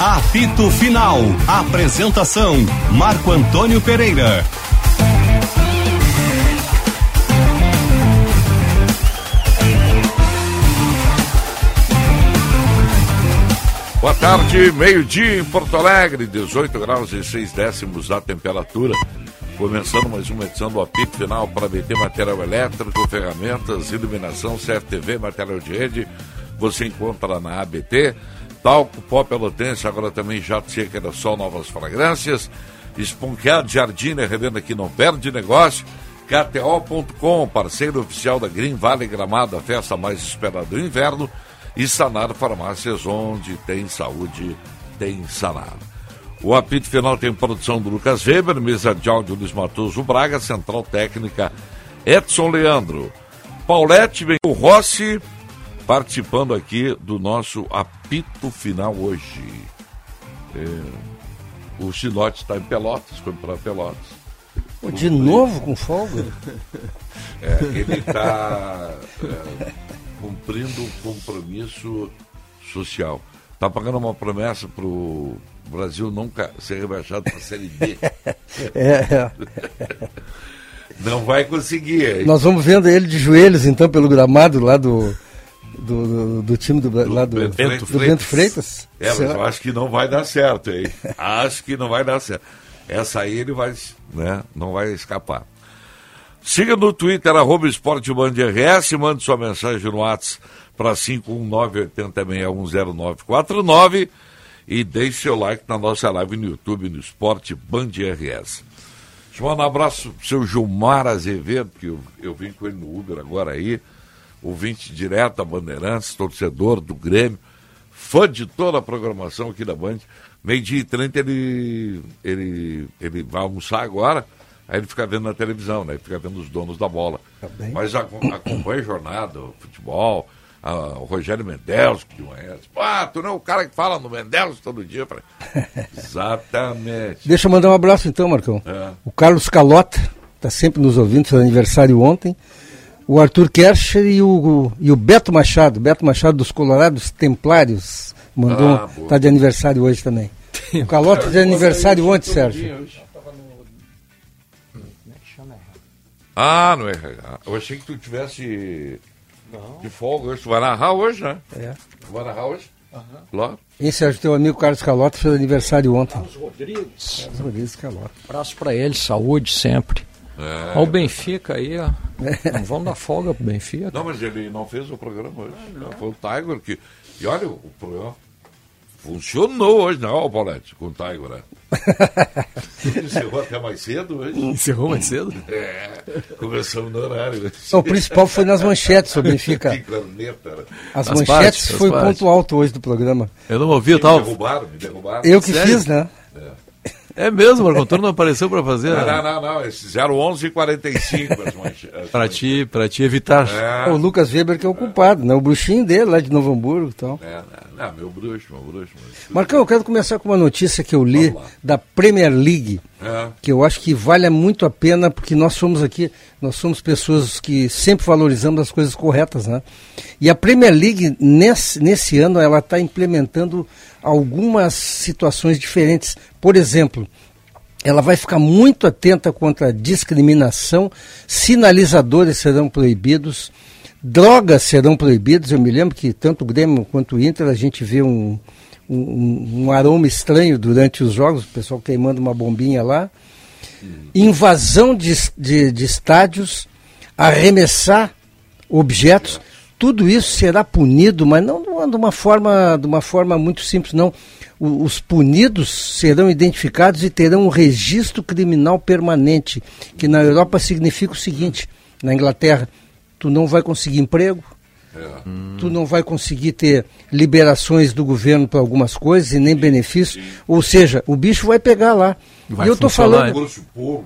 Apito Final. Apresentação: Marco Antônio Pereira. Boa tarde, meio-dia em Porto Alegre, 18 graus e 6 décimos a temperatura. Começando mais uma edição do apito final para BT Material Elétrico, ferramentas, iluminação, CFTV, material de rede. Você encontra na ABT. Talco, pó pelotense, agora também jato seca da sol, novas fragrâncias. Esponqueado Jardim, revenda que não perde negócio. KTO.com, parceiro oficial da Green Valley Gramado, a festa mais esperada do inverno. E Sanar Farmácias, onde tem saúde, tem Sanar. O apito final tem produção do Lucas Weber, mesa de áudio Luiz Matoso Braga, central técnica Edson Leandro. Paulette vem o Rossi participando aqui do nosso apito final hoje. É, o Chinote está em Pelotas, foi para Pelotas. Pô, de novo com folga? É, ele está é, cumprindo um compromisso social. Está pagando uma promessa para o Brasil nunca ser rebaixado para a Série B. é, é. Não vai conseguir. Nós vamos vendo ele de joelhos, então, pelo gramado lá do, do, do, do time do, do, lá do, Bento, Freitas. do Bento Freitas. É, mas eu acho que não vai dar certo, hein? acho que não vai dar certo. Essa aí ele vai, né, não vai escapar. Siga no Twitter, arroba Esporte RS, mande sua mensagem no WhatsApp para 51980610949 e deixe seu like na nossa live no YouTube, no Esporte Band RS. Deixa eu mandar um abraço pro seu Gilmar Azevedo, que eu, eu vim com ele no Uber agora aí, ouvinte direto da Bandeirantes, torcedor do Grêmio, fã de toda a programação aqui da Band. Meio-dia e 30 ele, ele, ele vai almoçar agora, aí ele fica vendo na televisão, né? Ele fica vendo os donos da bola. Tá Mas acompanha a jornada, o futebol, o Rogério Mendelos, que conhece. Ah, tu não é o cara que fala no Mendelos todo dia. Pra... Exatamente. Deixa eu mandar um abraço então, Marcão. É. O Carlos Calota, está sempre nos ouvindo, fez aniversário ontem. O Arthur Kercher e o, e o Beto Machado, Beto Machado dos Colorados Templários, mandou, ah, tá de aniversário hoje também. o Calota de aniversário ontem, Sérgio. Ah, não é. Eu achei que tu tivesse não. De folga hoje. Tu vai narrar hoje, né? É. Tu vai narrar hoje? Uhum. Lá. Esse é o teu amigo Carlos Calota fez aniversário ontem. Carlos Rodrigues. Carlos Rodrigues Calota. Abraço pra ele, saúde sempre. É. Olha o Benfica aí, ó. É. Não vamos dar folga pro Benfica. Não, mas ele não fez o programa hoje. Ah, Foi o Tiger que. E olha, o programa Funcionou hoje, não, né, Paulette, com o Tiger, né? Encerrou até mais cedo hoje. Encerrou mais cedo? É, começamos no horário. o principal foi nas manchetes, o Benfica. Que planeta, né? As, as manchetes partes, foi o ponto alto hoje do programa. Eu não ouvi, tal. Me derrubaram, me derrubaram. Eu que Sério? fiz, né? É. É mesmo, Marco Antônio não apareceu para fazer. Não, não, não, não. Eles fizeram 11h45 Para ti, pra te evitar. É. O Lucas Weber que é o culpado, né? O bruxinho dele lá de Novo Hamburgo e tal. É, não, não, meu bruxo, meu bruxo. Marcão, eu quero começar com uma notícia que eu li da Premier League, é. que eu acho que vale muito a pena, porque nós somos aqui, nós somos pessoas que sempre valorizamos as coisas corretas, né? E a Premier League, nesse, nesse ano, ela está implementando algumas situações diferentes. Por exemplo, ela vai ficar muito atenta contra a discriminação, sinalizadores serão proibidos, drogas serão proibidas. Eu me lembro que tanto o Grêmio quanto o Inter a gente vê um, um, um aroma estranho durante os jogos, o pessoal queimando uma bombinha lá. Invasão de, de, de estádios, arremessar objetos tudo isso será punido, mas não de uma forma, de uma forma muito simples, não. os punidos serão identificados e terão um registro criminal permanente, que na Europa significa o seguinte: na Inglaterra, tu não vai conseguir emprego, é. tu não vai conseguir ter liberações do governo para algumas coisas e nem benefícios. Ou seja, o bicho vai pegar lá. Vai e eu estou falando.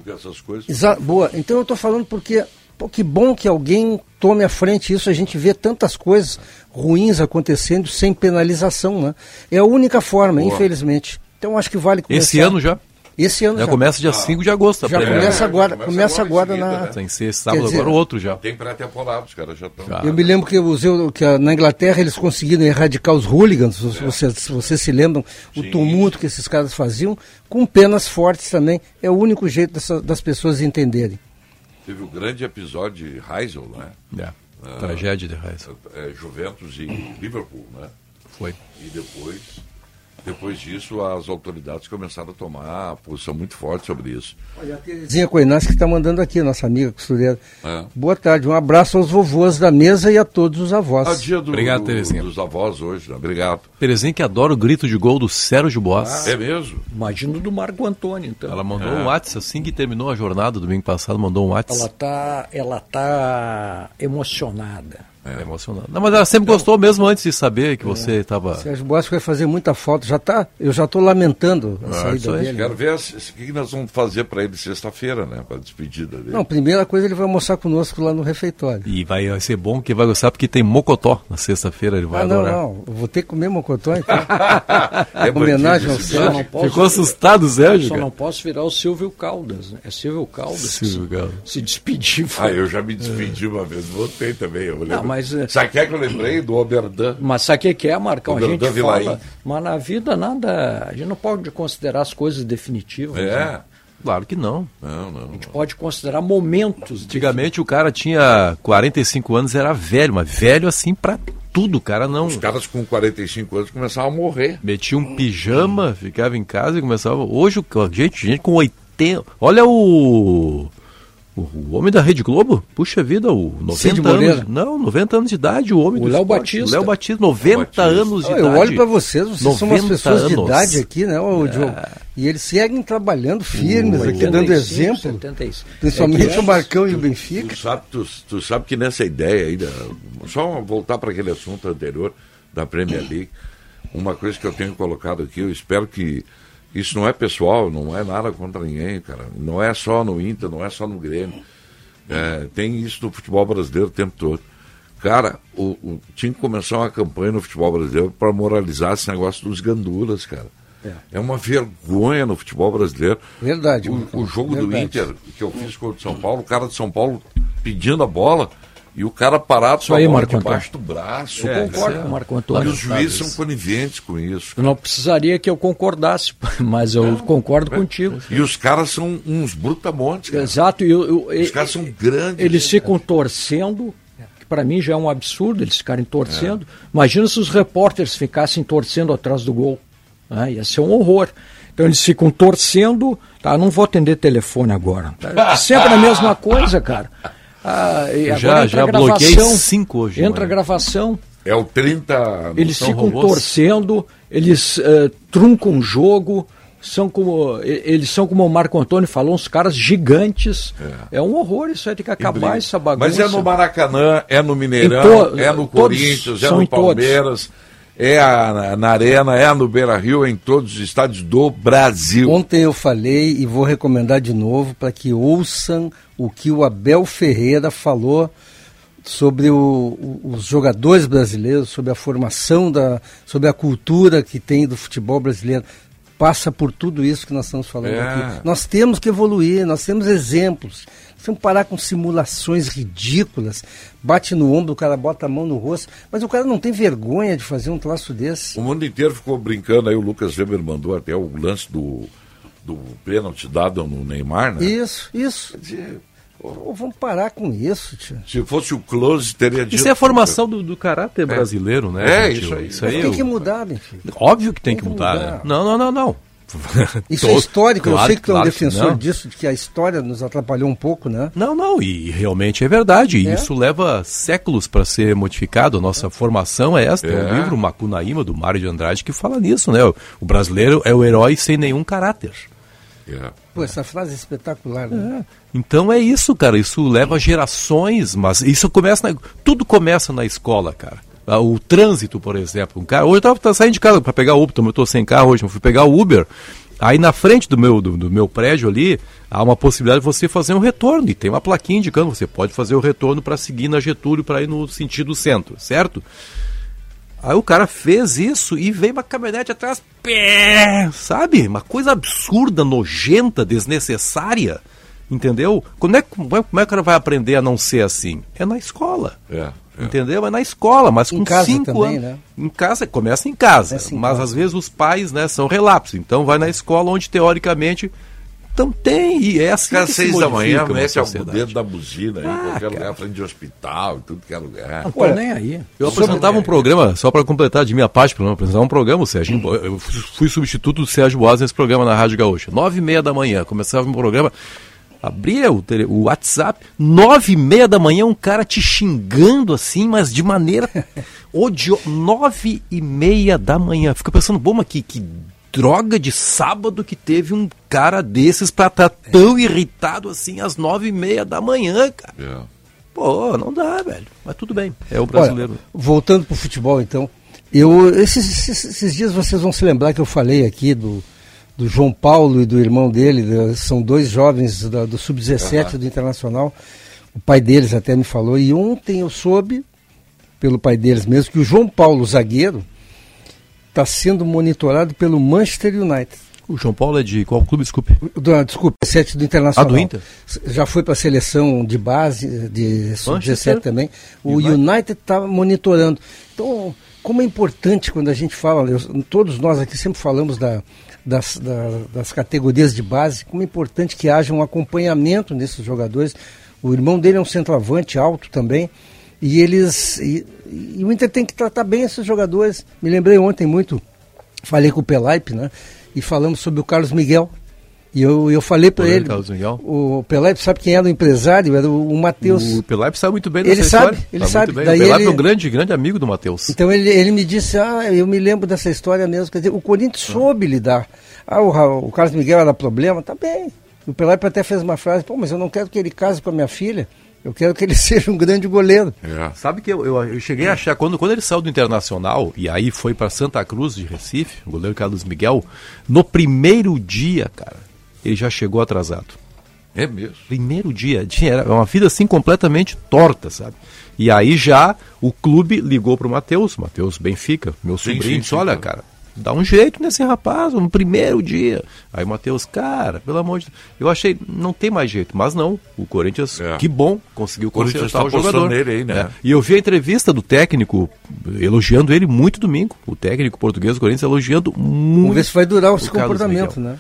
essas coisas. Exa boa. Então eu estou falando porque Pô, que bom que alguém tome à frente isso. A gente vê tantas coisas ruins acontecendo sem penalização, né? É a única forma, Boa. infelizmente. Então acho que vale começar. Esse ano já? Esse ano já. já. começa dia 5 ah. de agosto. Já começa agora, começa, começa agora, agora na... Tem que ser sábado, dizer, agora o outro já. Tem pré-temporada, os caras já estão... Eu me lembro que, eu usei, que na Inglaterra eles conseguiram erradicar os hooligans, se é. vocês, se vocês se lembram, Sim. o tumulto que esses caras faziam, com penas fortes também. É o único jeito dessa, das pessoas entenderem. Teve o grande episódio de Heysel, né? É. Uh, Tragédia de Heysel. É, Juventus e Liverpool, né? Foi. E depois depois disso, as autoridades começaram a tomar posição muito forte sobre isso. Olha, a Terezinha Coinas que está mandando aqui, nossa amiga costureira. É. Boa tarde, um abraço aos vovôs da mesa e a todos os avós. Ah, dia do, Obrigado, do, Terezinha. dos avós hoje, né? obrigado. Terezinha que adora o grito de gol do Sérgio Boas. Ah, é mesmo? Imagino do Marco Antônio, então. Ela mandou é. um WhatsApp assim que terminou a jornada domingo passado, mandou um WhatsApp. Ela está ela tá emocionada. É, emocionante. Não, mas ela sempre então, gostou mesmo antes de saber que é. você estava. Sérgio Boas vai fazer muita falta. Já tá, eu já estou lamentando a ah, saída dele. Quero ver o que nós vamos fazer para ele sexta-feira, né? Para a despedida dele. Não, primeira coisa ele vai almoçar conosco lá no refeitório. E vai, vai ser bom que vai gostar porque tem mocotó na sexta-feira, ele vai ah, adorar. Não, não, eu vou ter que comer mocotó então. é homenagem ao Sérgio. Posso... Ficou assustado, Sérgio? Só não posso virar o Silvio Caldas. Né? É Silvio Caldas. Silvio Caldas. Se despedir. Ah, eu já me despedi uma vez, voltei também. Eu não, mas... É- Sabe que é que eu lembrei do Oberdan. Mas sabe o que é, Marcão? Oberdan a gente Vilaim. fala, mas na vida nada, a gente não pode considerar as coisas definitivas. É. Né? Claro que não. Não, não. A gente pode considerar momentos. Antigamente o cara tinha 45 anos, era velho, mas velho assim para tudo, cara não. Os caras com 45 anos começavam a morrer. Metia um pijama, ficava em casa e começava. Hoje, gente, gente com 80. Olha o o homem da Rede Globo? Puxa vida, o 90 anos. Não, 90 anos de idade, o homem o do Léo Batista. Léo Batista, 90 Batista. anos de ah, idade. Eu olho para vocês, vocês são umas pessoas anos. de idade aqui, né, o é. Diogo? E eles seguem trabalhando firmes uh, aqui, 85, dando exemplo. 75. Principalmente é o Marcão e o Benfica. Tu sabe, tu, tu sabe que nessa ideia aí, só voltar para aquele assunto anterior da Premier League, uma coisa que eu tenho colocado aqui, eu espero que isso não é pessoal, não é nada contra ninguém, cara. Não é só no Inter, não é só no Grêmio. É, tem isso no futebol brasileiro o tempo todo. Cara, o, o, tinha que começar uma campanha no futebol brasileiro para moralizar esse negócio dos gandulas, cara. É. é. uma vergonha no futebol brasileiro. Verdade. O, o jogo verdade. do Inter que eu fiz contra o São Paulo, o cara de São Paulo pedindo a bola, e o cara parado só aí, Marco debaixo do braço. É, eu concordo com o Marco Antônio. E os juízes são coniventes com isso. Eu não precisaria que eu concordasse, mas eu concordo é. contigo. E os caras são uns brutamontes. Cara. Exato. E, os caras são grandes. Eles ficam torcendo, que para mim já é um absurdo eles ficarem torcendo. É. Imagina se os repórteres ficassem torcendo atrás do gol. Né? Ia ser um horror. Então eles ficam torcendo. Tá, não vou atender telefone agora. Tá? Sempre a mesma coisa, cara. Ah, já já bloqueei cinco hoje. Entra a gravação. É o 30. Eles ficam robôs. torcendo, eles uh, truncam o jogo, são como eles são como o Marco Antônio falou, uns caras gigantes. É, é um horror isso aí tem que acabar essa bagunça. Mas é no Maracanã, é no Mineirão, to... é no Corinthians, é no Palmeiras. Todos é a, na Arena, é no Beira Rio, é em todos os estádios do Brasil. Ontem eu falei e vou recomendar de novo para que ouçam o que o Abel Ferreira falou sobre o, o, os jogadores brasileiros, sobre a formação, da, sobre a cultura que tem do futebol brasileiro. Passa por tudo isso que nós estamos falando é. aqui. Nós temos que evoluir, nós temos exemplos. Vamos parar com simulações ridículas. Bate no ombro, o cara bota a mão no rosto. Mas o cara não tem vergonha de fazer um traço desse. O mundo inteiro ficou brincando, aí o Lucas Weber mandou até o lance do, do pênalti dado no Neymar, né? Isso, isso. Dizer, oh, vamos parar com isso, tio. Se fosse o Close, teria dito. Isso é a formação do, do caráter é. brasileiro, né? É, isso aí. Isso aí tem que mudar, enfim. Óbvio que tem, tem que, mudar, mudar. Né? Não, não, não, não. Isso é histórico, claro, eu sei que tu é um defensor disso, de que a história nos atrapalhou um pouco, né? Não, não, e realmente é verdade. É? Isso leva séculos para ser modificado. A nossa formação é esta. É. um livro, Macunaíma, do Mário de Andrade, que fala nisso, né? O brasileiro é o herói sem nenhum caráter. Yeah. É. Pô, essa frase é espetacular, né? É. Então é isso, cara. Isso leva gerações, mas isso começa. Na... Tudo começa na escola, cara. Ah, o trânsito, por exemplo. Um cara, hoje eu estava saindo de casa para pegar Uber, eu estou sem carro hoje, eu fui pegar o Uber. Aí na frente do meu, do, do, meu prédio ali, há uma possibilidade de você fazer um retorno. E tem uma plaquinha indicando, você pode fazer o retorno para seguir na Getúlio para ir no sentido centro, certo? Aí o cara fez isso e veio uma caminhonete atrás, pé, sabe? Uma coisa absurda, nojenta, desnecessária. Entendeu? Como é, como é, como é que o cara vai aprender a não ser assim? É na escola. É, é. Entendeu? É na escola, mas Em com casa cinco também, anos. né? Em casa, começa em casa. Em mas às vezes os pais né, são relapsos. Então vai na escola onde teoricamente. Então tem, e é assim se seis da manhã, mete o dedo da buzina aí, Ah, qualquer cara. lugar, frente de hospital, em tudo que é lugar. Não tô Olha, nem aí. Eu apresentava um programa, só para completar de minha parte, pelo menos, apresentava um programa, o Sérgio. Eu fui substituto do Sérgio Boas nesse programa na Rádio Gaúcha. Nove e meia da manhã, começava um programa. Abria o, o WhatsApp, nove e meia da manhã, um cara te xingando assim, mas de maneira odiosa. Nove e meia da manhã. Fica pensando, bom, mas que, que droga de sábado que teve um cara desses pra estar tão irritado assim às nove e meia da manhã, cara. É. Pô, não dá, velho. Mas tudo bem, é o Olha, brasileiro. voltando para o futebol, então. Eu, esses, esses- esses dias vocês vão se lembrar que eu falei aqui do, do João Paulo e do irmão dele, são dois jovens da- do Sub-17 do Internacional. O pai deles até me falou. E ontem eu soube, pelo pai deles mesmo, que o João Paulo, zagueiro, está sendo monitorado pelo Manchester United. O João Paulo é de qual clube, desculpe? Do, desculpa, 17 do Internacional. Ah, do Inter? Já foi para a seleção de base, de sub-17 Manchester também. O United. United está monitorando. Então, como é importante quando a gente fala, eu- todos nós aqui sempre falamos da- das, da- das categorias de base, como é importante que haja um acompanhamento nesses jogadores. O irmão dele é um centroavante alto também. E eles. E, e o Inter tem que tratar bem esses jogadores. Me lembrei ontem muito, falei com o Pelaipe, né? E falamos sobre o Carlos Miguel. E eu, eu falei para ele. O Pelaipe sabe quem era o empresário? Era o, o Matheus. O Pelaipe sabe muito bem Ele dessa sabe, história. ele Sabe sabe. muito bem. Daí o Pelaipe ele- é um grande, grande amigo do Matheus. Então ele, ele me disse, ah, eu me lembro dessa história mesmo. Quer dizer, o Corinthians soube lidar. Ah, o, o Carlos Miguel era problema, tá bem. O Pelaipe até fez uma frase, pô, mas eu não quero que ele case com a minha filha. Eu quero que ele seja um grande goleiro. É. Sabe que eu, eu, eu cheguei a achar, quando, quando ele saiu do Internacional e aí foi para Santa Cruz de Recife, o goleiro Carlos Miguel, no primeiro dia, cara, ele já chegou atrasado. É mesmo. Primeiro dia, era uma vida assim completamente torta, sabe? E aí já o clube ligou pro Matheus, Matheus Benfica, meu Sim, sobrinho, sim, disse, olha, cara, dá um jeito nesse rapaz, no primeiro dia. Aí o Matheus, cara, pelo amor de Deus, eu achei, não tem mais jeito, mas não, o Corinthians, É. que bom, conseguiu Corinthians consertar tá o jogador. nele aí, né? É. E eu vi a entrevista do técnico elogiando ele muito domingo, o técnico português do Corinthians elogiando muito. Vamos ver se vai durar esse o comportamento, Miguel. né?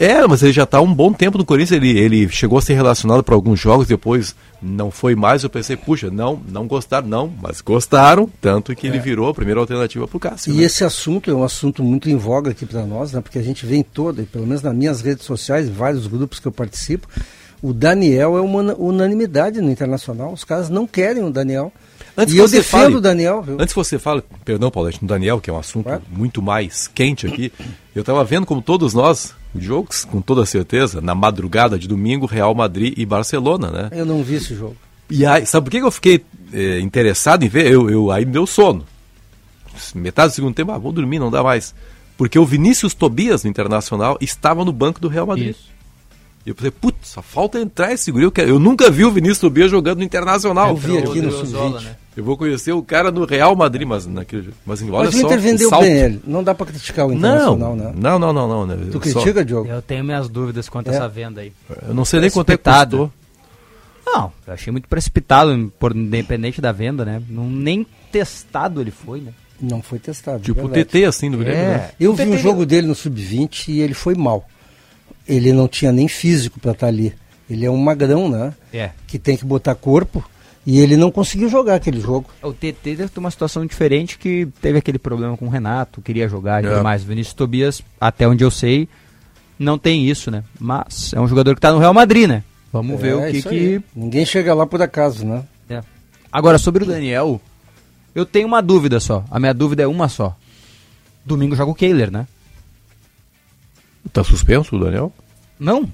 É, mas ele já está há um bom tempo no Corinthians. Ele, ele chegou a ser relacionado para alguns jogos, depois não foi mais. Eu pensei, puxa, não, não gostaram, não, mas gostaram, tanto que ele virou a primeira alternativa para o Cássio. E né? esse assunto é um assunto muito em voga aqui para nós, né? porque a gente vê em toda, pelo menos nas minhas redes sociais, vários grupos que eu participo, o Daniel é uma unanimidade no internacional. Os caras não querem o Daniel. Antes e eu defendo fale- o Daniel, viu? Antes que você fale, perdão, Paulette, no Daniel, que é um assunto Claro. muito mais quente aqui, eu estava vendo, como todos nós, o jogos, com toda certeza, na madrugada de domingo, Real Madrid e Barcelona, né? Eu não vi esse jogo. E aí, sabe por que eu fiquei eh, interessado em ver? Eu, eu, aí me deu sono. Metade do segundo tempo, ah, vou dormir, não dá mais. Porque o Vinícius Tobias, no Internacional, estava no banco do Real Madrid. Isso. E eu pensei, putz, só falta entrar esse guri. Eu, quero- eu nunca vi o Vinícius Tobias jogando no Internacional. Eu vi aqui no Odriozola, Sub-20. né? Eu vou conhecer o cara no Real Madrid, mas naquele. Mas olha Mas o só. Inter vendeu bem ele. Não dá para criticar o Não, Internacional, né? não, não, não, não. né? Tu Eu só- critica, Diogo? Eu tenho minhas dúvidas quanto a É. essa venda aí. Eu não sei nem quanto é que custou. Não, eu achei muito precipitado, por independente da venda, né? Não, nem testado ele foi, né? Não foi testado. Tipo o. TT, assim, do Grêmio, né? Eu O vi TT um jogo dele no Sub-20 e ele foi mal. Ele não tinha nem físico para estar ali. Ele é um magrão, né? É. Que tem que botar corpo. E ele não conseguiu jogar aquele jogo. O TT deve ter uma situação diferente que teve aquele problema com o Renato, queria jogar e É. tudo mais. O Vinícius Tobias, até onde eu sei, não tem isso, né? Mas é um jogador que tá no Real Madrid, né? Vamos ver É, o que que. Ninguém chega lá por acaso, né? É. Agora, sobre o Daniel, eu tenho uma dúvida só. A minha dúvida é uma só. Domingo joga o Kehler, né? Tá suspenso o Daniel? Não.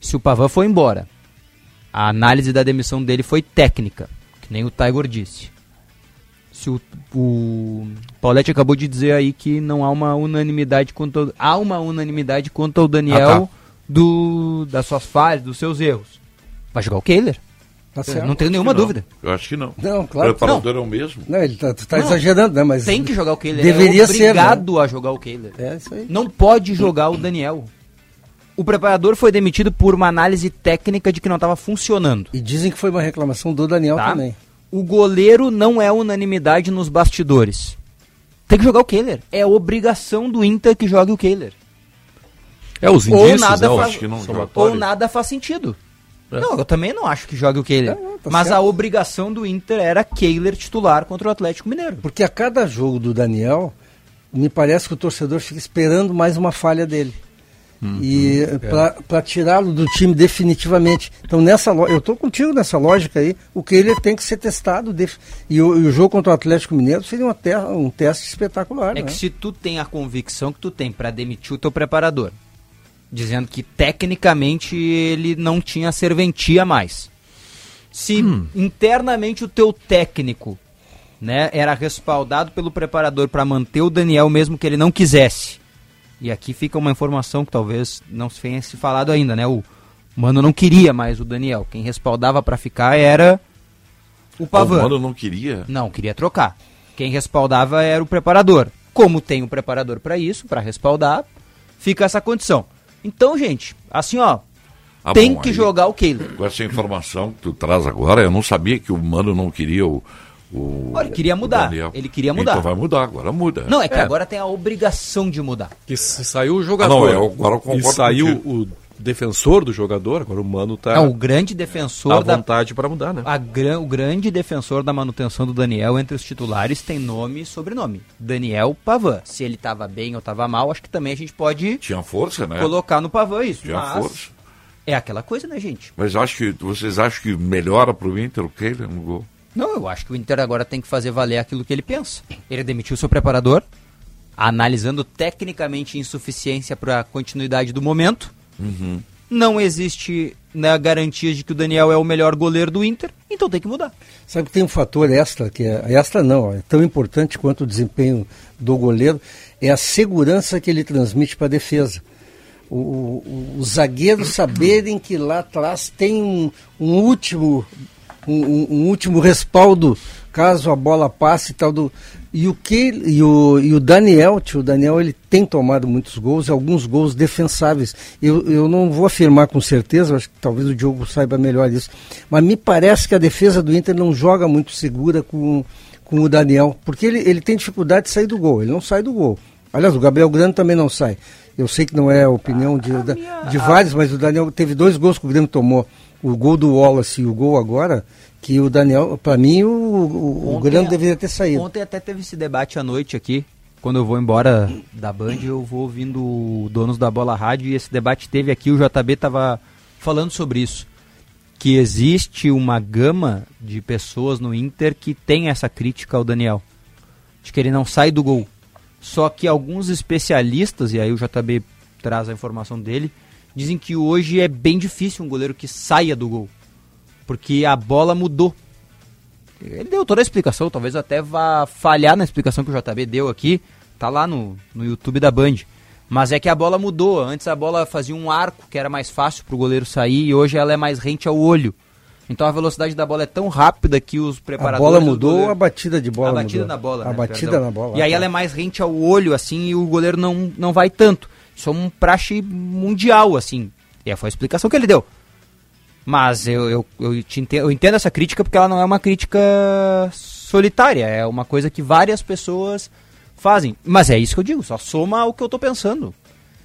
Se o Pavan foi embora, a análise da demissão dele foi técnica, que nem o Tiger disse. Se o, o Paulette acabou de dizer aí que não há uma unanimidade quanto ao, há uma unanimidade quanto ao Daniel Ah, tá. do das suas falhas, dos seus erros. Vai jogar o Kehler. Tá não tenho nenhuma dúvida. Eu acho que não. Não, claro. O preparador não. é o mesmo. Não, ele tá, tá exagerando, né? Mas tem que jogar o Kehler. Deveria é obrigado ser, né? a jogar o Kehler. É isso aí. Não pode jogar o Daniel. O preparador foi demitido por uma análise técnica de que não estava funcionando. E dizem que foi uma reclamação do Daniel tá? também. O goleiro não é unanimidade nos bastidores. Tem que jogar o Kehler. É obrigação do Inter que jogue o Kehler. É, os indícios, ou nada, né, faz, ou nada faz sentido. É. Não, eu também não acho que jogue o Kehler. É, tá mas certo. a obrigação do Inter era Kehler titular contra o Atlético Mineiro. Porque a cada jogo do Daniel, me parece que o torcedor fica esperando mais uma falha dele. Uhum, e é. para tirá-lo do time definitivamente. Então, nessa eu estou contigo nessa lógica aí. O Kehler tem que ser testado. E o, e o jogo contra o Atlético Mineiro seria uma um teste espetacular. É né? que se tu tem a convicção que tu tem para demitir o teu preparador, dizendo que tecnicamente ele não tinha serventia mais. Se hum. internamente o teu técnico né, era respaldado pelo preparador para manter o Daniel mesmo que ele não quisesse. E aqui fica uma informação que talvez não se tenha se falado ainda, né? O Mano não queria mais o Daniel. Quem respaldava para ficar era o Pavan. O Mano não queria? Não, queria trocar. Quem respaldava era o preparador. Como tem o preparador para isso, para respaldar, fica essa condição. Então, gente, assim, ó, ah, tem bom, que aí, jogar o Kehler. Com essa informação que tu traz agora, eu não sabia que o Mano não queria o. o Olha, ele queria mudar. Ele queria mudar. Então vai mudar, agora muda. Não, é que é. agora tem a obrigação de mudar. Que saiu o jogador. Ah, não, é, agora eu e saiu o defensor do jogador, agora o Mano tá. É o grande defensor. À vontade para mudar, né? A gran, o grande defensor da manutenção do Daniel entre os titulares tem nome e sobrenome. Daniel Pavan. Se ele tava bem ou tava mal, acho que também a gente pode. Tinha força, né? Colocar no Pavan isso. Tinha mas... força. É aquela coisa, né, gente? Mas acho que vocês acham que melhora para o Inter o Kehler no gol? Não, eu acho que o Inter agora tem que fazer valer aquilo que ele pensa. Ele demitiu seu preparador, analisando tecnicamente insuficiência para a continuidade do momento. Uhum. Não existe né, garantia de que o Daniel é o melhor goleiro do Inter, então tem que mudar. Sabe que tem um fator extra, que é, extra não, é tão importante quanto o desempenho do goleiro, é a segurança que ele transmite para a defesa. O, o, os zagueiros saberem que lá atrás tem um, um último um, um, último respaldo caso a bola passe e tal do e o que e o, e o Daniel, tio, o Daniel ele tem tomado muitos gols, alguns gols defensáveis. Eu, eu não vou afirmar com certeza, acho que talvez o Diogo saiba melhor isso, mas me parece que a defesa do Inter não joga muito segura com, com o Daniel, porque ele, ele tem dificuldade de sair do gol, ele não sai do gol. Aliás, o Gabriel Grande também não sai. Eu sei que não é a opinião de, de vários, mas o Daniel teve dois gols que o Grêmio tomou. O gol do Wallace e o gol agora, que o Daniel, para mim, o, o, o Grêmio deveria ter saído. Ontem até teve esse debate à noite aqui. Quando eu vou embora da Band, eu vou ouvindo o Donos da Bola Rádio e esse debate teve aqui. O JB estava falando sobre isso. Que existe uma gama de pessoas no Inter que tem essa crítica ao Daniel. De que ele não sai do gol. Só que alguns especialistas, e aí o JB traz a informação dele, dizem que hoje é bem difícil um goleiro que saia do gol porque a bola mudou. Ele deu toda a explicação, talvez até vá falhar na explicação que o JB deu aqui, tá lá no, no YouTube da Band. Mas é que a bola mudou. Antes a bola fazia um arco que era mais fácil para o goleiro sair e hoje ela é mais rente ao olho. Então a velocidade da bola é tão rápida que os preparadores. A bola mudou ou a batida de bola? A batida mudou? na bola. A né, batida perdão. na bola. E aí ela é mais rente ao olho, assim, e o goleiro não, não vai tanto. Isso é um praxe mundial, assim. E foi a explicação que ele deu. Mas eu, eu, eu, entendo, eu entendo essa crítica porque ela não é uma crítica solitária, é uma coisa que várias pessoas fazem. Mas é isso que eu digo, só soma o que eu tô pensando.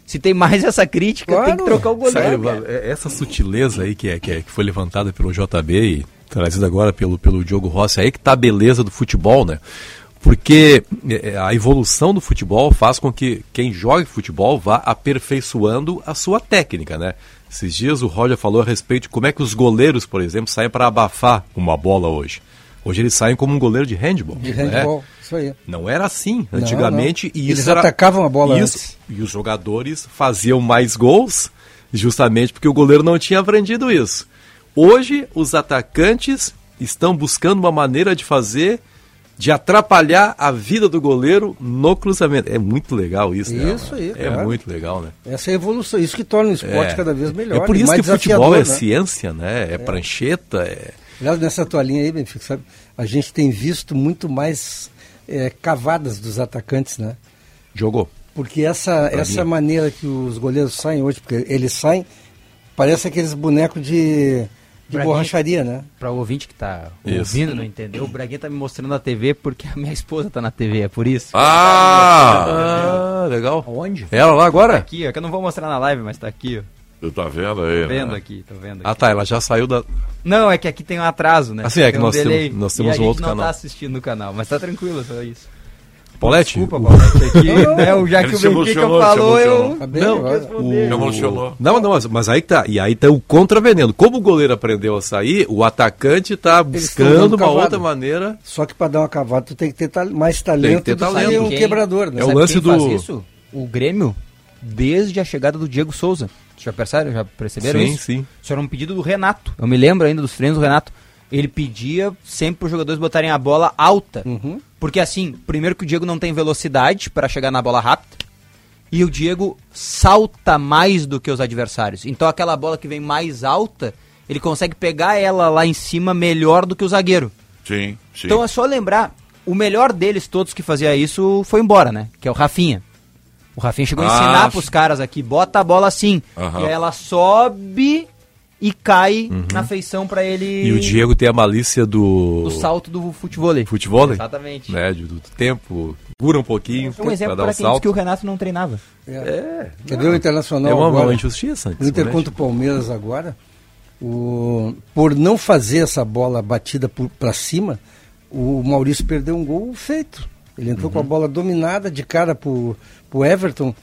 Se tem mais essa crítica, claro. tem que trocar o goleiro. Sabe, é, essa sutileza aí que, é, que, é, que foi levantada pelo JB e trazida agora pelo, pelo Diogo Rossi, aí que tá a beleza do futebol, né? Porque é, a evolução do futebol faz com que quem joga futebol vá aperfeiçoando a sua técnica, né? Esses dias o Roger falou a respeito de como é que os goleiros, por exemplo, saem para abafar uma bola hoje. Hoje eles saem como um goleiro de handball. De handball, é? isso aí. Não era assim antigamente. Não, não. E eles era... atacavam a bola isso, antes. E os jogadores faziam mais gols justamente porque o goleiro não tinha aprendido isso. Hoje, os atacantes estão buscando uma maneira de fazer de atrapalhar a vida do goleiro no cruzamento. É muito legal isso, né? Isso aí, É claro. muito legal, né? Essa é a evolução, isso que torna o esporte é. cada vez melhor. É por isso que futebol é né? ciência, né? É, é. prancheta, é, Aliás, nessa toalhinha aí, Benfica, sabe, a gente tem visto muito mais é, cavadas dos atacantes, né? Jogou. Porque essa, essa maneira que os goleiros saem hoje, porque eles saem, parece aqueles bonecos de, de borracharia, né? Para o ouvinte que tá Isso. ouvindo, não entendeu, o Braguinha tá me mostrando na TV porque a minha esposa tá na TV, é por isso. Ah! Ah, legal. Onde? Ela lá Tá agora? aqui, ó, que eu não vou mostrar na live, mas tá aqui, ó. Tu tá vendo aí? Tô vendo né? aqui, tô vendo aqui. Ah, tá. Ela já saiu da. Não, é que aqui tem um atraso, né? Assim, é que Tem um nós temos- nós e temos a um gente outro não canal. tá assistindo o canal, mas tá tranquilo, só isso. Paulette? Desculpa, Paulette, aqui, né, já Ele que o Benfica falou, eu... Não. Me emocionou. Não, não, mas, mas aí tá. E aí tá o contraveneno. Como o goleiro aprendeu a sair, o atacante tá buscando uma outra maneira. Só que para dar uma cavada, tu tem que ter mais talento ter do talento. que um Quem- quebrador, né? É o Sabe lance do- faz isso? O Grêmio, desde a chegada do Diego Souza. Já perceberam? Já perceberam sim, isso? sim. Isso era um pedido do Renato. Eu me lembro ainda dos treinos do Renato. Ele pedia sempre para os jogadores botarem a bola alta. Uhum. Porque assim, primeiro que o Diego não tem velocidade para chegar na bola rápida. E o Diego salta mais do que os adversários. Então aquela bola que vem mais alta, ele consegue pegar ela lá em cima melhor do que o zagueiro. Sim, sim. Então é só lembrar, o melhor deles todos que fazia isso foi embora, né? Que é o Rafinha. O Rafinha chegou a Ah, ensinar sim. pros caras aqui, bota a bola assim. E aí ela sobe e cai na feição pra ele Uhum. E o Diego tem a malícia do. do salto do futebol. Futebol, Exatamente. né? de- Do tempo. Cura um pouquinho É um exemplo para um quem salto. que o Renato não treinava. É. Quer ver o Internacional É uma, agora? uma injustiça. O Inter simplesmente. contra o Palmeiras agora, o, por não fazer essa bola batida para cima, o Maurício perdeu um gol feito. Ele entrou Uhum. com a bola dominada de cara pro, pro Everton.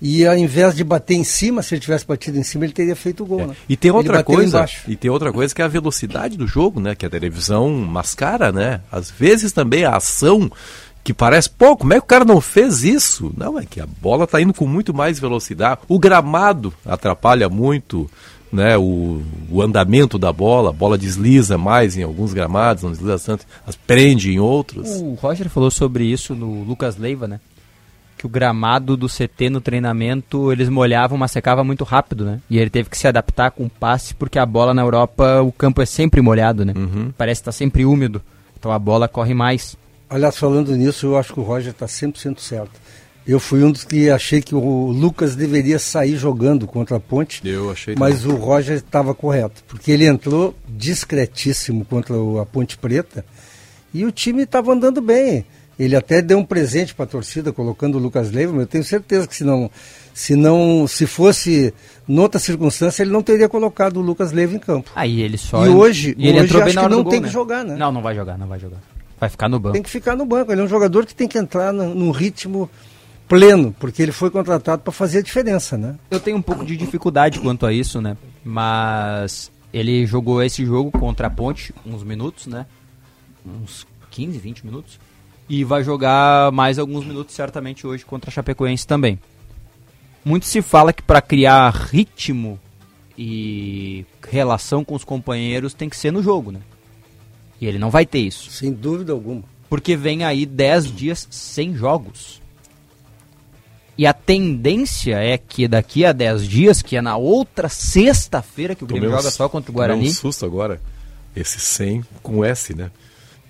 E ao invés de bater em cima, se ele tivesse batido em cima, ele teria feito o gol. É. Né? E tem outra coisa, embaixo. e tem outra coisa que é a velocidade do jogo, né? Que a televisão mascara, né? Às vezes também a ação que parece, pô, como é que o cara não fez isso? Não, é que a bola tá indo com muito mais velocidade. O gramado atrapalha muito, né? O, o andamento da bola, a bola desliza mais em alguns gramados, não desliza tanto, as prende em outros. O Roger falou sobre isso no Lucas Leiva, né? Que o gramado do CT no treinamento eles molhavam, mas secava muito rápido, né? E ele teve que se adaptar com o passe, porque a bola na Europa, o campo é sempre molhado, né? Parece estar sempre úmido. Então a bola corre mais. Aliás, falando nisso, eu acho que o Roger está 100% certo. Eu fui um dos que achei que o Lucas deveria sair jogando contra a Ponte. Eu achei Mas o Roger estava correto, porque ele entrou discretíssimo contra o- a Ponte Preta e o time estava andando bem. Ele até deu um presente para a torcida colocando o Lucas Leiva, mas eu tenho certeza que se não, se não, se fosse noutra circunstância, ele não teria colocado o Lucas Leiva em campo. Aí ele só. E hoje- e ele hoje entrou bem acho que não gol, tem que né? jogar, né? Não, não vai jogar, não vai jogar. Vai ficar no banco. Tem que ficar no banco. Ele é um jogador que tem que entrar no, num ritmo pleno, porque ele foi contratado para fazer a diferença, né? Eu tenho um pouco de dificuldade quanto a isso, né? Mas ele jogou esse jogo contra a Ponte uns minutos, né? Uns 15, 20 minutos. E vai jogar mais alguns minutos certamente hoje contra a Chapecoense também. Muito se fala que para criar ritmo e relação com os companheiros tem que ser no jogo, né? E ele não vai ter isso. Sem dúvida alguma. Porque vem aí 10 dias sem jogos. E a tendência é que daqui a 10 dias, que é na outra sexta-feira que o Grêmio Tomei um joga só contra o tomei Guarani. um susto agora. Esse 100 com S, né?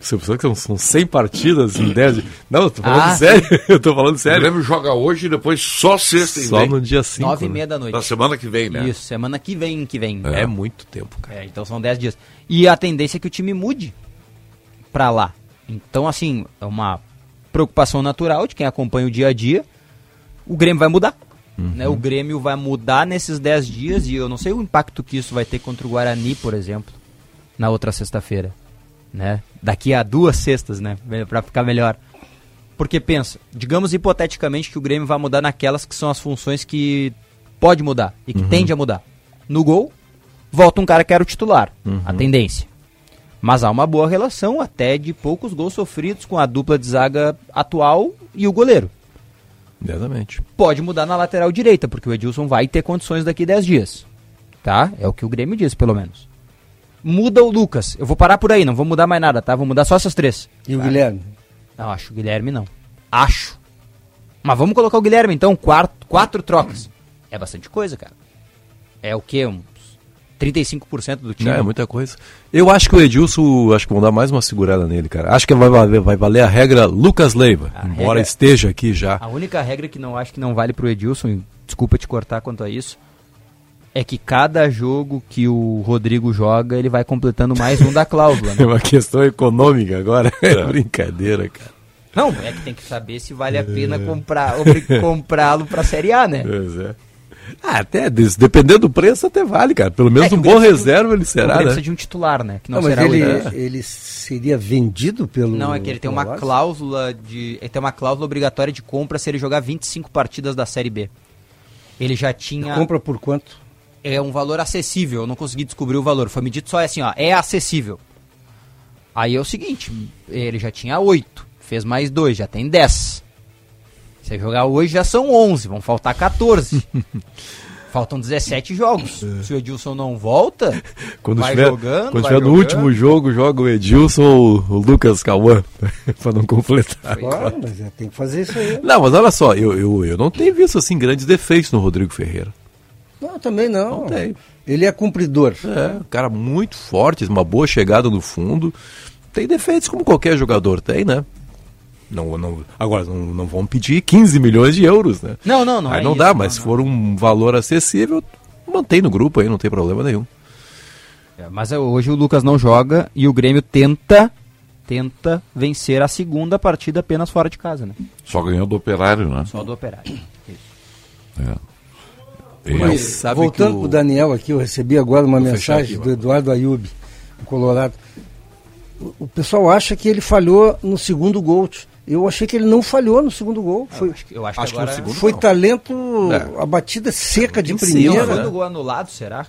Você pensou que são, são 100 partidas em 10 dias? Não, eu tô falando Ah, sério. Eu tô falando O sério. Grêmio joga hoje e depois só sexta e Só vem. no dia 5. 9 e meia da noite. Da semana que vem, né? Isso, semana que vem, que vem. É. muito tempo, cara. É, então são 10 dias. E a tendência é que o time mude pra lá. Então, assim, é uma preocupação natural de quem acompanha o dia a dia. O Grêmio vai mudar. Né? O Grêmio vai mudar nesses 10 dias e eu não sei o impacto que isso vai ter contra o Guarani, por exemplo, na outra sexta-feira. Né? Daqui a duas sextas, né? Pra ficar melhor. Porque pensa, digamos hipoteticamente que o Grêmio vai mudar naquelas que são as funções que pode mudar e que tende a mudar. No gol, volta um cara que era o titular, a tendência. Mas há uma boa relação até de poucos gols sofridos com a dupla de zaga atual e o goleiro. Exatamente. Pode mudar na lateral direita, porque o Edilson vai ter condições daqui 10 dias. Tá? É o que o Grêmio diz, pelo menos. Muda o Lucas. Eu vou parar por aí, não vou mudar mais nada, tá? Vou mudar só essas três. E o Guilherme? Não, acho o Guilherme não. Acho. Mas vamos colocar o Guilherme então, quatro, quatro trocas. É bastante coisa, cara. É o quê? Uns 35% do time. É, muita coisa. Eu acho que o Edilson, acho que vão dar mais uma segurada nele, cara. Acho que vai valer, vai valer a regra Lucas Leiva, A embora regra- esteja aqui já. A única regra que não acho que não vale pro Edilson, e desculpa te cortar quanto a isso, é que cada jogo que o Rodrigo joga, ele vai completando mais um da cláusula. É Né? uma questão econômica agora. É brincadeira, cara. Não, é que tem que saber se vale a pena comprar, comprá-lo pra Série A, né? Pois é. Ah, até, dependendo do preço, até vale, cara. Pelo menos É um o bom reserva ele o será, né? precisa de um titular, né? Que não, Não, mas será o ele, Edilson. ele seria vendido pelo. Não, é que ele tem uma Vasco? cláusula de. Ele tem uma cláusula obrigatória de compra se ele jogar 25 partidas da Série B. Ele já tinha. Compra por quanto? É um valor acessível, eu não consegui descobrir o valor. Foi medido só assim, ó, é acessível. Aí é o seguinte, ele já tinha 8, fez mais 2, já tem 10. Se ele jogar hoje já são 11, vão faltar 14. Faltam 17 jogos. Se o Edilson não volta, Quando vai estiver, jogando, quando vai estiver no último jogo, joga o Edilson ou o Lucas Cauã, pra não completar. Claro, mas é, tem que fazer isso aí. Não, mas olha só, eu, eu, eu não tenho visto assim grandes defeitos no Rodrigo Ferreira. Não, também não. Não tem. Ele é cumpridor. É, um cara muito forte, uma boa chegada no fundo. Tem defeitos como qualquer jogador tem, né? Não, não, agora, não, não vão pedir 15 milhões de euros, né? Não, não, não Aí é não isso, dá, não, mas se não. for um valor acessível, mantém no grupo aí, não tem problema nenhum. É, Mas é, hoje o Lucas não joga e o Grêmio tenta tenta vencer a segunda partida apenas fora de casa, né? Só ganhou do operário, né? Só do Operário. É. Mas sabe Voltando que o- pro Daniel aqui, eu recebi agora uma mensagem aqui, do. Eduardo Ayub, do Colorado. O, o pessoal acha que ele falhou no segundo gol. Eu achei que ele não falhou no segundo gol. Foi, Eu acho que, eu acho Acho que que no agora... segundo foi não. talento, É. a batida seca de primeira. Não, né? foi do gol anulado, será?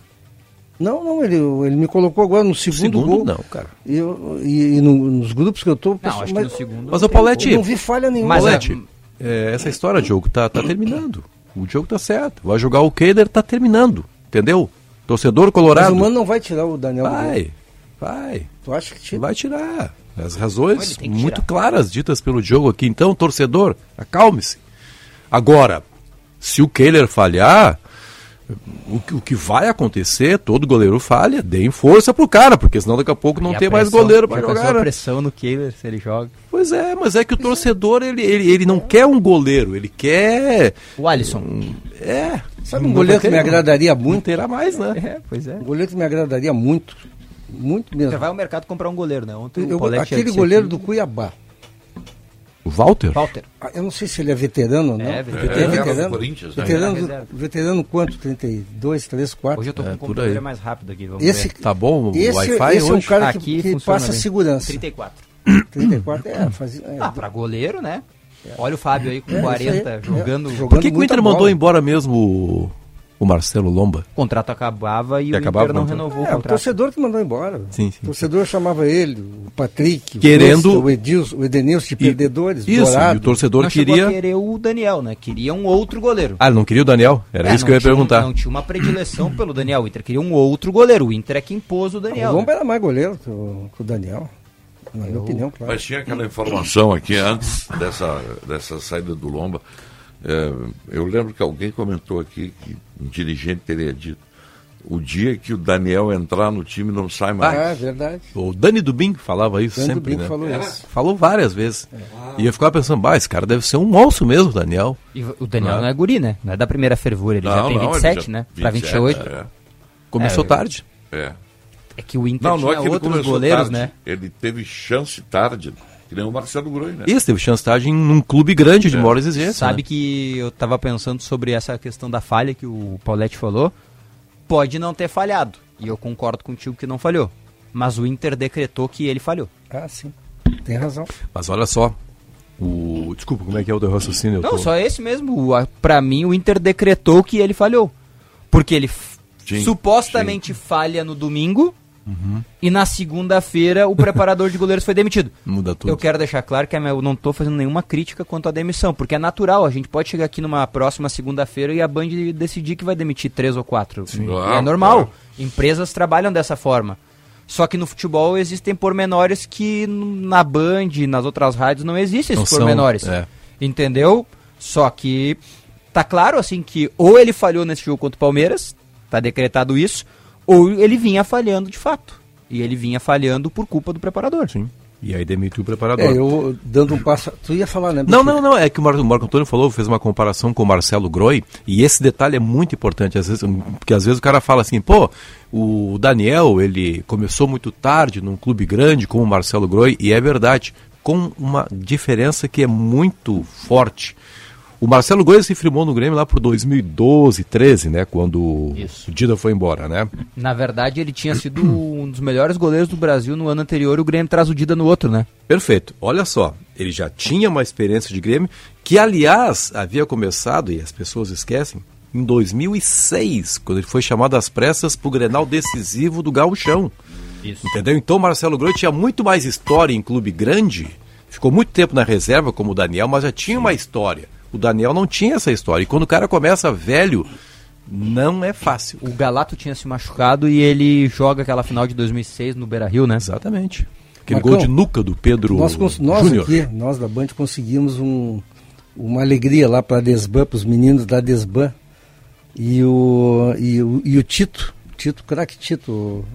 Não, não, ele, ele me colocou agora no segundo, segundo gol. não, cara. E, eu- e- e no- nos grupos que eu tô, Não, pessoal, acho que mas no segundo... Mas o eu não vi falha nenhuma. Mas, Paulette, é, essa história, jogo, tá, tá terminando. O jogo tá certo. Vai jogar o Keider, tá terminando. Entendeu? Torcedor Mas colorado. o Mano não vai tirar o Daniel. Vai, vai. Tu acha que tira? Vai tirar. As razões muito tirar. claras ditas pelo jogo aqui. Então, torcedor, acalme-se. Agora, se o Kehler falhar, o, que- o que vai acontecer, todo goleiro falha, deem força pro cara, porque senão daqui a pouco não E tem mais pressão- goleiro pra já pensou jogar. né? pressão no Kehler se ele joga. Pois é, mas é que o torcedor, ele, ele, ele não quer um goleiro, ele quer... O Alisson. É. Sabe um Não goleiro que me agradaria Não muito? terá mais, né? É, pois é. Um goleiro que me agradaria muito. Muito Você mesmo. vai ao mercado comprar um goleiro, né? Ontem o Eu- aquele goleiro aqui- do Cuiabá. O Walter? Walter. Ah, Eu não sei se ele é veterano ou não. É, É, veterano. É, veterano. do Corinthians, né? Veterano, É, veterano quanto? 32, 3, 4? Hoje eu tô com É, o por computador aí. é mais rápido aqui, vamos Esse, ver. Tá bom o esse, Wi-Fi esse é um hoje? cara que, Aqui que funciona passa bem. segurança. 34. 34, é, fazia, é. Ah, pra goleiro, né? Olha o Fábio aí com É, 40, isso aí. jogando... É, jogando Por que, que o Inter mandou bola. embora mesmo o, o Marcelo Lomba? O contrato acabava e E o acabava Inter não o contrato. renovou É, o o contrato. torcedor que mandou embora. Sim, sim. O torcedor chamava ele, o Patrick, Querendo- o, Costa, o Edilson, o Edenilson de perdedores, Isso, Dourado. e o torcedor não queria... querer o Daniel, né? Queria um outro goleiro. Ah, ele não queria o Daniel? Era É, isso que eu ia tinha perguntar. Não tinha uma predileção pelo Daniel. O Inter queria um outro goleiro. O Inter é que impôs o O Daniel. Lomba né? era mais goleiro que o, que o Daniel. Na minha opinião, claro. Mas tinha aquela informação aqui antes dessa, dessa saída do Lomba. É, eu lembro que alguém comentou aqui que um dirigente teria dito: o dia que o Daniel entrar no time não sai mais. Ah, é verdade. O Dani Dubin falava isso Dani sempre, Dubin né? falou isso. Falou várias vezes. E eu ficava pensando, bah, esse cara deve ser um monstro mesmo, Daniel. E o Daniel Não. não é guri, né? Não é da primeira fervura. Ele já tem ele 27, já- né? Pra 27, 28. Começou É, tarde. É, é. É que o Inter Não, não é que ele outros goleiros, tarde. né? Ele teve chance tarde, que nem o Marcelo Groi, né? Isso, teve chance de estar em um clube grande de É. maior exigência. Sabe né? que eu tava pensando sobre essa questão da falha que o Paulette falou. Pode não ter falhado. E eu concordo contigo que não falhou. Mas o Inter decretou que ele falhou. Ah, sim. Tem razão. Mas olha só. O... Desculpa, como é que é o teu raciocínio? Não, tô- só esse mesmo. O- a- Pra mim, o Inter decretou que ele falhou. Porque ele Sim, supostamente falha no domingo. Uhum. E na segunda-feira o preparador de goleiros foi demitido. Muda tudo. Eu quero deixar claro que eu não estou fazendo nenhuma crítica quanto à demissão, porque é natural, a gente pode chegar aqui numa próxima segunda-feira e a Band decidir que vai demitir três ou quatro. Claro, é normal. claro. Empresas trabalham dessa forma. Só que no futebol existem pormenores que na Band, nas outras rádios, não existem Não esses são, pormenores. é. Entendeu? Só que tá claro assim que ou ele falhou nesse jogo contra o Palmeiras, tá decretado isso, ou ele vinha falhando de fato. E ele vinha falhando por culpa do preparador. Sim. E aí demitiu o preparador. É, eu dando um passo. Tu ia falar, né? Não, não, não. É que o Marco, o Marco Antônio falou, fez uma comparação com o Marcelo Groi, e esse detalhe é muito importante, às vezes, porque às vezes o cara fala assim, pô, o Daniel, ele começou muito tarde num clube grande como o Marcelo Groi, e é verdade, com uma diferença que é muito forte. O Marcelo Gomes se firmou no Grêmio lá por 2012, 13, né? Quando Isso. o Dida foi embora, né? Na verdade, ele tinha sido um dos melhores goleiros do Brasil no ano anterior e o Grêmio traz o Dida no outro, né? Perfeito. Olha só, ele já tinha uma experiência de Grêmio, que aliás havia começado, e as pessoas esquecem, em 2006, quando ele foi chamado às pressas para o Grenal decisivo do Gauchão. Isso. Entendeu? Então o Marcelo Groi tinha muito mais história em clube grande, ficou muito tempo na reserva como o Daniel, mas já tinha Sim. uma história. O Daniel não tinha essa história. E quando o cara começa velho, não é fácil. O Galato tinha se machucado e ele joga aquela final de 2006 no Beira-Rio, né? Exatamente. Aquele Marcão, gol de nuca do Pedro Nós, nós aqui, nós da Band, conseguimos um, uma alegria lá para a Desban, para os meninos da Desban. E o, e o, e o Tito, Tito, craque Tito.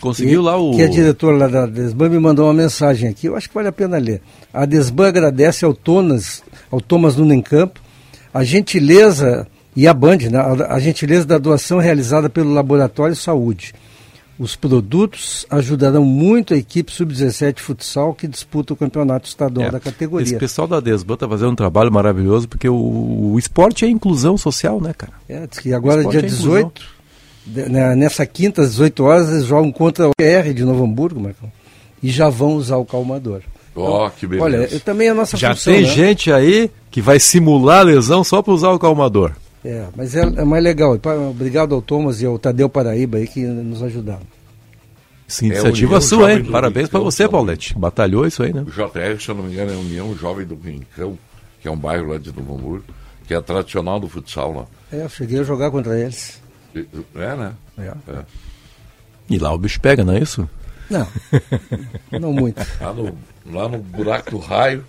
Conseguiu lá o. Que é diretor lá da Desban, me mandou uma mensagem aqui, eu acho que vale a pena ler. A Desban agradece ao Tonas, ao Thomas Nunencampo, a gentileza, e a Band, né, a, a gentileza da doação realizada pelo Laboratório Saúde. Os produtos ajudarão muito a equipe sub-17 futsal que disputa o campeonato estadual é, da categoria. Esse pessoal da Desban está fazendo um trabalho maravilhoso porque o, o, esporte é inclusão social, né, cara? É, que agora dia é 18, né, nessa quinta às 18 horas, eles jogam contra o R de Novo Hamburgo, Marcão, e já vão usar o calmador. Ó, oh, que beleza. Olha, eu, também é a nossa Já função, tem né? gente aí que vai simular a lesão só para usar o calmador. É, mas é, é, mais legal. Obrigado ao Thomas e ao Tadeu Paraíba aí que nos ajudaram. Sim, iniciativa é sua, hein? Parabéns para você, Paulette. Batalhou isso aí, né? O JR, se eu não me engano, é a União Jovem do Rincão, que é um bairro lá de Novo Hamburgo, que é tradicional do futsal lá. É, eu cheguei a jogar contra eles. É, né? É. é. E lá o bicho pega, não é isso? Não, não muito. Lá no, lá no buraco do raio,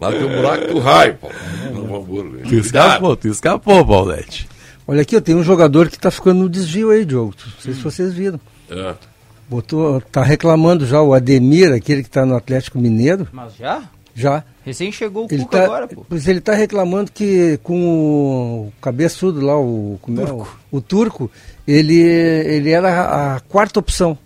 lá tem o buraco do raio, Paulo, no. Tu escapou, tu escapou, Paulette. Olha aqui, eu tenho um jogador que está ficando no desvio aí, Diogo. Não sei hum. se vocês viram. É. Botou, tá reclamando já o Ademir, aquele que está no Atlético Mineiro. Mas já? Já. Recém chegou o ele Cuca tá, agora, pô. Pois ele está reclamando que com o cabeçudo lá, o, como turco. É, o, o turco, ele, ele era a quarta opção.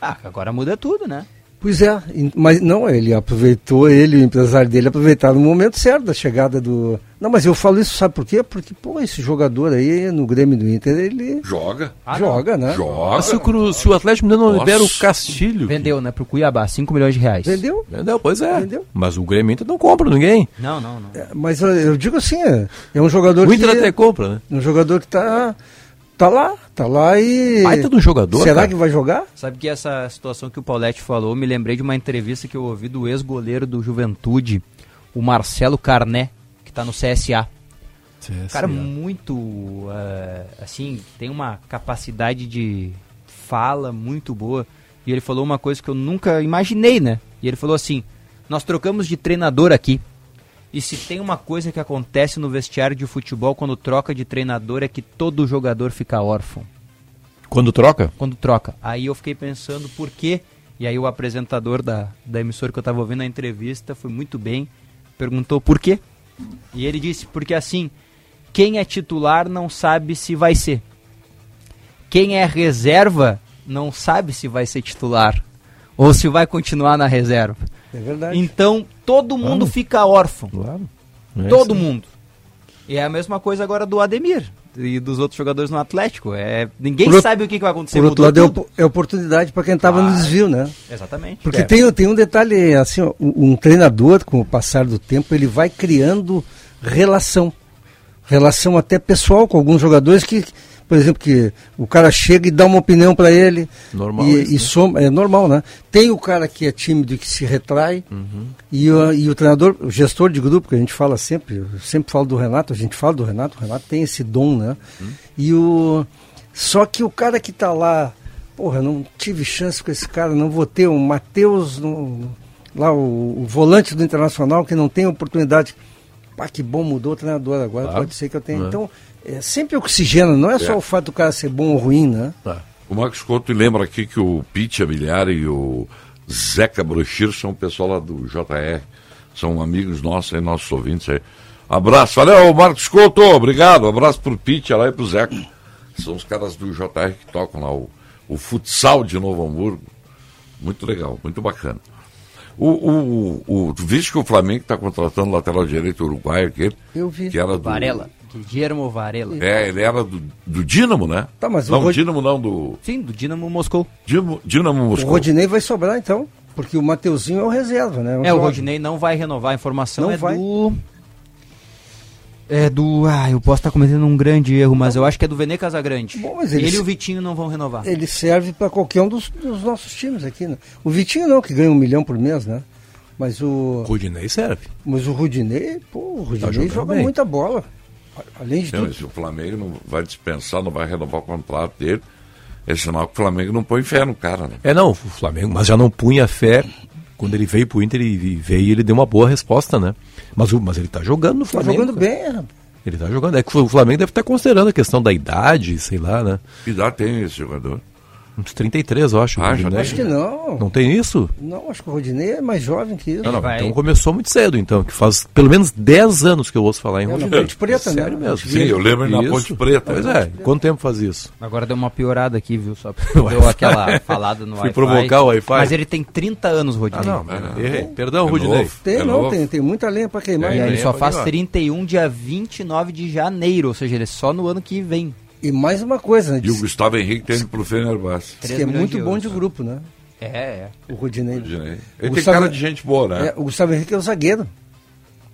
Ah, agora muda tudo, né? Pois é, mas não, ele aproveitou, ele, o empresário dele, aproveitaram no momento certo da chegada do. Não, mas eu falo isso, sabe por quê? Porque, pô, esse jogador aí no Grêmio do Inter, ele. Joga. Ah, joga, não. né? Joga. Se o, se o Atlético não Nossa. libera o Castilho. Vendeu, né, pro Cuiabá, 5 milhões de reais. Vendeu? Vendeu, pois é. Vendeu. Mas o Grêmio Inter não compra ninguém. Não, não, não. É, mas eu digo assim, é, é um jogador o Inter que. até compra, né? Um jogador que tá Tá lá, tá lá e. Baita do jogador. Será cara. que vai jogar? Sabe que essa situação que o Paulette falou, me lembrei de uma entrevista que eu ouvi do ex-goleiro do Juventude, o Marcelo Carné, que tá no CSA. CSA. Cara, muito. Uh, assim, tem uma capacidade de fala muito boa. E ele falou uma coisa que eu nunca imaginei, né? E ele falou assim: Nós trocamos de treinador aqui. E se tem uma coisa que acontece no vestiário de futebol quando troca de treinador é que todo jogador fica órfão. Quando troca? Quando troca. Aí eu fiquei pensando por quê. E aí o apresentador da, da emissora que eu estava ouvindo a entrevista foi muito bem, perguntou por quê. E ele disse, porque assim, quem é titular não sabe se vai ser. Quem é reserva não sabe se vai ser titular ou se vai continuar na reserva. É verdade. Então todo mundo claro. fica órfão. Claro. É todo mundo. E é a mesma coisa agora do Ademir e dos outros jogadores no Atlético. É, ninguém por sabe o que, vai acontecer. Por outro lado, é, é oportunidade para quem estava ah, no desvio, né? Exatamente. Porque é. tem, tem um detalhe, assim, ó, um treinador, com o passar do tempo, ele vai criando relação. Relação até pessoal com alguns jogadores que por exemplo, que o cara chega e dá uma opinião para ele. Normal. E, isso, e né? soma, é normal, né? Tem o cara que é tímido e que se retrai, uhum. e, o, e o treinador, o gestor de grupo, que a gente fala sempre, eu sempre falo do Renato, a gente fala do Renato, o Renato tem esse dom, né? Uhum. E o. Só que o cara que está lá, porra, não tive chance com esse cara, não vou ter um Matheus, lá o, o, volante do Internacional, que não tem oportunidade. Pá, que bom, mudou o treinador agora, claro. pode ser que eu tenha. É. Então, é, sempre oxigena, não é só é. o fato do cara ser bom ou ruim, né? Tá. O Marcos Couto lembra aqui que o Pete Abiliari e o Zeca Brochir são o pessoal lá do JR. São amigos nossos aí, nossos ouvintes aí. Abraço. Valeu, Marcos Couto. Obrigado. Abraço pro Pete lá e pro Zeca. São os caras do JR que tocam lá o, o futsal de Novo Hamburgo. Muito legal, muito bacana. O, o, o, tu viste que o Flamengo está contratando o lateral direito uruguaio aquele? Eu vi. Que era do, Varela. Guillermo Varela. É, ele era do, do Dínamo, né? Tá, mas o não, Rod- Dínamo não, do Sim, do Dinamo Moscou. Dínamo, Dínamo O Moscou. Rodinei vai sobrar então, porque o Mateuzinho é o reserva, né? É, o jovem. Rodinei não vai renovar a informação. Não é vai. do. É do. Ah, eu posso estar cometendo um grande erro, mas eu acho que é do Vene Casagrande. Bom, mas ele eles- e o Vitinho não vão renovar. Ele serve para qualquer um dos, dos nossos times aqui, né? O Vitinho não, que ganha um milhão por mês, né? Mas o, Rudinei serve. mas o Rudinei, pô, o Rudinei Tá joga bem. muita bola. Além de Não, tudo. se o Flamengo não vai dispensar, não vai renovar o contrato dele, é sinal que o Flamengo não põe fé no cara, né? É, não, o Flamengo, mas já não punha fé. Quando ele veio pro Inter, ele veio e ele deu uma boa resposta, né? Mas, o, mas ele tá jogando no Tá Flamengo. jogando cara. bem, rapaz. Ele tá jogando. É que o Flamengo deve estar considerando a questão da idade, sei lá, né? Que idade tem esse jogador? Uns 33, eu acho. O já Rudinei. Acho que não. Não tem isso? Não, acho que o Rodinei é mais jovem que isso. Não, não. vai- Então começou muito cedo, então, que faz pelo menos 10 anos que eu ouço falar em É, na Rudinei. Ponte Preta, né? Sério mesmo. Sim, eu lembro ele na Isso. Ponte Preta. Pois é, quanto tempo faz isso? Agora deu uma piorada aqui, viu? Só porque deu aquela falada no Fui provocar o Wi-Fi. Mas ele tem 30 anos, Rodinei. Ah, não, errei. Perdão, É Rudinei. novo. Tem, É não, novo. tem, tem muita lenha para queimar. Aí ele é, só faz ir lá. 31 dia 29 de janeiro, ou seja, ele é só no ano que vem. E mais uma coisa, né? E o Gustavo Henrique tem ido pro Fenerbahçe. diz 3 que é muito de bom de grupo, né? É, é. O Rodinei. Ele O tem Gustavo- cara de gente boa, né? É, o Gustavo Henrique é o zagueiro.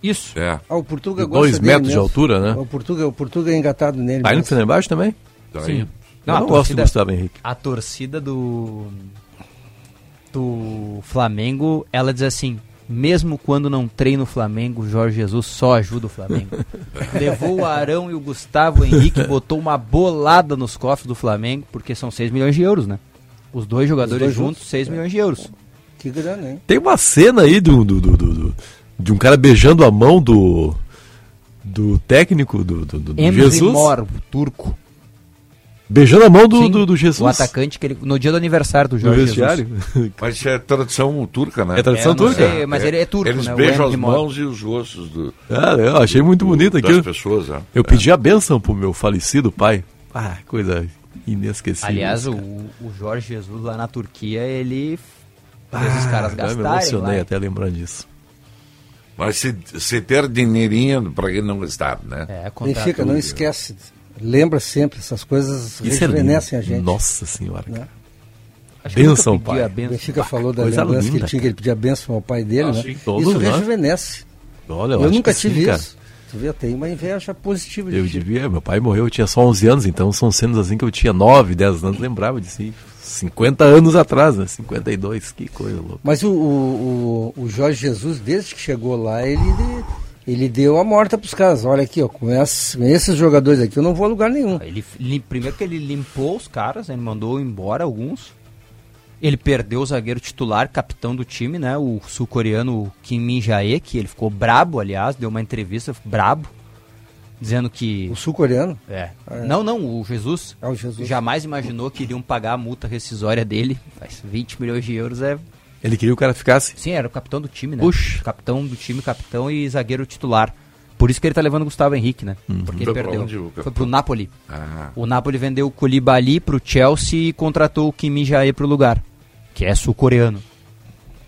Isso. É. Ah, o Portuga De gosta dois dele metros de mesmo. altura, né? O Portuga, o Portuga é engatado nele. Tá indo mesmo. pro Fenerbahçe também? Tá Sim. aí. Não, eu não gosto do torcida- Gustavo Henrique. A torcida do do Flamengo, ela diz assim: mesmo quando não treina o Flamengo, o Jorge Jesus só ajuda o Flamengo. Levou o Arão e o Gustavo Henrique, botou uma bolada nos cofres do Flamengo, porque são 6 milhões de euros, né? Os dois jogadores dois juntos, juntos, 6 milhões de euros. Que grana, hein? Tem uma cena aí do, do, do- do- do- de um cara beijando a mão do, do técnico do, do, do Jesus. Mor, turco. Beijando a mão do, Sim, do, do Jesus. O atacante que ele, no dia do aniversário do do Jorge Jesus. Mas isso é tradição turca, né? É tradição É, turca? sei, mas ele é turco, Eles né? beijam as mãos e os rostos do, Ah, eu achei muito bonito das aquilo. pessoas. né? Eu pedi a benção pro meu falecido pai. Ah, coisa inesquecível. Aliás, o, o Jorge Jesus lá na Turquia, ele fez os caras Ah, eu me gastarem emocionei lá. até lembrando disso. Mas se, se ter dinheirinho para quem não gastar, né? É. Benfica, não esquece. Lembra sempre, essas coisas Isso é rejuvenescem a lindo. gente. Nossa senhora. Né? Acho que Benção, pai. a O benção. Benfica falou da lembrança que linda, ele tinha, que ele pedia benção ao pai dele, Ah, né? todos, isso rejuvenesce. Olha, eu, Eu, nunca que sim, tive cara. isso. Tu vê, tem uma inveja positiva de Eu ti. devia, meu pai morreu, eu tinha só 11 anos, então são cenas assim que eu tinha 9, 10 anos, lembrava de si. 50 anos atrás, né? 52, que coisa louca. Mas o, o, o, o Jorge Jesus, desde que chegou lá, ele, ele deu a morta pros caras. Olha aqui, ó, com, esses, com esses jogadores aqui eu não vou a lugar nenhum. Ele, primeiro que ele limpou os caras, ele mandou embora alguns. Ele perdeu o zagueiro titular, capitão do time, né? O sul-coreano Kim Min-jae, que ele ficou brabo, aliás, deu uma entrevista brabo, dizendo que... O sul-coreano, É. É. Não, não, o Jesus, é o Jesus. jamais imaginou que iriam pagar a multa rescisória dele. Mas 20 milhões de euros é Ele queria que o cara ficasse. Sim, era o capitão do time, né? Puxa. Capitão do time, capitão e zagueiro titular. Por isso que ele tá levando o Gustavo Henrique, né? Porque ele perdeu. onde? Foi pro Napoli. Ah, O Napoli vendeu o Koulibaly pro Chelsea e contratou o Kim Jae pro lugar, que é sul-coreano.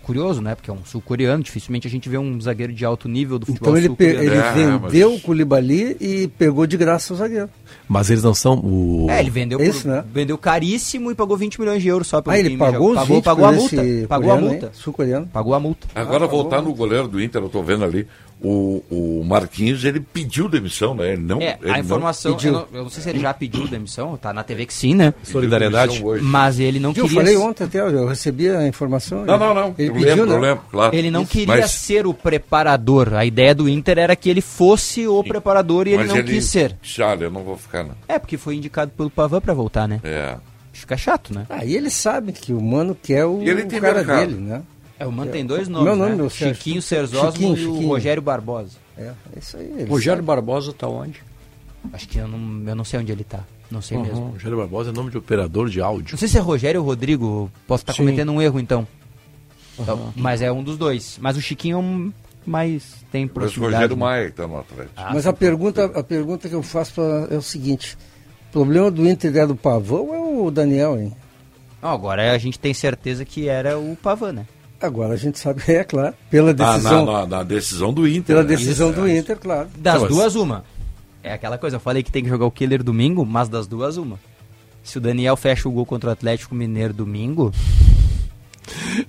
Curioso, né? Porque é um sul-coreano, dificilmente a gente vê um zagueiro de alto nível do futebol Então ele, ele É, vendeu mas- o Koulibaly e pegou de graça o zagueiro. Mas eles não são o. É, ele vendeu, É por- isso, né? vendeu caríssimo e pagou 20 milhões de euros só pelo Ah, ele pagou Jae. os 20 pagou, pagou a multa. esse Pagou a multa. hein? Sul-coreano. Pagou a multa. Agora Ah, voltar no goleiro do Inter, eu tô vendo ali, o, o Marquinhos, ele pediu demissão, né? Ele não, É, ele a não informação, eu pediu. não, eu não sei se ele já pediu demissão, tá na TV que sim, né? Solidariedade. Mas ele não Eu queria. falei ontem até, eu recebi a informação. Não, não, não. Ele eu pediu, lembro, né? eu lembro, claro. Ele não Isso. queria Mas- ser o preparador. A ideia do Inter era que ele fosse o preparador e ele mas não quis ser. Tchau, eu não vou ficar, não. É, porque foi indicado pelo Pavan pra voltar, né? É. Fica chato, né? Aí ele sabe que o mano quer o, E ele tem cara mercado. dele, né? É, o Mano tem dois Meu nomes, nome, né? meu Sérgio. Chiquinho Chiquinho, e o. Rogério Barbosa. É, é isso aí. ele Rogério sabe. Barbosa tá onde? Acho que eu não, eu não sei onde ele tá. Não sei mesmo. Uhum. Rogério Barbosa é nome de operador de áudio. Não sei se é Rogério ou Rodrigo. Posso estar Sim. cometendo um erro então. Então, Mas é um dos dois. Mas o Chiquinho é um mais tem Mas o proximidade. Rogério? Maia que tá no Atlético. Ah, Mas sim, a pergunta, a pergunta que eu faço pra- é o seguinte: o problema do Inter é do Pavão ou é o Daniel, hein? Não, agora a gente tem certeza que era o Pavan, né? Agora a gente sabe, é claro, pela Ah, decisão, na, na- na decisão do Inter. pela né? decisão Isso, do é. Inter, claro. Das Mas- duas, uma. É aquela coisa, eu falei que tem que jogar o Killer domingo, mas das duas, uma. Se o Daniel fecha o gol contra o Atlético Mineiro domingo.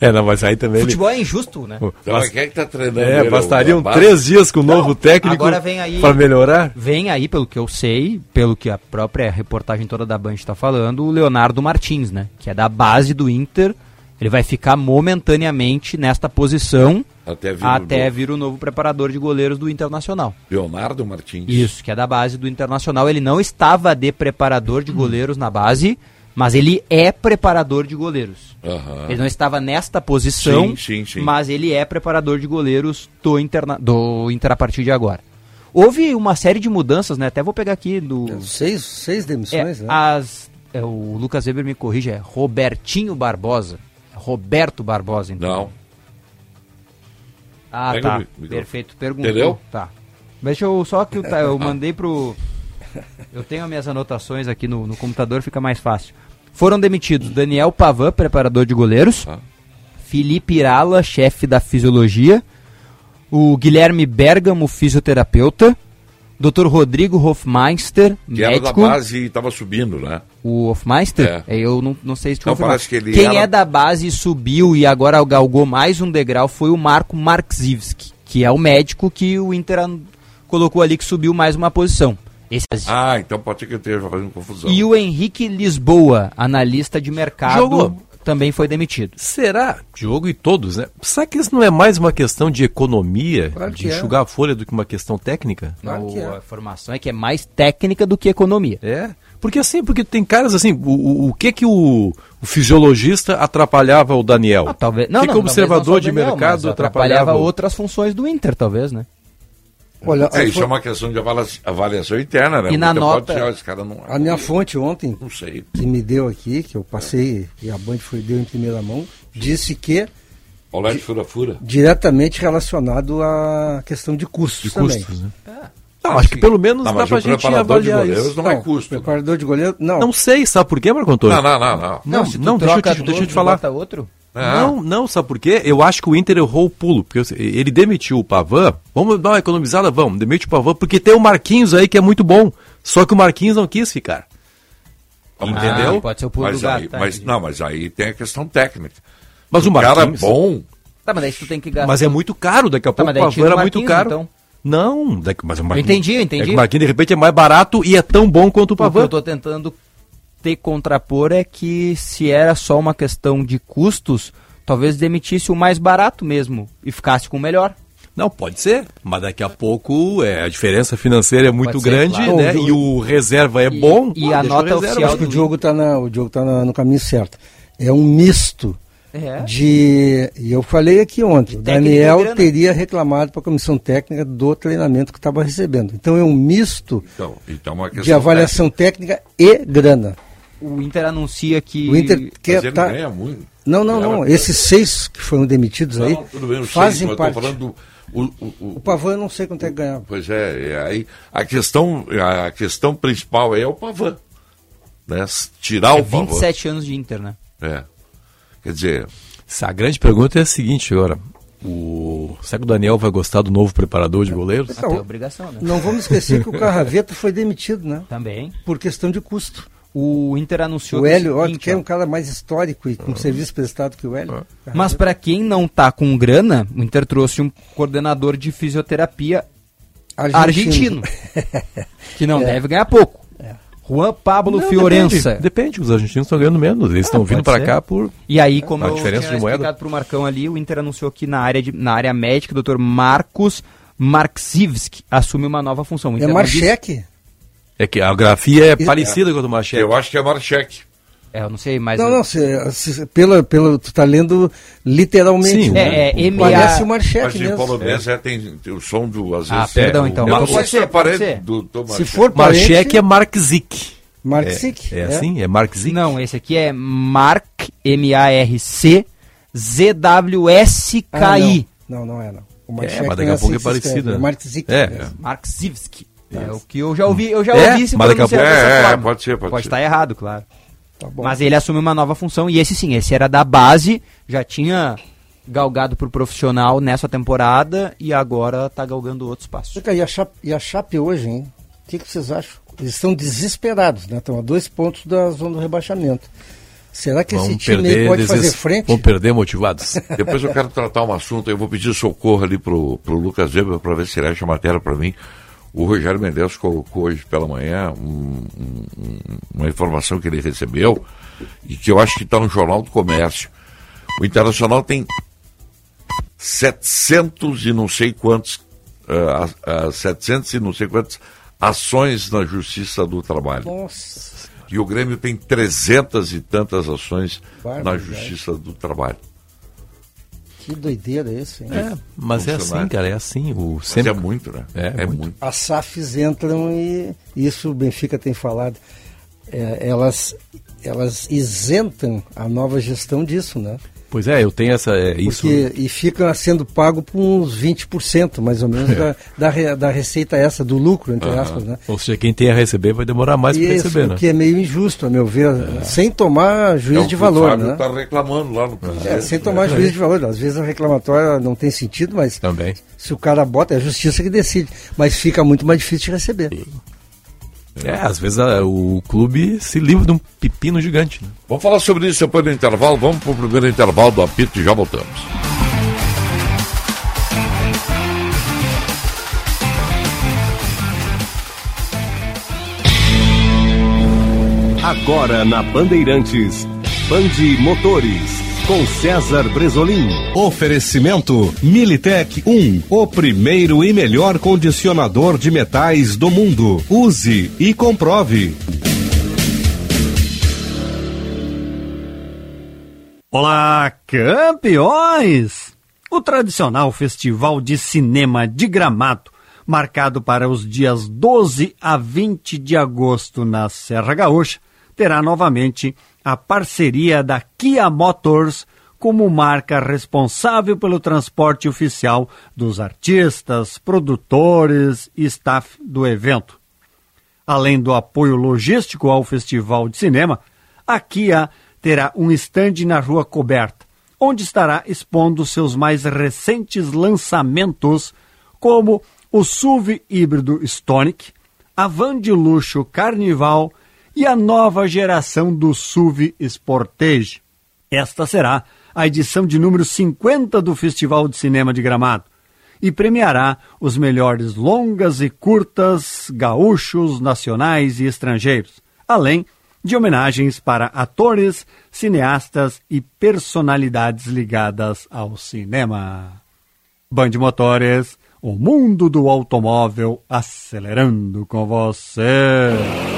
É, não, mas aí também ele... Futebol é injusto, né? Então, Bast- quem é que tá treinando? É, ele? bastariam três dias com o novo técnico agora vem aí- pra melhorar. Vem aí, pelo que eu sei, pelo que a própria reportagem toda da Band está falando, o Leonardo Martins, né? Que é da base do Inter. Ele vai ficar momentaneamente nesta posição Até vir até o vir o novo preparador de goleiros do Internacional. Leonardo Martins. Isso, que é da base do Internacional. Ele não estava de preparador de goleiros na base, mas ele é preparador de goleiros. Aham. Ele não estava nesta posição, Sim, sim, sim. mas ele é preparador de goleiros do, interna do Inter a partir de agora. Houve uma série de mudanças, né? Até vou pegar aqui do. Seis, seis É, demissões, né? as, é, o Lucas Weber me corrige, é Robertinho Barbosa. Roberto Barbosa, então. Não. Ah, Pega tá. Perfeito. Perguntou. Entendeu? Tá. Deixa eu só que eu, eu mandei pro. Eu tenho as minhas anotações aqui no, no computador, fica mais fácil. Foram demitidos Daniel Pavan, preparador de goleiros. Tá. Felipe Irala, chefe da fisiologia. O Guilherme Bergamo, fisioterapeuta. Dr. Rodrigo Hofmeister, Que era da médico. base e estava subindo, né? O Hofmeister? É. Eu não, não sei se Então parece que ele Quem era- é da base e subiu e agora galgou mais um degrau foi o Marco Marksivski, que é o médico que o Inter colocou ali que subiu mais uma posição. Esse Ah, então pode ser que eu esteja fazendo confusão. E o Henrique Lisboa, analista de mercado, Jogou. Também foi demitido. Será, Diogo e todos, né? Será que isso não é mais uma questão de economia, Claro de é. enxugar a folha do que uma questão técnica? Claro O- que é. A informação é que é mais técnica do que economia. É, porque assim, porque tem caras assim, o, o, o que que o, o fisiologista atrapalhava o Daniel? Ah, talvez, o não, que não, que o não observador só o de mercado atrapalhava? o- outras funções do Inter, talvez, né? Olha, É, isso fo- é uma questão de avalia- avaliação interna, né? E na nota- esse cara não... a minha fonte ontem, Não sei. que me deu aqui, que eu passei e a Band foi deu em primeira mão, disse que Paulete Fura-Fura. diretamente relacionado à questão de custos de também. custos, né? Não, acho que pelo menos Não, dá pra gente preparador de avaliar goleiros isso. não, é custo. Preparador de goleiro, não. Não sei, sabe por quê, Marco Antônio? Não, não, não, não. Não, se tu não, deixa eu te- deixa eu te falar. bota outro. É. Não, não, sabe por quê? Eu acho que o Inter errou o pulo, porque ele demitiu o Pavan, vamos dar uma economizada, vamos, demite o Pavan, porque tem o Marquinhos aí que é muito bom, só que o Marquinhos não quis ficar. Entendeu? Ah, pode ser o pulo Mas do gato. aí, tá, mas, não, mas aí tem a questão técnica. Mas o cara Marquinhos... bom, Tá, mas daí tu tem que gastar. Mas é muito caro, daqui a Tá, pouco o Pavan o era muito caro. então. Não, daqui, mas o Marquinhos... entendi, eu entendi. É que o Marquinhos, de repente, é mais barato e é tão bom quanto o O Pavan. eu tô tentando te contrapor é que se era só uma questão de custos, talvez demitisse o mais barato mesmo e ficasse com o melhor. Não, pode ser, mas daqui a pouco é, a diferença financeira é muito ser, grande, claro. né? E o reserva é E- bom. e pô, a o nota reserva. oficial Acho que o Diogo está o Diogo tá na- no caminho certo. É um misto É. de. E eu falei aqui ontem, o técnica Daniel teria reclamado para a comissão técnica do treinamento que estava recebendo. Então é um misto então, então é de avaliação técnica e grana. O Inter anuncia que. O Inter quer tá- ganha muito. Não, não, não. Esses seis que foram demitidos Não, aí não, tudo bem, fazem eu parte. do... O, o, o- O Pavan eu não sei quanto é que ganhava. Pois é, é, aí a questão, a questão principal é o Pavan. Né? Tirar É o Pavan. 27 anos de Inter, né? É. Quer dizer, A grande pergunta é a seguinte agora. O... Será que o Daniel vai gostar do novo preparador de goleiros? Então, obrigação, né? Não vamos esquecer que o Carraveta foi demitido, né? Também. Por questão de custo. O Inter anunciou O é Hélio, ó, que é um cara mais histórico e com serviço prestado que o Hélio. Mas para quem não tá com grana, o Inter trouxe um coordenador de fisioterapia argentino, que não deve ganhar pouco. Juan Pablo Não, Fiorença. Depende, depende, os argentinos estão ganhando menos. Eles estão vindo Ah, pode para cá por. E aí, como A eu diferença tinha de moeda? explicado pro Marcão ali, o Inter anunciou que na área, de, na área médica, o Dr. Marcos Marksivski assume uma nova função. O É Marcheque. É que a grafia é parecida com a do Machete. eu acho que é Marchek. É, eu não sei, mas. Não, não, se, se, pela, pela, tu tá lendo literalmente. Sim, né? é, é MA... Parece o Marcheque Mas em mesmo. polonês é. tem o som do. Às Ah, vezes, perdão, é, então. o- Mas não pode se ser, é pode ser. do, do Se for parente, Marcheque é Mark Zick. Mark É, Zick, é assim? É Mark Zick? Não, esse aqui é Mark, M-A-R-C, Z-W-S-K-I. Ah, não. não, não é não. O É, Marcheque mas daqui não a pouco é parecido, né? Mark Zick. É, mesmo. É o que eu já ouvi, eu já É, ouvi se mas daqui a pouco- É, é, pode ser, pode ser. estar errado, claro. Tá bom. Mas ele assume uma nova função e esse sim, esse era da base, já tinha galgado pro profissional nessa temporada e agora tá galgando outros passos. E a, Chape, e a Chape hoje, hein? O que, que vocês acham? Eles estão desesperados, né? Estão a dois pontos da zona do rebaixamento. Será que esse Vamos time aí perder, pode fazer frente? vamos perder motivados. Depois eu quero tratar um assunto, eu vou pedir socorro ali pro, pro Lucas Weber para ver se ele acha a matéria para mim. O Rogério Mendes colocou hoje pela manhã um- um- um- uma informação que ele recebeu e que eu acho que está no Jornal do Comércio. O Internacional tem 700 e não sei quantos, ah, ah, 700 e não sei quantas ações na Justiça do Trabalho. Nossa, E o Grêmio tem 300 e tantas ações na. Justiça do Trabalho. Que doideira isso, hein? É, mas é assim, cara, é assim. O, Mas sempre, é muito, né? É, muito. muito. As SAFs entram e isso o Benfica tem falado. é, elas, elas isentam a nova gestão disso, né? Pois é, eu tenho essa. É, isso. Porque, e fica sendo pago por uns 20%, mais ou menos, da, da, re- da receita essa, do lucro, entre aspas, né? Ou seja, quem tem a receber vai demorar mais para Isso, receber, né? o que é meio injusto, a meu ver, sem tomar juízo É de valor, O Fábio né? está reclamando lá no É, sem né? tomar juízo de valor. Às vezes a reclamatória não tem sentido, mas Também. se o cara bota, é a justiça que decide. Mas fica muito mais difícil de receber. É, às vezes a- o clube se livra de um pepino gigante. Né? Vamos falar sobre isso depois do intervalo. Vamos para o primeiro intervalo do apito e já voltamos. Agora na Bandeirantes, Bande Motores, com César Bresolim. Oferecimento Militec 1, o primeiro e melhor condicionador de metais do mundo. Use e comprove. Olá, campeões! O tradicional Festival de Cinema de Gramado, marcado para os dias 12 a 20 de agosto na Serra Gaúcha, terá novamente a parceria da Kia Motors como marca responsável pelo transporte oficial dos artistas, produtores e staff do evento. Além do apoio logístico ao Festival de Cinema, a Kia terá um estande na Rua Coberta, onde estará expondo seus mais recentes lançamentos, como o SUV híbrido Stonic, a van de luxo Carnival e a nova geração do SUV Sportage. Esta será a edição de número 50 do Festival de Cinema de Gramado e premiará os melhores longas e curtas gaúchos, nacionais e estrangeiros, além de homenagens para atores, cineastas e personalidades ligadas ao cinema. Band Motores, o mundo do automóvel acelerando com você.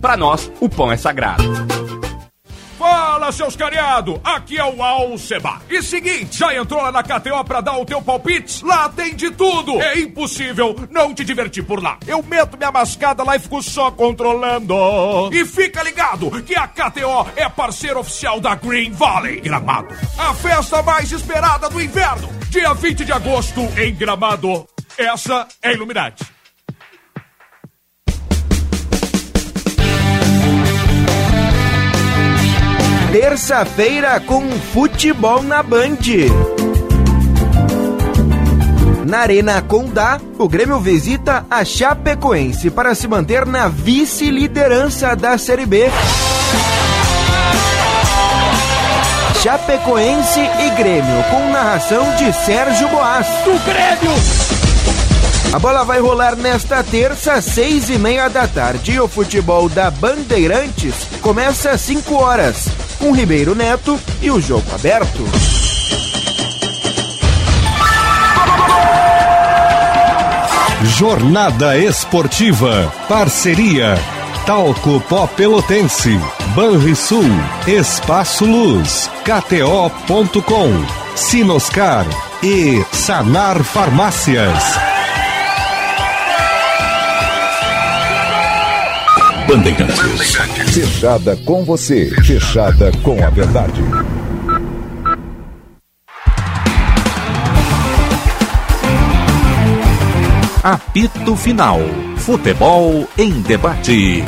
para nós, o pão é sagrado. Fala, seus cariado! Aqui é o Alceba. E seguinte, já entrou na KTO pra dar o teu palpite? Lá tem de tudo! É impossível não te divertir por lá. Eu meto minha mascada lá e fico só controlando. E fica ligado que a KTO é parceiro oficial da Green Valley Gramado. A festa mais esperada do inverno. Dia 20 de agosto em Gramado. Essa é Illuminati. Terça-feira com futebol na Band. Na Arena Condá, o Grêmio visita a Chapecoense para se manter na vice-liderança da Série B. Chapecoense e Grêmio, com narração de Sérgio Boas. Do Grêmio! A bola vai rolar nesta terça, seis e meia da tarde. E o futebol da Bandeirantes começa às 5 horas, com Ribeiro Neto e o jogo aberto. Jornada Esportiva. Parceria. Talco Pó Pelotense. Banrisul. Espaço Luz. KTO.com. Sinoscar. E Sanar Farmácias. Bandeirantes. Fechada com você. Fechada com a verdade. Apito Final. Futebol em debate.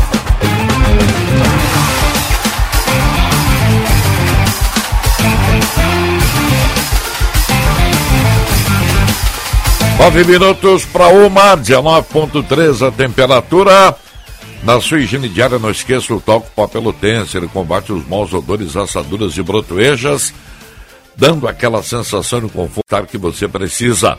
Nove minutos para uma, 19.3 a temperatura. Na sua higiene diária, não esqueça o talco papelutense. Ele combate os maus odores, assaduras e brotoejas, dando aquela sensação de conforto que você precisa.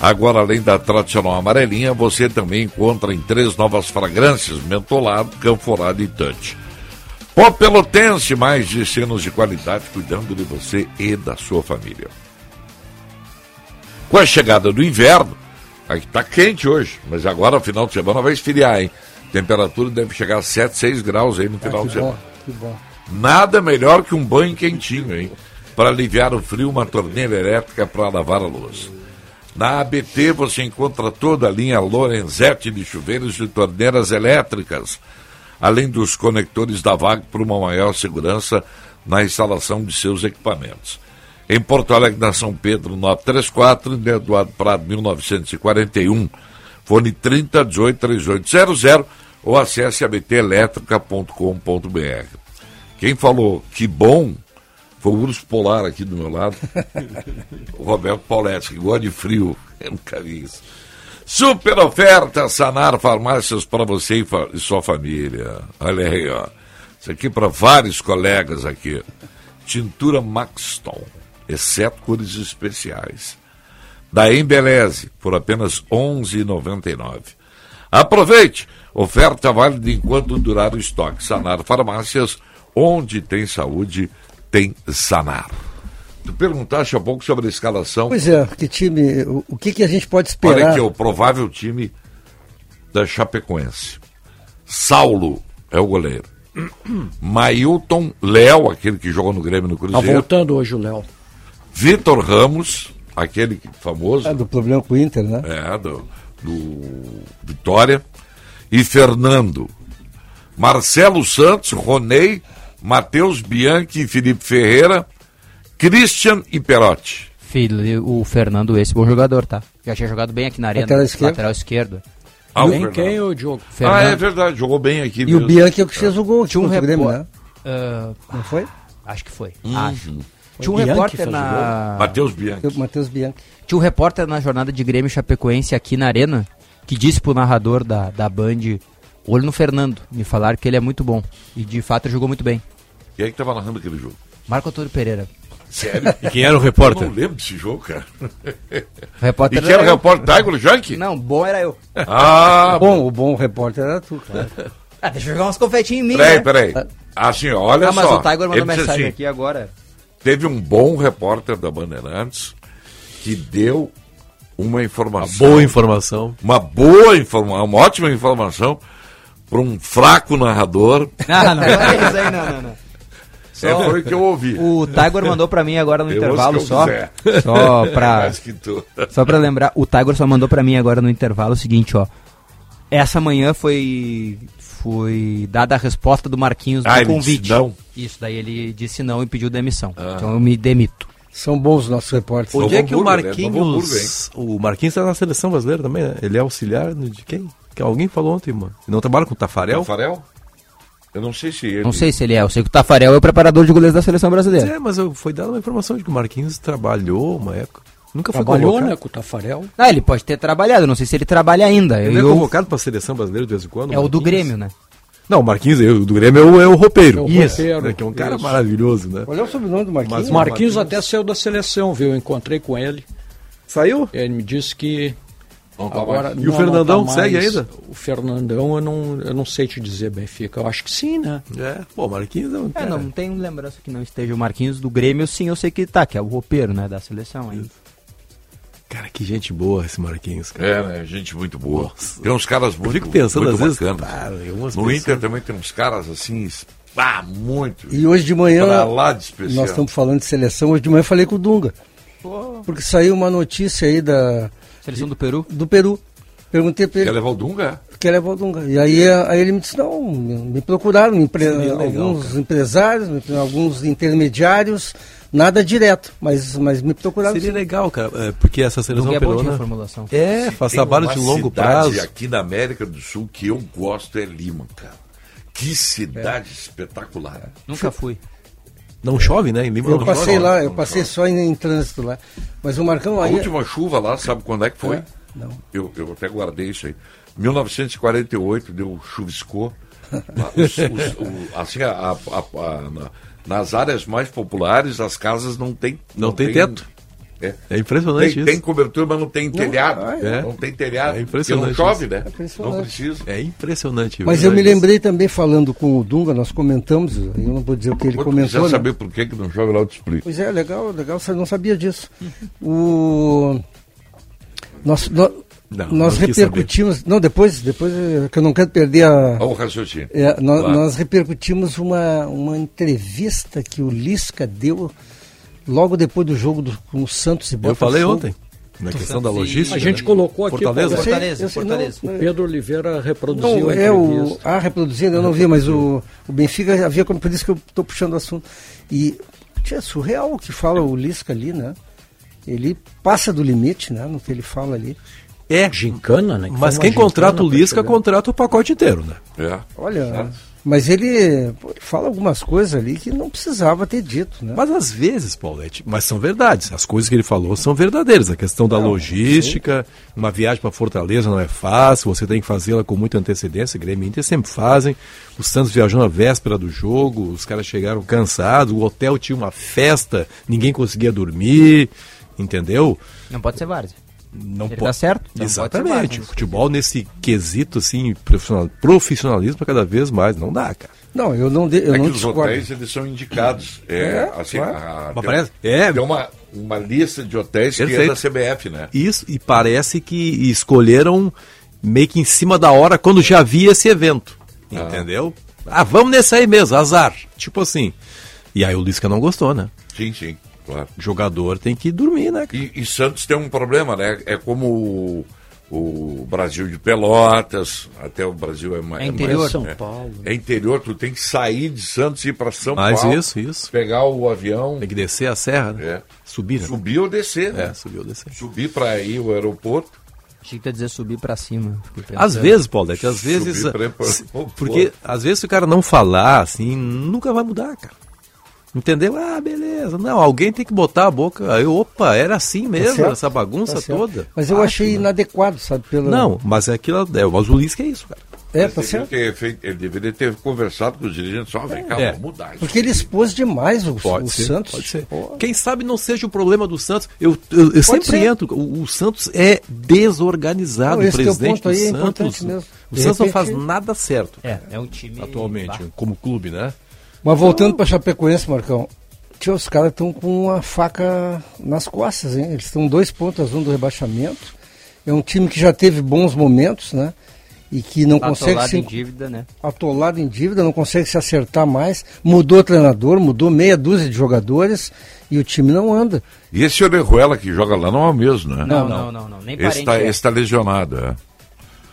Agora, além da tradicional amarelinha, você também encontra em três novas fragrâncias: mentolado, canforado e touch. Pó Pelotense, mais de cenos de qualidade, cuidando de você e da sua família. Com a chegada do inverno, aqui está quente hoje, mas agora, final de semana, vai esfriar, hein? Temperatura deve chegar a 7, 6 graus aí no final Ah, de semana. que bom. Nada melhor que um banho quentinho, hein? Para aliviar o frio, uma torneira elétrica para lavar a louça. Na ABT você encontra toda a linha Lorenzetti de chuveiros e torneiras elétricas, além dos conectores da VAG para uma maior segurança na instalação de seus equipamentos. Em Porto Alegre, na São Pedro, 934, em Eduardo Prado, 1941, fone 3018 3800 ou acesse abtelétrica.com.br. Quem falou que bom foi o urso polar aqui do meu lado, o Roberto Pauletti, que gosta de frio. Eu nunca vi isso. Super oferta Sanar Farmácias para você e, fa- e sua família. Olha aí, ó. Isso aqui para vários colegas aqui. Tintura Maxton, exceto cores especiais. Da Embeleze, por apenas R$ 11,99. Aproveite! Oferta válida enquanto durar o estoque. Sanar Farmácias, onde tem saúde, tem Sanar. Tu perguntaste há pouco sobre a escalação. Pois é, que time, o, o que, que a gente pode Olha esperar? aqui, o provável time da Chapecoense. Saulo é o goleiro. Mailton Léo, aquele que jogou no Grêmio no Tá Cruzeiro. voltando hoje o Léo. Vitor Ramos, aquele que- famoso. É, do problema com o Inter, né? É, do, do Vitória. E Fernando. Marcelo Santos, Ronei, Matheus Bianchi e Felipe Ferreira, Christian e Perotti. Filho, o Fernando, esse bom jogador, tá? Já tinha jogado bem aqui na arena. Lateral esquerdo. Lateral esquerdo. Ah, o Quem, o Diogo? Ah, Fernando. é verdade, jogou bem aqui E mesmo. o Bianchi é o que fez o gol Tinha um o Grêmio, né? Ah, Não foi? acho que foi. Uhum. Acho. Tinha um Bianchi repórter o na. Matheus Bianchi. O Matheus Bianchi. Tinha um repórter na jornada de Grêmio Chapecoense aqui na Arena que disse pro narrador da, da Band olho no Fernando. Me falaram que ele é muito bom. E de fato ele jogou muito bem. Quem é que tava narrando aquele jogo? Marco Antônio Pereira. Sério? E quem era o repórter? Eu não lembro desse jogo, cara. O repórter E quem era o era eu. repórter Tiger Junk? Não, bom era eu. Ah, Bom, o bom repórter era tu, cara. Ah, deixa eu jogar uns confetinhos em mim, Peraí, né? peraí. Assim, olha ah, mas só. o Tiger mandou mensagem assim, aqui agora. Teve um bom repórter da Bandeirantes que deu uma informação. Boa informação. Uma boa informação, uma ótima informação para um fraco narrador. Ah, não, não é isso aí, não, não, não. É, foi o que eu ouvi. O Tiger mandou pra mim agora no Eu intervalo só. quiser. Só tu. Só pra lembrar, o Tiger só mandou pra mim agora no intervalo o seguinte, ó. Essa manhã foi foi dada a resposta do Marquinhos do Ah, ele convite. disse não? Isso, daí ele disse não e pediu demissão. Então eu me demito. São bons os nossos repórteres. Onde é que o né? Marquinhos. O Marquinhos tá na seleção brasileira também, né? Ele é auxiliar de quem? Que alguém falou ontem, mano. Ele não trabalha com o Tafarel? Tafarel? Eu não sei se ele. Não sei se ele é, eu sei que o Tafarel é o preparador de goleiros da seleção brasileira. É, mas eu, foi dada uma informação de que o Marquinhos trabalhou uma época. Nunca foi Trabalhou, convocado. né, com o Tafarel. Ah, ele pode ter trabalhado, não sei se ele trabalha ainda. Ele Eu- é convocado pra seleção brasileira de vez em quando? é o do Marquinhos? Grêmio, né? Não, o Marquinhos, eu- o do Grêmio é o, é o roupeiro. É o Isso. roupeiro, né, Que é um cara isso. maravilhoso, né? Olha o sobrenome do Marquinhos. Mas O Marquinhos até saiu da seleção, viu? Eu encontrei com ele. Saiu? Ele me disse que. Não agora. E o não, Fernandão não tá segue ainda? O Fernandão, eu não, eu não sei te dizer, Benfica. Eu acho que sim, né? É, pô, o Marquinhos é um É, cara... não, não tenho lembrança que não esteja o Marquinhos do Grêmio, sim, eu sei que tá, que é o roupeiro, né, da seleção ainda. Cara, que gente boa esse Marquinhos, cara. É, né? Gente muito boa. Tem uns caras muito, fico pensando, muito às vezes, cara, no pessoas- Inter também tem uns caras assim, ah, muito. E hoje de manhã, Pra lá de especial. nós estamos falando de seleção, hoje de manhã eu falei com o Dunga. Porque saiu uma notícia aí da, Seleção do Peru? do Peru. Perguntei para Quer ele, levar o Dunga? quer levar o Dunga? E aí, aí ele me disse, não, me procuraram, me empre- Seria legal, alguns empresários, me- alguns intermediários, nada direto, mas, mas me procuraram. Seria sim. legal, cara, é, porque essa seleção é peruana... reformulação. É, faz trabalho de longo cidade prazo. aqui na América do Sul que eu gosto é Lima, cara. Que cidade espetacular. Nunca fui. Não chove, né? Em Lima Eu não passei chove. lá, eu não passei só em, em trânsito lá. Mas o Marcão A aí. última chuva lá, sabe quando é que foi? É? Não. Eu, eu até guardei isso aí. 1948 deu chuviscou. Lá, os- os- o- assim, a- a- a- nas áreas mais populares, as casas não tem. Não tem teto. É. É impressionante Tem, isso. tem cobertura, mas não tem telhado. ah, é. Não tem telhado. É porque impressionante não chove, isso. né? É impressionante. Não precisa. É impressionante. Mas eu me verdade. lembrei também, falando com o Dunga, nós comentamos, eu não vou dizer o que ele Quando comentou. quiser né? saber por que, que não chove lá, eu te explico. Pois é, legal, legal, você não sabia disso. O... Nós, nó- Não, nós repercutimos. Não, depois, depois, é, que eu não quero perder a. Olha o raciocínio. É, nós, Claro. nós repercutimos uma, uma entrevista que o Lisca deu logo depois do jogo do, com o Santos e Eu Botafogo. falei ontem, na questão da logística. A gente colocou aqui. Fortaleza. Eu sei, Fortaleza, eu sei, Fortaleza. não, O Pedro Oliveira reproduziu Não, a é o. entrevista. Ah, reproduzindo, eu não vi, mas o, o Benfica havia como por isso que eu estou puxando o assunto. E tia, é surreal o que fala o Lisca ali, né? Ele passa do limite, né? No que ele fala ali. É, Gincana, né? Que mas quem contrata o Lisca, contrata o pacote inteiro, né? É. Olha, mas ele, fala algumas coisas ali que não precisava ter dito, né? Mas às vezes, Paulette, mas são verdades. As coisas que ele falou são verdadeiras. A questão da logística, uma viagem para Fortaleza não é fácil, você tem que fazê-la com muita antecedência. Grêmio e Inter sempre fazem. O Santos viajou na véspera do jogo, os caras chegaram cansados, o hotel tinha uma festa, ninguém conseguia dormir, entendeu? Não pode ser várzea. Não Ele po- tá certo. Não pode Exatamente. O futebol nesse quesito assim, profissional, profissionalismo cada vez mais não dá, cara. Não, eu não, de, eu é não que os discordo. hotéis eles são indicados. É, É, assim, claro. a- parece- é. tem uma, uma lista de hotéis que é Perfeito. da CBF, né? Isso, e parece que escolheram meio que em cima da hora quando já havia esse evento. Entendeu? Ah, vamos nesse aí mesmo, azar. Tipo assim. E aí o Lisca não gostou, né? Sim, sim, claro. Jogador tem que dormir, né? E, e Santos tem um problema, né? É como o, o Brasil de Pelotas, até o Brasil é mais. É interior. mais- São é, Paulo. É interior, tu tem que sair de Santos e ir para São Mas Paulo. isso, isso. Pegar o avião, Tem que descer a serra, né? É. Subir, né? subir ou descer, né? É, subir ou descer. Subir para ir ao aeroporto. Achei que ia dizer subir pra cima. Às vezes, Paulette, às vezes. Subir pra- Porque às vezes se o cara não falar, assim, nunca vai mudar, cara. Entendeu? Ah, beleza. Não, alguém tem que botar a boca. Aí, opa, era assim mesmo, certo, essa bagunça Tá toda. Mas eu Acho, achei né? inadequado, sabe? Pela... Não, mas é aquilo. É, mas o Lisca é isso, cara. É, tá certo. feito- ele deveria ter conversado com os dirigentes. Só vem cá, É. vamos mudar isso. Porque ele expôs demais o, Pode o ser, Santos. pode ser. Pô. Quem sabe não seja o problema do Santos. Eu, eu, eu sempre ser. entro. O, o Santos é desorganizado. Não, o presidente ponto aí do é Santos. importante mesmo. O De Santos não repente- faz nada certo É, é um time. atualmente, como clube, né? Mas voltando para Chapecoense, Marcão. Tio, os caras estão com uma faca nas costas, hein? Eles estão dois pontos um do rebaixamento. É um time que já teve bons momentos, né? E que não consegue Atolado se em dívida, né? atolado em dívida, não consegue se acertar mais. Mudou o treinador, mudou meia dúzia de jogadores e o time não anda. E esse Orejuela que joga lá não é o mesmo, né? Não, não, não, não. Nem Esse parente está é. esse tá lesionado, é.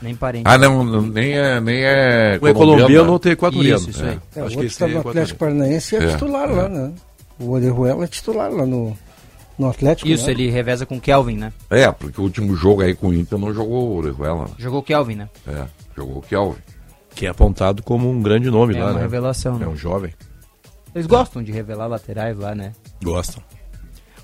Nem parente. Ah, não, não, nem é, nem é O é colombiano ou tem né? equatoriano. Isso, isso aí. É, Acho o que esse está é no Atlético Paranaense e é, É, titular é. lá, né? O Orejuela é titular lá no, no Atlético. Isso, né? ele reveza com o Kelvin, né? É, porque o último jogo aí com o Inter não jogou o Orejuela. né? Jogou o Kelvin, né? É, jogou o Kelvin. Que é apontado como um grande nome É lá, uma né? revelação, né? É um jovem. Eles gostam de revelar laterais lá, né? Gostam.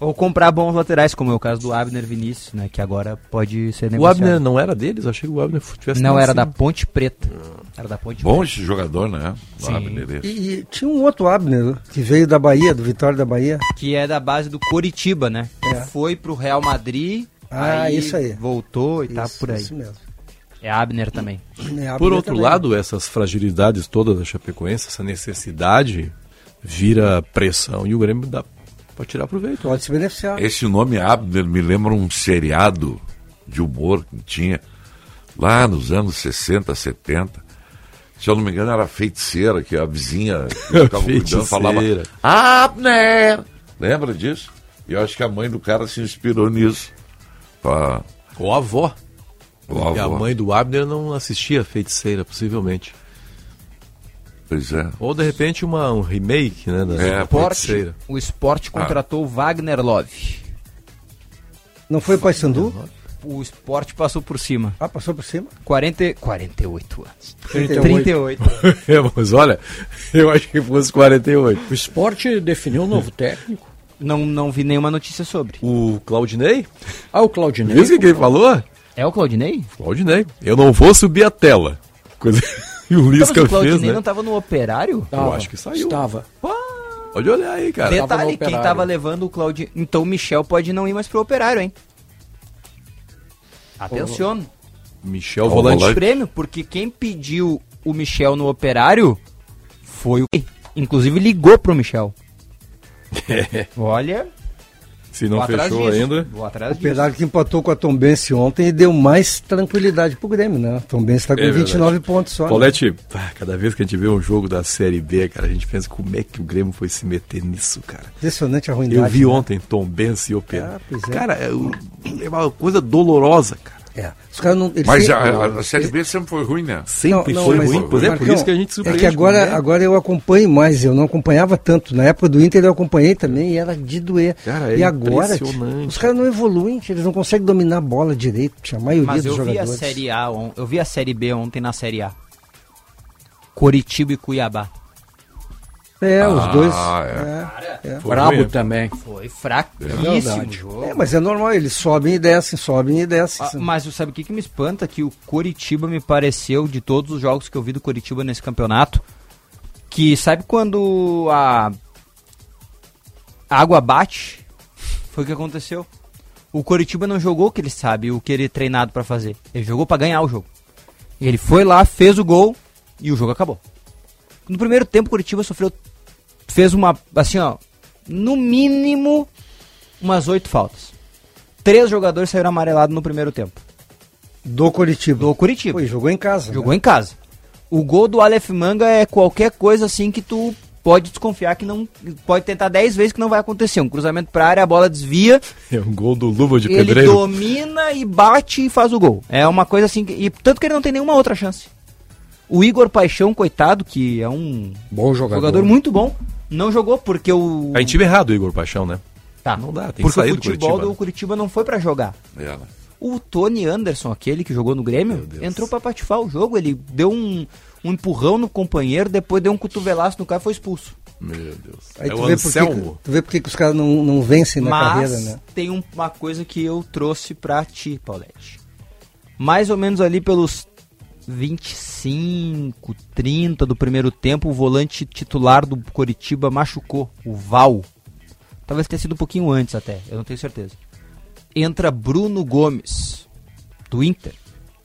Ou comprar bons laterais, como é o caso do Abner Vinícius, né? Que agora pode ser O negociado. Abner não era deles? Achei que o Abner tivesse Não, era da. Ponte Preta. Era da Ponte Bom Preta. esse jogador, né? O Sim. Abner. E, e tinha um outro Abner que veio da Bahia, do Vitória da Bahia. Que é da base do Coritiba, né? É. Foi pro Real Madrid. Ah, isso aí. Voltou e tá Isso, por aí. Isso mesmo. É Abner também. É, Abner Por outro também. lado, essas fragilidades todas da Chapecoense, essa necessidade, vira pressão e o Grêmio dá pra tirar proveito. Pode se beneficiar. Esse nome Abner me lembra um seriado de humor que tinha lá nos anos 60, 70. Se eu não me engano, era a feiticeira, que a vizinha que ficava cuidando falava. Abner! Lembra disso? E eu acho que a mãe do cara se inspirou nisso. Pra... Ou a avó. Ou a E a avó. mãe do Abner não assistia Feiticeira, possivelmente. Pois é. Ou de repente uma, um remake, né? Da É, Esporte, o esporte Ah. contratou o Wagner Love. Não foi o Paysandu? O esporte passou por cima. Ah, passou por cima? 40, 48 anos. 38. 38. É, mas olha, eu acho que fosse 48. O esporte definiu um novo técnico. Não, não vi nenhuma notícia sobre. O Claudinei? Ah, o Claudinei. Viu o que que ele falou? É o Claudinei? Claudinei. Eu não vou subir a tela. Coisa que o Então, Lisca o Claudinei fez, né? não tava no operário? Eu acho que saiu. Estava. Pode olhar aí, cara. Tava Detalhe, quem Operário. tava levando o Claudinei... Então o Michel pode não ir mais pro operário, hein? Atenção. Michel Ó, Volante. volante. prêmio, porque quem pediu o Michel no operário foi o. Inclusive ligou pro Michel. Olha. Se não fechou disso, ainda. Vou atrás O. Pedágio que empatou com a Tombense ontem e deu mais tranquilidade pro Grêmio, né? A Tombense tá com É 29 pontos só. né? Paulette, pá, cada vez que a gente vê um jogo da Série B, cara, a gente pensa como é que o Grêmio foi se meter nisso, cara. Impressionante a ruindade. Eu vi né? ontem Tom Benz e Operário. Ah, é. Cara, é, o- é uma coisa dolorosa, cara. É. Os caras não. eles Mas têm- a, a- a Série B sempre foi ruim, né? Sempre Não, não, foi mas, ruim. Pois é, por Marcão, isso que a gente É surpreende. que agora, Grêmio. agora eu acompanho mais, eu não acompanhava tanto. Na época do Inter eu acompanhei também e era de doer. Cara, é e agora, impressionante. tio, os caras não evoluem, tio, eles não conseguem dominar a bola direito, tio, a maioria Mas dos eu vi a jogadores. série A, eu vi a série B ontem na série A. Coritiba e Cuiabá. É, os Ah, dois. é. É, é. Brabo também. Foi fraquíssimo verdade. jogo. É, mas é normal, eles sobem e descem, sobem e descem. Ah, mas sabe o que, que me espanta? Que o Coritiba me pareceu, de todos os jogos que eu vi do Coritiba nesse campeonato, que sabe quando a água bate? Foi o que aconteceu. O Coritiba não jogou o que ele sabe, o que ele é treinado pra fazer. Ele jogou pra ganhar o jogo. Ele foi lá, fez o gol e o jogo acabou. No primeiro tempo, o Coritiba sofreu. Fez uma. Assim, ó. No mínimo, umas oito faltas. Três jogadores saíram amarelados no primeiro tempo. Do Curitiba. Do Curitiba. Pô, e jogou em casa. Jogou né? em casa. O gol do Aleph Manga é qualquer coisa assim que tu pode desconfiar que não. Pode tentar 10 vezes que não vai acontecer. Um cruzamento pra área, a bola desvia, É um gol do Luva de ele Pedreiro. domina e bate e faz o gol. É uma coisa assim. que- E tanto que ele não tem nenhuma outra chance. O Igor Paixão, coitado, que é um Bom jogador. jogador muito bom, não jogou porque o. A gente time errado, Igor Paixão, né? Tá. Não dá, tem que porque sair o do futebol Curitiba, do né? Curitiba não foi pra jogar. É, né? O Tony Anderson, aquele que jogou no Grêmio, entrou pra patifar o jogo. Ele deu um, um empurrão no companheiro, depois deu um cotovelaço no cara e foi expulso. Meu Deus. Aí é tu o vê, por que, Anselmo. tu vê por que que os caras não, não vencem na Mas carreira, né? tem um- uma coisa que eu trouxe pra ti, Paulette. Mais ou menos ali pelos 25, 30 do primeiro tempo, o volante titular do Coritiba machucou, o Val. Talvez tenha sido um pouquinho antes até, eu não tenho certeza. Entra Bruno Gomes, do Inter,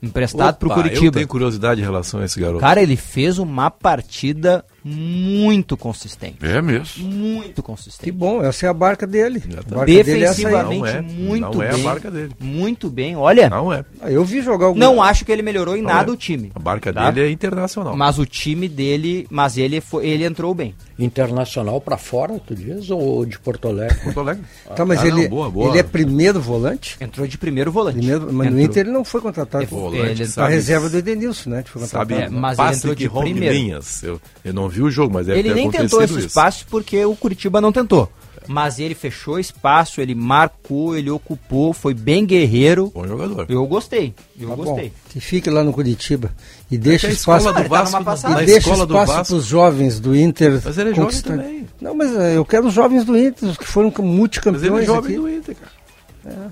emprestado pro Opa, Eu Coritiba. tenho curiosidade em relação a esse garoto. Cara, ele fez uma partida muito consistente. É mesmo. Muito Que consistente. bom, essa é a barca dele. A barca dele é essa aí. Defensivamente, Não é, muito não é a bem. barca dele. Muito bem. Olha, Não é. Ah, Eu vi jogar algum... não acho que ele melhorou em Não nada é. o time. A barca Tá? dele é internacional. Mas o time dele, mas ele foi, ele entrou bem. Internacional pra fora, tu diz? Ou de Porto Alegre? Porto Alegre. Tá, mas Ah, não, ele, boa, boa. ele é primeiro volante? Entrou de primeiro volante. Primeiro, mas no Entrou. Inter ele não foi contratado. É, Foi ele- a reserva do Edenilson, né? que Sabe, contratado. É, mas ele entrou que de primeiro. linhas. Eu, eu não vi o jogo, mas Ele nem tentou esse isso. espaço porque o Curitiba não tentou. Mas ele fechou espaço, ele marcou, ele ocupou, foi bem guerreiro. Bom jogador. Eu gostei, eu Tá bom, gostei. que fique lá no Curitiba e deixa É que a espaço do Ele tá Vasco, na e deixa escola do espaço Vasco. para os jovens do Inter. Mas ele é jovem também. Não, mas eh, eu quero os jovens do Inter, os que foram Mas ele é multicampeões jovem aqui. do Inter, cara.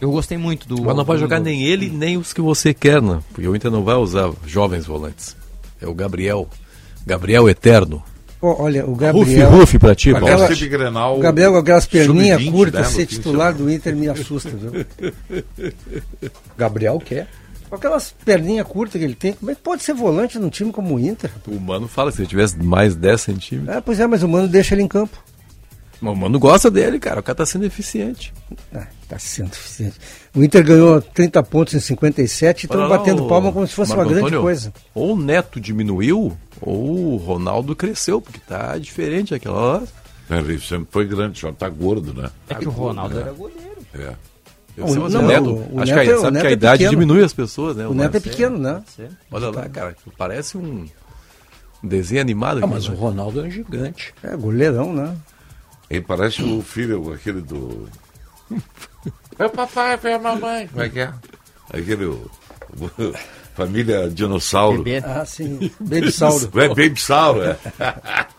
Eu gostei muito do. Mas não pode do- jogar nem ele, nem os que você quer, né? Porque o Inter não vai usar jovens volantes. É o Gabriel. Gabriel Eterno. Ó, olha, o Rufi, Gabriel. rufi pra ti, Paulo. Grenal. O Gabriel com aquelas perninhas sub-20, curtas, né, ser de titular do Inter me assusta, viu? Gabriel quer? Com aquelas perninhas curtas que ele tem, como é que pode ser volante num time como o Inter? O Mano fala que se ele tivesse mais 10 centímetros. É, pois é, mas o Mano deixa ele em campo. Mas o Mano gosta dele, cara. O cara tá sendo eficiente. Ah, tá sendo eficiente. O Inter ganhou 30 pontos em 57 e estão batendo palma como se fosse Marco uma grande Antônio, coisa. Ou o Neto diminuiu, ou o Ronaldo cresceu, porque tá diferente aquela lá. É, ele sempre foi grande, já tá gordo, né? É que o Ronaldo É. era goleiro. É. Eu O- mas não, o Neto, o- o acho Neto que, é- a, o sabe Neto que a é idade pequeno. diminui as pessoas, né? O Neto é pequeno, né? Olha lá, cara, parece um desenho animado. Ah, aqui, mas né? o Ronaldo é um gigante. É, goleirão, né? Ele parece o filho, aquele do. É o papai, foi a mamãe. Como é que é? Aquele. família Dinossauro. Bebê. Ah, sim. Baby Sauro. É Baby Sauro, é.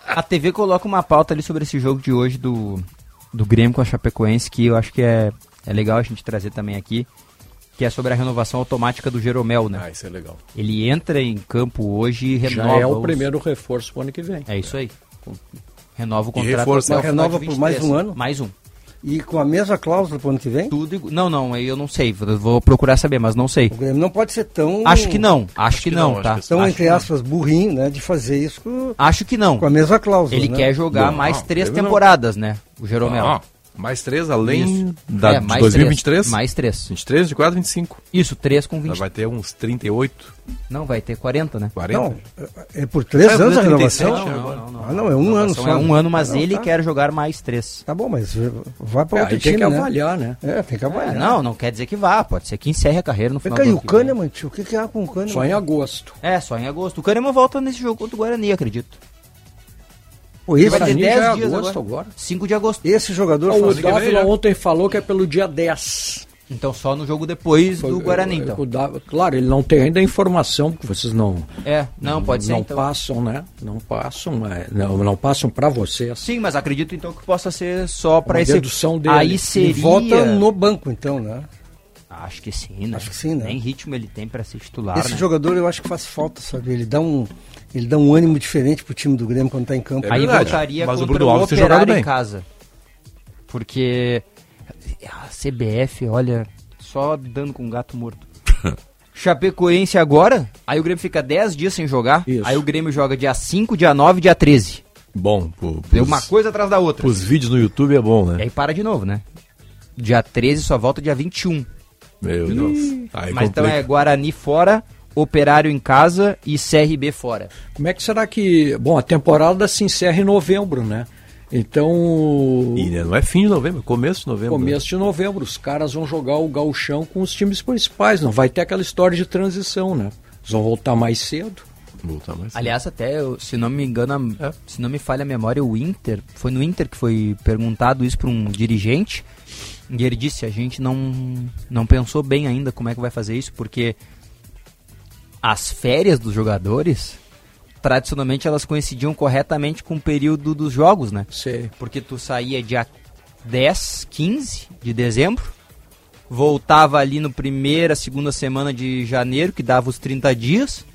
A TV coloca uma pauta ali sobre esse jogo de hoje do, do Grêmio com a Chapecoense, que eu acho que é, é legal a gente trazer também aqui, que é sobre a renovação automática do Jeromel, né? Ah, isso é legal. Ele entra em campo hoje e Já renova. é o os- primeiro reforço pro ano que vem. É isso aí. Renova o E contrato final de Renova por mais 23. um ano? Mais um. E com a mesma cláusula pro ano que vem? Tudo Não, não, aí eu não sei. Vou procurar saber, mas não sei. O Grêmio não pode ser tão. Acho que não. Acho, que, que não, não, tá? acho que Tão, acho entre que não. aspas, burrinho, né? De fazer isso com, Acho que não. com a mesma cláusula. Ele né? quer jogar Não, mais não, três temporadas, né? O Jeromel. Ah, Mais três além Isso. da, É, de mais 2023? três. Mais três. 23, 24, 25. Isso, três com 20. Vai ter uns 38, Não, vai ter 40, né? 40. Não, é por três É, anos a 37 renovação? agora. Ah, não, é um ano só. É um ano, mas Ah, não, ele tá. quer jogar mais três. Tá bom, mas vai pra É, outro aí tem time, que né? avaliar, né? É, tem que É, avaliar. não, não quer dizer que vá. Pode ser que encerre a carreira no final cá, do e ano o que vem. Kahneman, tio? O que, que há com o Kahneman? Só em agosto. É, só em agosto. O Kahneman volta nesse jogo contra o Guarani, acredito. Pô, esse, Vai ter Guarani 10 já é dias agosto agora. agora. 5 de agosto. esse jogador o faz... Dávila ontem falou que é pelo dia 10. Então só no jogo depois do Guarani, então. O Dávila- claro, ele não tem ainda a informação, porque vocês não, É, não, pode ser não então. passam, né? Não passam, é, não, não passam para vocês. Sim, mas acredito então que possa ser só pra Uma esse. dedução dele. Aí Ele seria. volta no banco, então, né? Acho que sim, né? Acho que sim, né? Nem ritmo ele tem pra ser titular, Esse né? jogador eu acho que faz falta, sabe? Ele dá um, ele dá um ânimo diferente pro time do Grêmio quando tá em campo. É Aí voltaria mas o contra Bruno o Alves tem jogado Operário em bem. casa. Porque a CBF, olha, só dando com um gato morto. Chapecoense agora, aí o Grêmio fica 10 dias sem jogar, Isso. aí o Grêmio joga dia 5, dia 9 dia 13. Bom, pros, uma coisa atrás da outra. pros vídeos no YouTube é bom, E né? aí para de novo, né? Dia 13 só volta dia 21. Meu Deus. Aí Mas então complica. é Guarani fora, Operário em casa e CRB fora. Como é que será que. Bom, a temporada se encerra em novembro, né? Então. E né, não é fim de novembro, é começo de novembro. Começo de novembro, os caras vão jogar o gauchão com os times principais, não vai ter aquela história de transição, né? Eles vão voltar mais cedo. Voltar mais cedo. Aliás, até, se não me engano, a- se não me falha a memória, o Inter, foi no Inter que foi perguntado isso para um dirigente, e ele disse, a gente não, não pensou bem ainda como é que vai fazer isso, porque as férias dos jogadores, tradicionalmente elas coincidiam corretamente com o período dos jogos, né? Sei. Porque tu saía dia 10, 15 de dezembro, voltava ali no primeira, segunda semana de janeiro, que dava os 30 dias.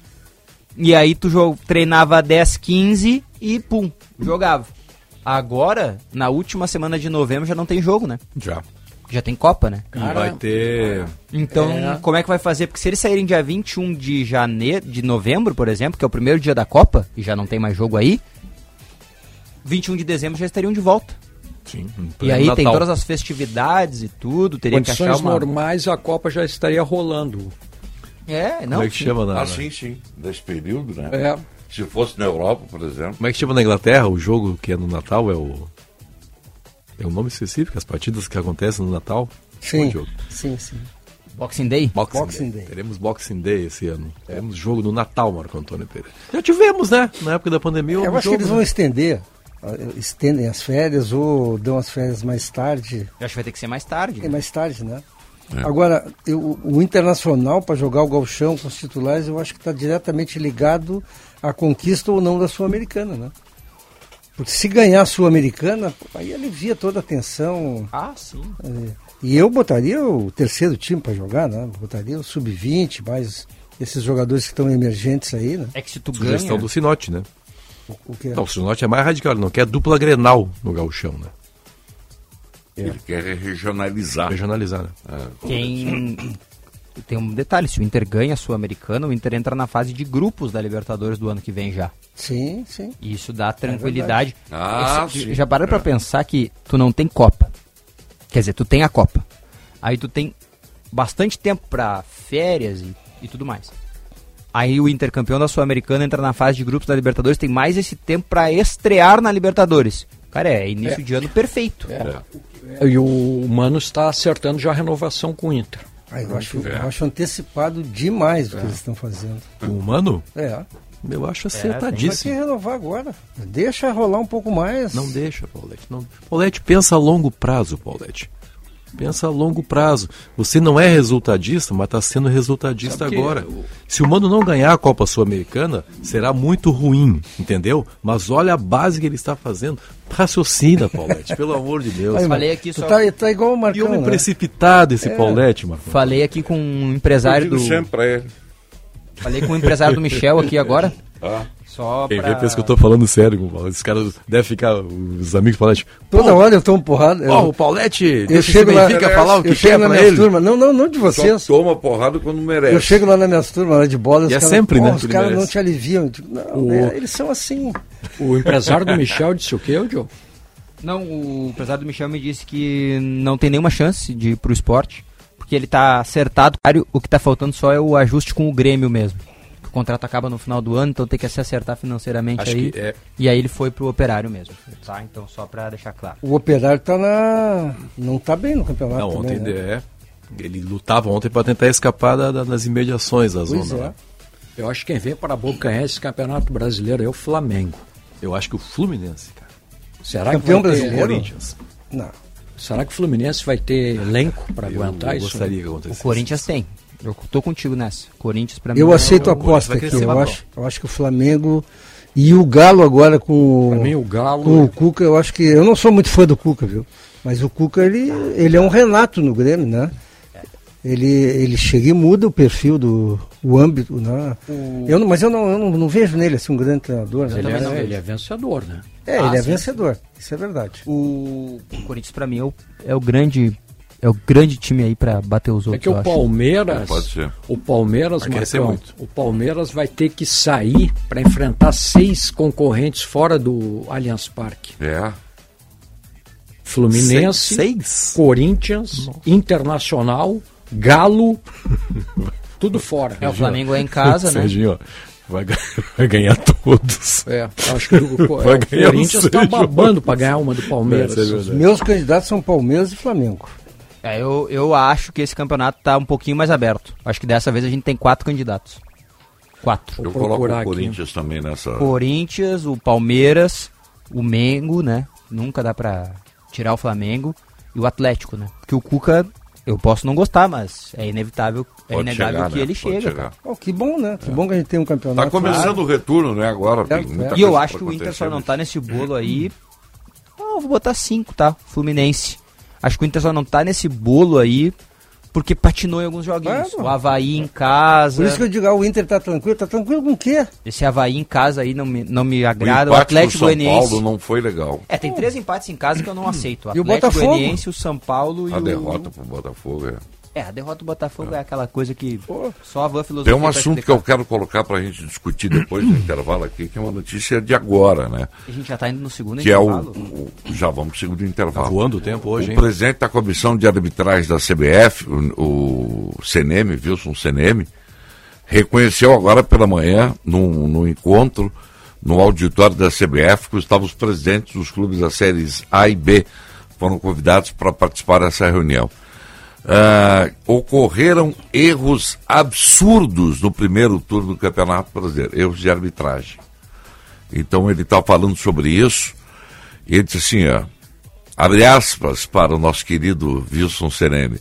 E aí tu treinava 10, 15 e pum, jogava. Agora, na última semana de novembro já não tem jogo, né? Já. Já tem Copa, né? E vai ter. Então, É. como é que vai fazer? Porque se eles saírem dia 21 de janeiro, de novembro, por exemplo, que é o primeiro dia da Copa, e já não tem mais jogo aí, 21 de dezembro já estariam de volta. Sim. E aí tem todas as festividades e tudo, teria que Condições achar uma... normais, a Copa já estaria rolando. É, não. Como é que sim. chama na. Ah, sim, sim. Desse período, né? É. Se fosse na Europa, por exemplo. Como é que chama na Inglaterra? O jogo que é no Natal é o. É um nome específico, as partidas que acontecem no Natal? Sim, Diogo. sim, sim. Boxing Day? Boxing, Boxing Day. Day. Teremos Boxing Day esse ano. Teremos jogo no Natal, Marco Antônio Pereira. Já tivemos, né? Na época da pandemia. Eu houve acho que jogo, eles né? vão estender. ah, Estendem as férias ou dão as férias mais tarde. Eu acho que vai ter que ser mais tarde. É mais tarde, né? Agora, eu- o Internacional, para jogar o galchão com os titulares, eu acho que está diretamente ligado à conquista ou não da Sul-Americana, né? Porque se ganhar a Sul-Americana, aí alivia toda a tensão. Ah, sim. É, E eu botaria o terceiro time para jogar, né? Botaria o Sub-20, mais esses jogadores que estão emergentes aí, né? É que se tu Sugestão ganha... do Sinote, né? O que é? Não, o Sinote é mais radical, ele não quer dupla grenal no gauchão, né? Ele quer regionalizar. Regionalizar, né? Tem... Tem um detalhe, se o Inter ganha a Sul-Americana, o Inter entra na fase de grupos da Libertadores do ano que vem já. Sim, sim. E isso dá tranquilidade. Ah, Esse- sim. Já parou É. pra pensar que tu não tem Copa. Quer dizer, tu tem a Copa. Aí tu tem bastante tempo pra férias e, e tudo mais. Aí o Inter campeão da Sul-Americana entra na fase de grupos da Libertadores, tem mais esse tempo pra estrear na Libertadores. Cara, é início É. de ano perfeito. E o Mano está acertando já a renovação com o Inter. Ah, eu, acho, eu acho antecipado demais o que eles estão fazendo. O Mano? É. Eu acho Mas acertadíssimo. que renovar agora. Deixa rolar um pouco mais. Não deixa, Paulette. Não... Paulette, pensa a longo prazo, Paulette. Pensa a longo prazo. Você não é resultadista, mas está sendo resultadista Sabe agora. Se o Mano não ganhar a Copa Sul-Americana, será muito ruim, entendeu? Mas olha a base que ele está fazendo. Raciocina, Paulette, pelo amor de Deus. Aí, Falei mano, aqui só- Tá, tá igual o E Marcão, homem né? precipitado esse É. Paulette, Marco. Falei aqui com um empresário do. sempre pra ele. Falei com o empresário do Michel aqui agora. Ah. Só Quem pra... vê pensa que eu tô falando sério com o Paulette. Esse cara deve ficar, os amigos do Paulette. Toda hora eu tomo porrada. eu- Ó, o Paulette, eu deixa chego lá, Benfica falar o que eu chego quer na minha turma. Não, não, não de Só vocês. toma porrada quando merece. Eu chego lá na minha turma lá de bola. os E é caras, sempre, "Pô, né, Os caras não merece." te aliviam. Não, O- né, eles são assim. O empresário do Michel disse o quê, Diogo? Não, o empresário do Michel me disse que não tem nenhuma chance de ir pro esporte, porque ele tá acertado. O que tá faltando só é o ajuste com o Grêmio mesmo. O contrato acaba no final do ano, então tem que se acertar financeiramente Acho aí. que é. E aí ele foi pro operário mesmo. Tá? Então só pra deixar claro. O operário tá na. Não tá bem no campeonato. Não, também, ontem né? é. Ele lutava ontem para tentar escapar da- da- das imediações da Pois zona. é. né? Eu acho que quem vem para abocanhar esse campeonato brasileiro é o Flamengo. Eu acho que o Fluminense, cara. Será Campeão que vai ter- brasileiro? Corinthians. Não. Será que o Fluminense vai ter elenco para Eu aguentar isso? gostaria que O acontecesse. Corinthians tem. Eu tô contigo nessa. Corinthians pra mim. Eu é aceito a o- aposta aqui. Eu acho, eu acho que o Flamengo e o Galo agora com, Para mim, o Galo. com o Cuca, eu acho que. Eu não sou muito fã do Cuca, viu? Mas o Cuca, ele, ele é um Renato no Grêmio, né? Ele, ele chega e muda o perfil do o âmbito, né? Eu não, mas eu, não, eu não, não vejo nele assim um grande treinador. né? ele, é, não ele é vencedor, né? É, Ah, ele é sim. vencedor. Isso é verdade. O, o Corinthians pra mim é o, é o grande. É o grande time aí pra bater os outros. É que eu o acho. Palmeiras, Pode ser. o Palmeiras, Marcão, muito. o Palmeiras vai ter que sair para enfrentar seis concorrentes fora do Allianz Parque. É. Fluminense, Seis? Corinthians, Internacional, Galo, tudo fora. É, o Flamengo é em casa, né? Serginho, vai, ga- vai ganhar todos. É, acho que o, Vai ganhar o Corinthians está babando para ganhar uma do Palmeiras. É verdade. meus candidatos são Palmeiras e Flamengo. É, eu, eu acho que esse campeonato tá um pouquinho mais aberto. Acho que dessa vez a gente tem quatro candidatos. Quatro. Eu coloco o aqui. Corinthians também nessa. Corinthians, o Palmeiras, o Mengo, né? Nunca dá pra tirar o Flamengo. E o Atlético, né? Porque o Cuca, eu posso não gostar, mas é inevitável, é Pode inegável chegar, que né? ele Pode chega. Oh, que bom, né? Que bom que a gente tem um campeonato. Tá começando o retorno, né? Agora. É, muita é. E eu acho que o Inter só não né? tá nesse bolo aí. Ah, eu vou botar cinco, tá? Fluminense. Acho que o Inter só não tá nesse bolo aí porque patinou em alguns joguinhos. Claro. O Havaí em casa. Por isso que eu digo, ah, o Inter tá tranquilo. Tá tranquilo com o quê? Esse Havaí em casa aí não me, não me O agrada. O, empate Atlético Goianiense. Paulo não foi legal. É, tem três empates em casa que eu não aceito. O E o Atlético Botafogo? Goianiense, o São Paulo e A o... derrota pro Botafogo é. É, a derrota do Botafogo é, aquela coisa que só a van filosofia Tem um assunto que eu quero colocar para a gente discutir depois do intervalo aqui, que é uma notícia de agora, né? A gente já tá indo no segundo Que é o, intervalo. o- Já vamos pro segundo intervalo. Tá voando o tempo hoje, O hein? presidente da comissão de arbitragem da CBF, o, o CNM, Wilson CNM, reconheceu agora pela manhã, num, num encontro no auditório da CBF, que estavam os presidentes dos clubes das séries A e B foram convidados para participar dessa reunião. Ah, ocorreram erros absurdos no primeiro turno do Campeonato Brasileiro, erros de arbitragem. Então ele está falando sobre isso. E ele disse assim, ó, abre aspas para o nosso querido Wilson Serene.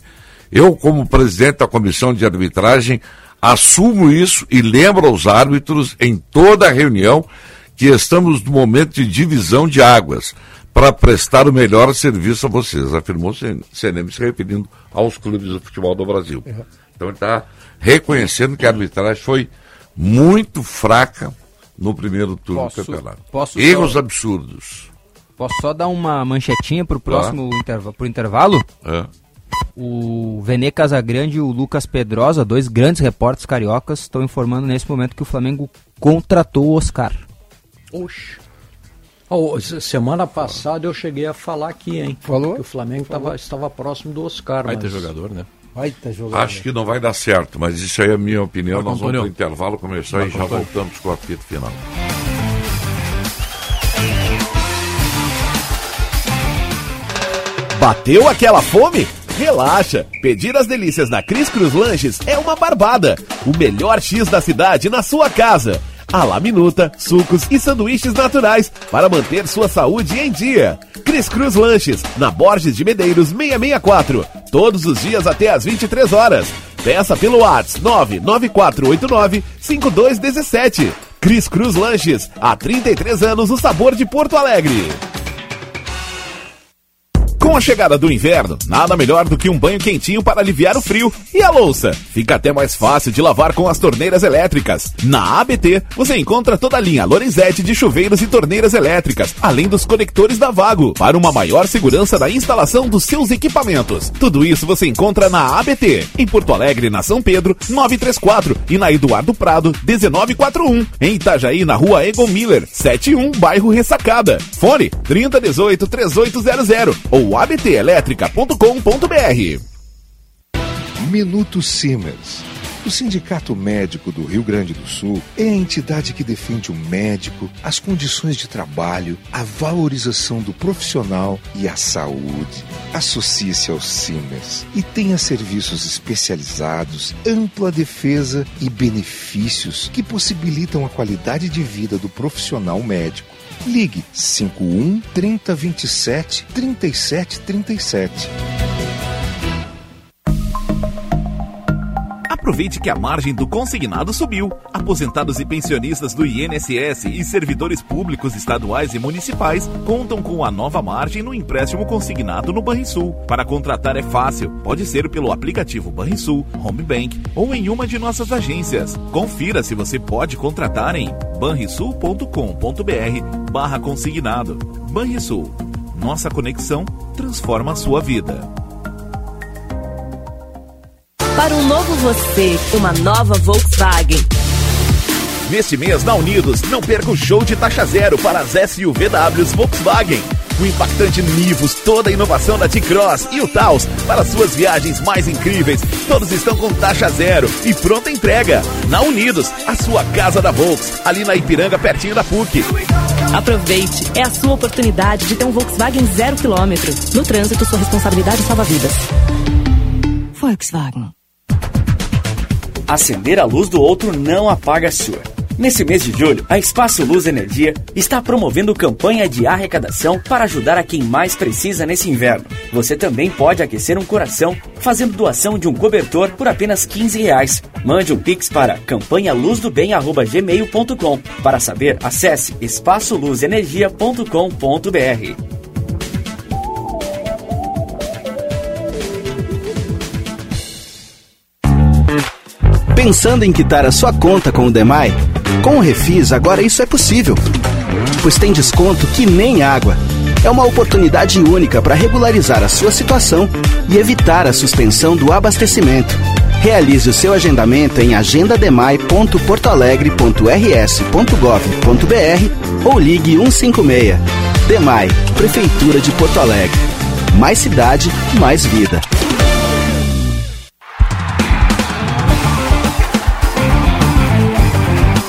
Eu, como presidente da comissão de arbitragem, assumo isso e lembro aos árbitros em toda a reunião que estamos no momento de divisão de águas para prestar o melhor serviço a vocês, afirmou o CNM se referindo aos clubes do futebol do Brasil. Então ele está reconhecendo que a arbitragem foi muito fraca no primeiro turno Posso- do campeonato. posso Erros só- absurdos. Posso só dar uma manchetinha pro próximo interva pro intervalo? É. O Vene Casagrande e o Lucas Pedrosa, dois grandes repórteres cariocas, estão informando nesse momento que o Flamengo contratou o Oscar. Oxe. Oh, se- semana passada eu cheguei a falar aqui, hein? Falou? Que o Flamengo tava, estava próximo do Oscar. Vai mas... ter jogador, né? Vai tá jogando. Acho que não vai dar certo, mas isso aí é a minha opinião. Marco Nós vamos para o intervalo começar e Marco já Antônio. voltamos com o apito final. Bateu aquela fome? Relaxa! Pedir as delícias da Cris Cruz Lanches é uma barbada. O melhor X da cidade na sua casa. A la minuta, sucos e sanduíches naturais para manter sua saúde em dia. Cris Cruz Lanches, na Borges de Medeiros 664. Todos os dias até às 23 horas. Peça pelo WhatsApp 99489 5217. Cris Cruz Lanches, há 33 anos o sabor de Porto Alegre. Com a chegada do inverno, nada melhor do que um banho quentinho para aliviar o frio. E a louça? Fica até mais fácil de lavar com as torneiras elétricas. Na ABT, você encontra toda a linha Lorenzetti de chuveiros e torneiras elétricas, além dos conectores da Vago, para uma maior segurança da instalação dos seus equipamentos. Tudo isso você encontra na ABT, em Porto Alegre, na São Pedro, 934 e na Eduardo Prado, 1941. Em Itajaí, na rua Egon Miller, 71, bairro Ressacada. Fone 3018 3800 abtelétrica.com.br. Minuto Siemens. O Sindicato Médico do Rio Grande do Sul é a entidade que defende o médico, as condições de trabalho, a valorização do profissional e a saúde. Associe-se ao Siemens e tenha serviços especializados, ampla defesa e benefícios que possibilitam a qualidade de vida do profissional médico. Ligue 51 3027 3737. Aproveite que a margem do consignado subiu. Aposentados e pensionistas do INSS e servidores públicos estaduais e municipais contam com a nova margem no empréstimo consignado no Banrisul. Para contratar é fácil. Pode ser pelo aplicativo Banrisul, Home Bank ou em uma de nossas agências. Confira se você pode contratar em banrisul.com.br barra consignado. Banrisul. Nossa conexão transforma a sua vida. Para um novo você, uma nova Volkswagen. Neste mês, na Unidos, não perca o show de taxa zero para as SUVWs Volkswagen. O impactante Nivus, toda a inovação da T-Cross e o Taos para suas viagens mais incríveis. Todos estão com taxa zero e pronta entrega. Na Unidos, a sua casa da Volks, ali na Ipiranga, pertinho da PUC. Aproveite, é a sua oportunidade de ter um Volkswagen zero quilômetro. No trânsito, sua responsabilidade salva vidas. Volkswagen. Acender a luz do outro não apaga a sua. Nesse mês de julho, a Espaço Luz Energia está promovendo campanha de arrecadação para ajudar a quem mais precisa nesse inverno. Você também pode aquecer um coração fazendo doação de um cobertor por apenas 15 reais. Mande um pix para campanhaluzdobem@gmail.com. Para saber, acesse espaçoluzenergia.com.br. Pensando em quitar a sua conta com o Demai? Com o Refis, agora isso é possível. Pois tem desconto que nem água. É uma oportunidade única para regularizar a sua situação e evitar a suspensão do abastecimento. Realize o seu agendamento em agendademai.portoalegre.rs.gov.br ou ligue 156. Demai, Prefeitura de Porto Alegre. Mais cidade, mais vida.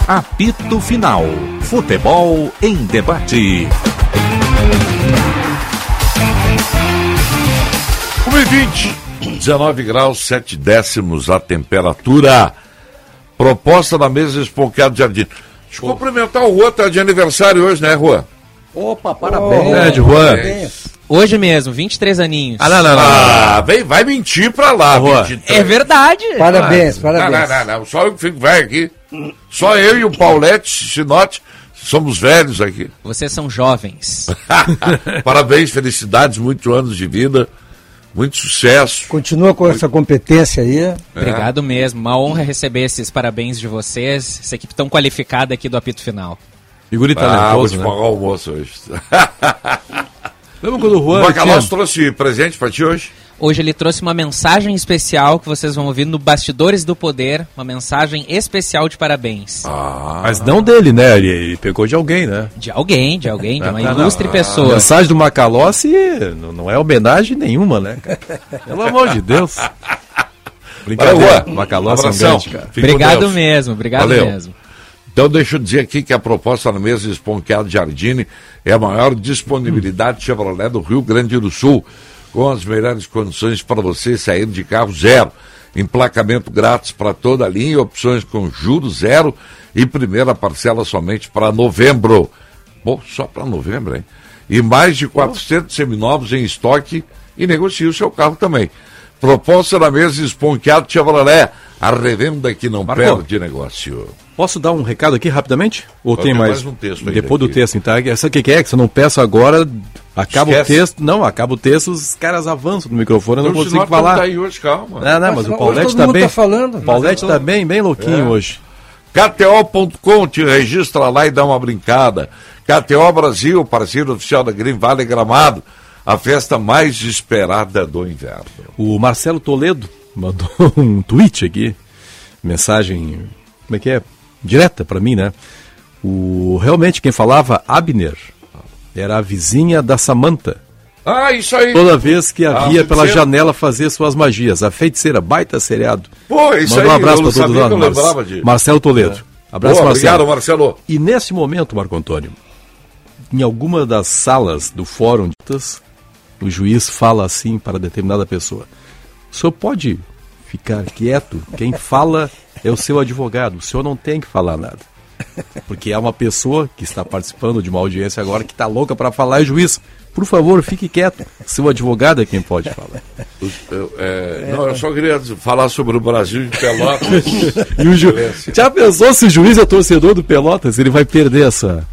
Apito Final. Futebol em debate. 2020, 19 graus 7 décimos a temperatura. Proposta da mesa Esponqueado Jardim. Deixa eu cumprimentar o Rua, tá de aniversário hoje, né, Rua? Opa, parabéns. É, de Juan. Hoje mesmo, 23 aninhos. Ah, não, não, não. Ah, vem, vai mentir pra lá, Rua. É verdade. Parabéns, Ah, parabéns. Não, não, não, não. Só eu que fico velho aqui. Só eu e o Paulette Sinote somos velhos aqui. Vocês são jovens. Parabéns, felicidades, muitos anos de vida, muito sucesso. Continua com essa competência aí. É. Obrigado mesmo. Uma honra receber esses parabéns de vocês. Essa equipe tão qualificada aqui do apito final. Figura Ah, vou talentoso, te né? pagar o almoço hoje. Lembra quando o Juan O Macalós tinha- trouxe presente pra ti hoje? Hoje ele trouxe uma mensagem especial que vocês vão ouvir no Bastidores do Poder. Uma mensagem especial de parabéns. Ah. Mas não dele, né? Ele, ele pegou de alguém, né? De alguém, de alguém, de uma Ah, não. ilustre A pessoa. mensagem do Macalossi não, não é homenagem nenhuma, né? Pelo amor de Deus. Brincadeira. Macalossi é um grande, cara. Obrigado mesmo, obrigado Valeu. mesmo. Então deixa eu dizer aqui que a proposta na mesa Esponqueado Jardine é a maior disponibilidade Chevrolet do Rio Grande do Sul, com as melhores condições para você sair de carro zero. Emplacamento grátis para toda a linha, opções com juros zero e primeira parcela somente para novembro. Bom, só para novembro, hein? E mais de 400 seminovos em estoque e negocie o seu carro também. Proposta na mesa Esponqueado Chevrolet, a revenda que não Marcou. perde negócio. Posso dar um recado aqui rapidamente? Ou Só tem tem mais? mais um texto Depois do aqui. texto, então. Essa o que que é? Que se eu não peço agora, acaba Esquece. o texto. Não, acaba o texto, os caras avançam no microfone, eu não Então, consigo falar. Tá aí hoje, calma. Não, não, mas o Hoje Paulette tá mundo bem. tá falando. O Paulette Mas eu tá bem, bem louquinho É. hoje. KTO.com, te registra lá e dá uma brincada. KTO Brasil, parceiro oficial da Green Valley Gramado, a festa mais esperada do inverno. O Marcelo Toledo mandou um tweet aqui, mensagem, como é que é? Direta pra mim, né? O, realmente quem falava, Abner, era a vizinha da Samanta. Ah, isso aí. Toda vez que Ah, havia pela feiticeira. janela fazer suas magias. A feiticeira, baita seriado. Pô, isso aí, um abraço sabia todos nós. Mar- de- Marcelo Toledo. Abraço, Boa, Marcelo. obrigado, Marcelo. E nesse momento, Marco Antônio, em alguma das salas do fórum, o juiz fala assim para determinada pessoa: o senhor pode ficar quieto? Quem fala é o seu advogado, o senhor não tem que falar nada. Porque é uma pessoa que está participando de uma audiência agora que está louca para falar, e juiz, por favor, fique quieto. Seu advogado é quem pode falar. Eu, é, não, eu só queria falar sobre o Brasil de Pelotas. E o ju... Já pensou se o juiz é torcedor do Pelotas? Ele vai perder essa.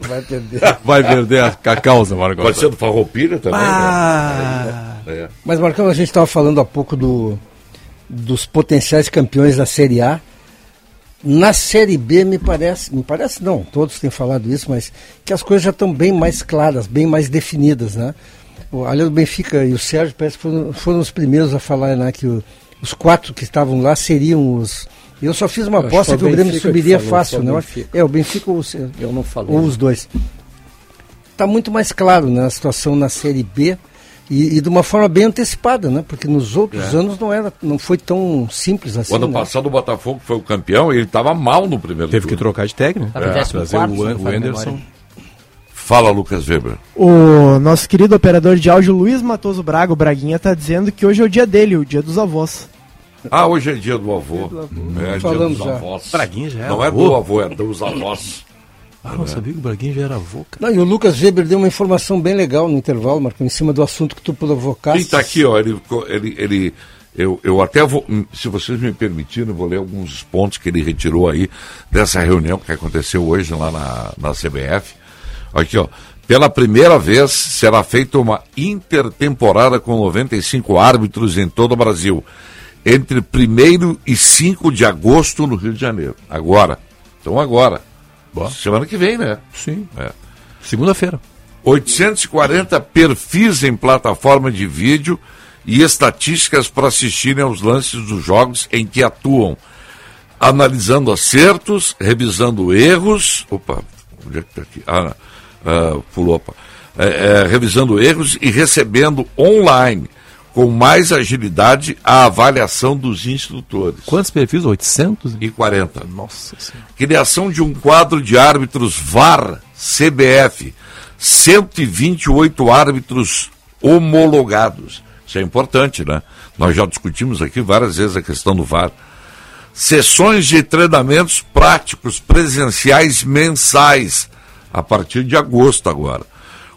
Vai perder. Vai perder a, a causa, Marco. Pode ser do Farroupilha também, Ah. né? É. Mas, Marcão, a gente estava falando há pouco do, dos potenciais campeões da Série A. Na Série B, me parece, me parece não, todos têm falado isso, mas que as coisas já estão bem mais claras, bem mais definidas, né? O Alho do Benfica e o Sérgio parece que foram, foram os primeiros a falar né, que o- os quatro que estavam lá seriam os. Eu só fiz uma Eu aposta que o Grêmio Benfica subiria que falou, fácil, né? É, o Benfica ou, Eu não falei. ou os dois. Está muito mais claro né, a situação na Série B e, e de uma forma bem antecipada, né? Porque nos outros É. anos não, era, não foi tão simples assim. O ano né? passado o Botafogo foi o campeão e ele estava mal no primeiro Teve que turno. trocar de técnico. Em décimo trazer o, o Anderson. Fala, Lucas Weber. O nosso querido operador de áudio Luiz Matoso Braga, o Braguinha, tá dizendo que hoje é o dia dele, o dia dos avós. Ah, hoje é dia do avô. É dia dos já. avós. Braguinha já é Não é avô? do avô, é dos avós. Ah, não sabia que o Braguinho já era avô, cara. Não, e o Lucas Weber deu uma informação bem legal no intervalo, Marcão, em cima do assunto que tu provocaste. Quem está aqui, ó, ele, ele, ele eu, eu até vou, se vocês me permitirem, eu vou ler alguns pontos que ele retirou aí dessa reunião que aconteceu hoje lá na, na CBF. Aqui, ó. Pela primeira vez será feita uma intertemporada com 95 árbitros em todo o Brasil. entre 1 e 5 de agosto no Rio de Janeiro. Agora. Então agora. Semana que vem, né? Sim. É. Segunda-feira. 840 perfis em plataforma de vídeo e estatísticas para assistirem aos lances dos jogos em que atuam, analisando acertos, revisando erros. Opa, onde é que está aqui? Ah, ah, pulou, opa. É, é, revisando erros e recebendo online, com mais agilidade, a avaliação dos instrutores. Quantos perfis? 800? E 40. Nossa Senhora. Criação de um quadro de árbitros VAR, CBF. 128 árbitros homologados. Isso é importante, né? Nós já discutimos aqui várias vezes a questão do VAR. Sessões de treinamentos práticos presenciais mensais, a partir de agosto agora.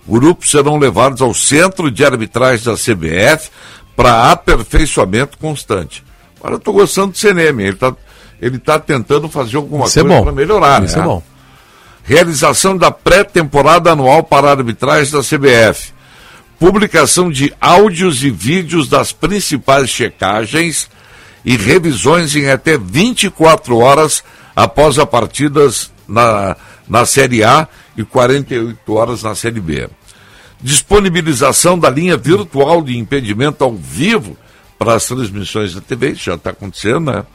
Grupos serão levados ao Centro de Arbitragem da CBF para aperfeiçoamento constante. Agora eu estou gostando do CNM, ele está ele tá tentando fazer alguma Isso é coisa bom. para melhorar. Isso né? é bom. Realização da pré-temporada anual para a arbitragem da CBF. Publicação de áudios e vídeos das principais checagens e revisões em até 24 horas após as partidas na, na Série A e 48 horas na Série B. Disponibilização da linha virtual de impedimento ao vivo para as transmissões da TV, isso já está acontecendo, né?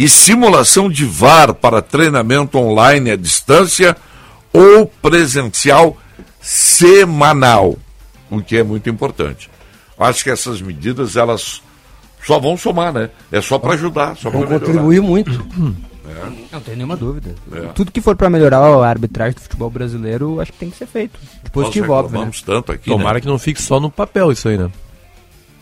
e simulação de VAR para treinamento online à distância ou presencial semanal, o que é muito importante. Acho que essas medidas elas só vão somar, né? É só para ajudar, só Vão para contribuir muito. É. Não tem nenhuma dúvida. É. Tudo que for para melhorar a arbitragem do futebol brasileiro, acho que tem que ser feito. De positivo, Nós óbvio. Né? tanto aqui, Tomara né? que não fique só no papel isso aí, né?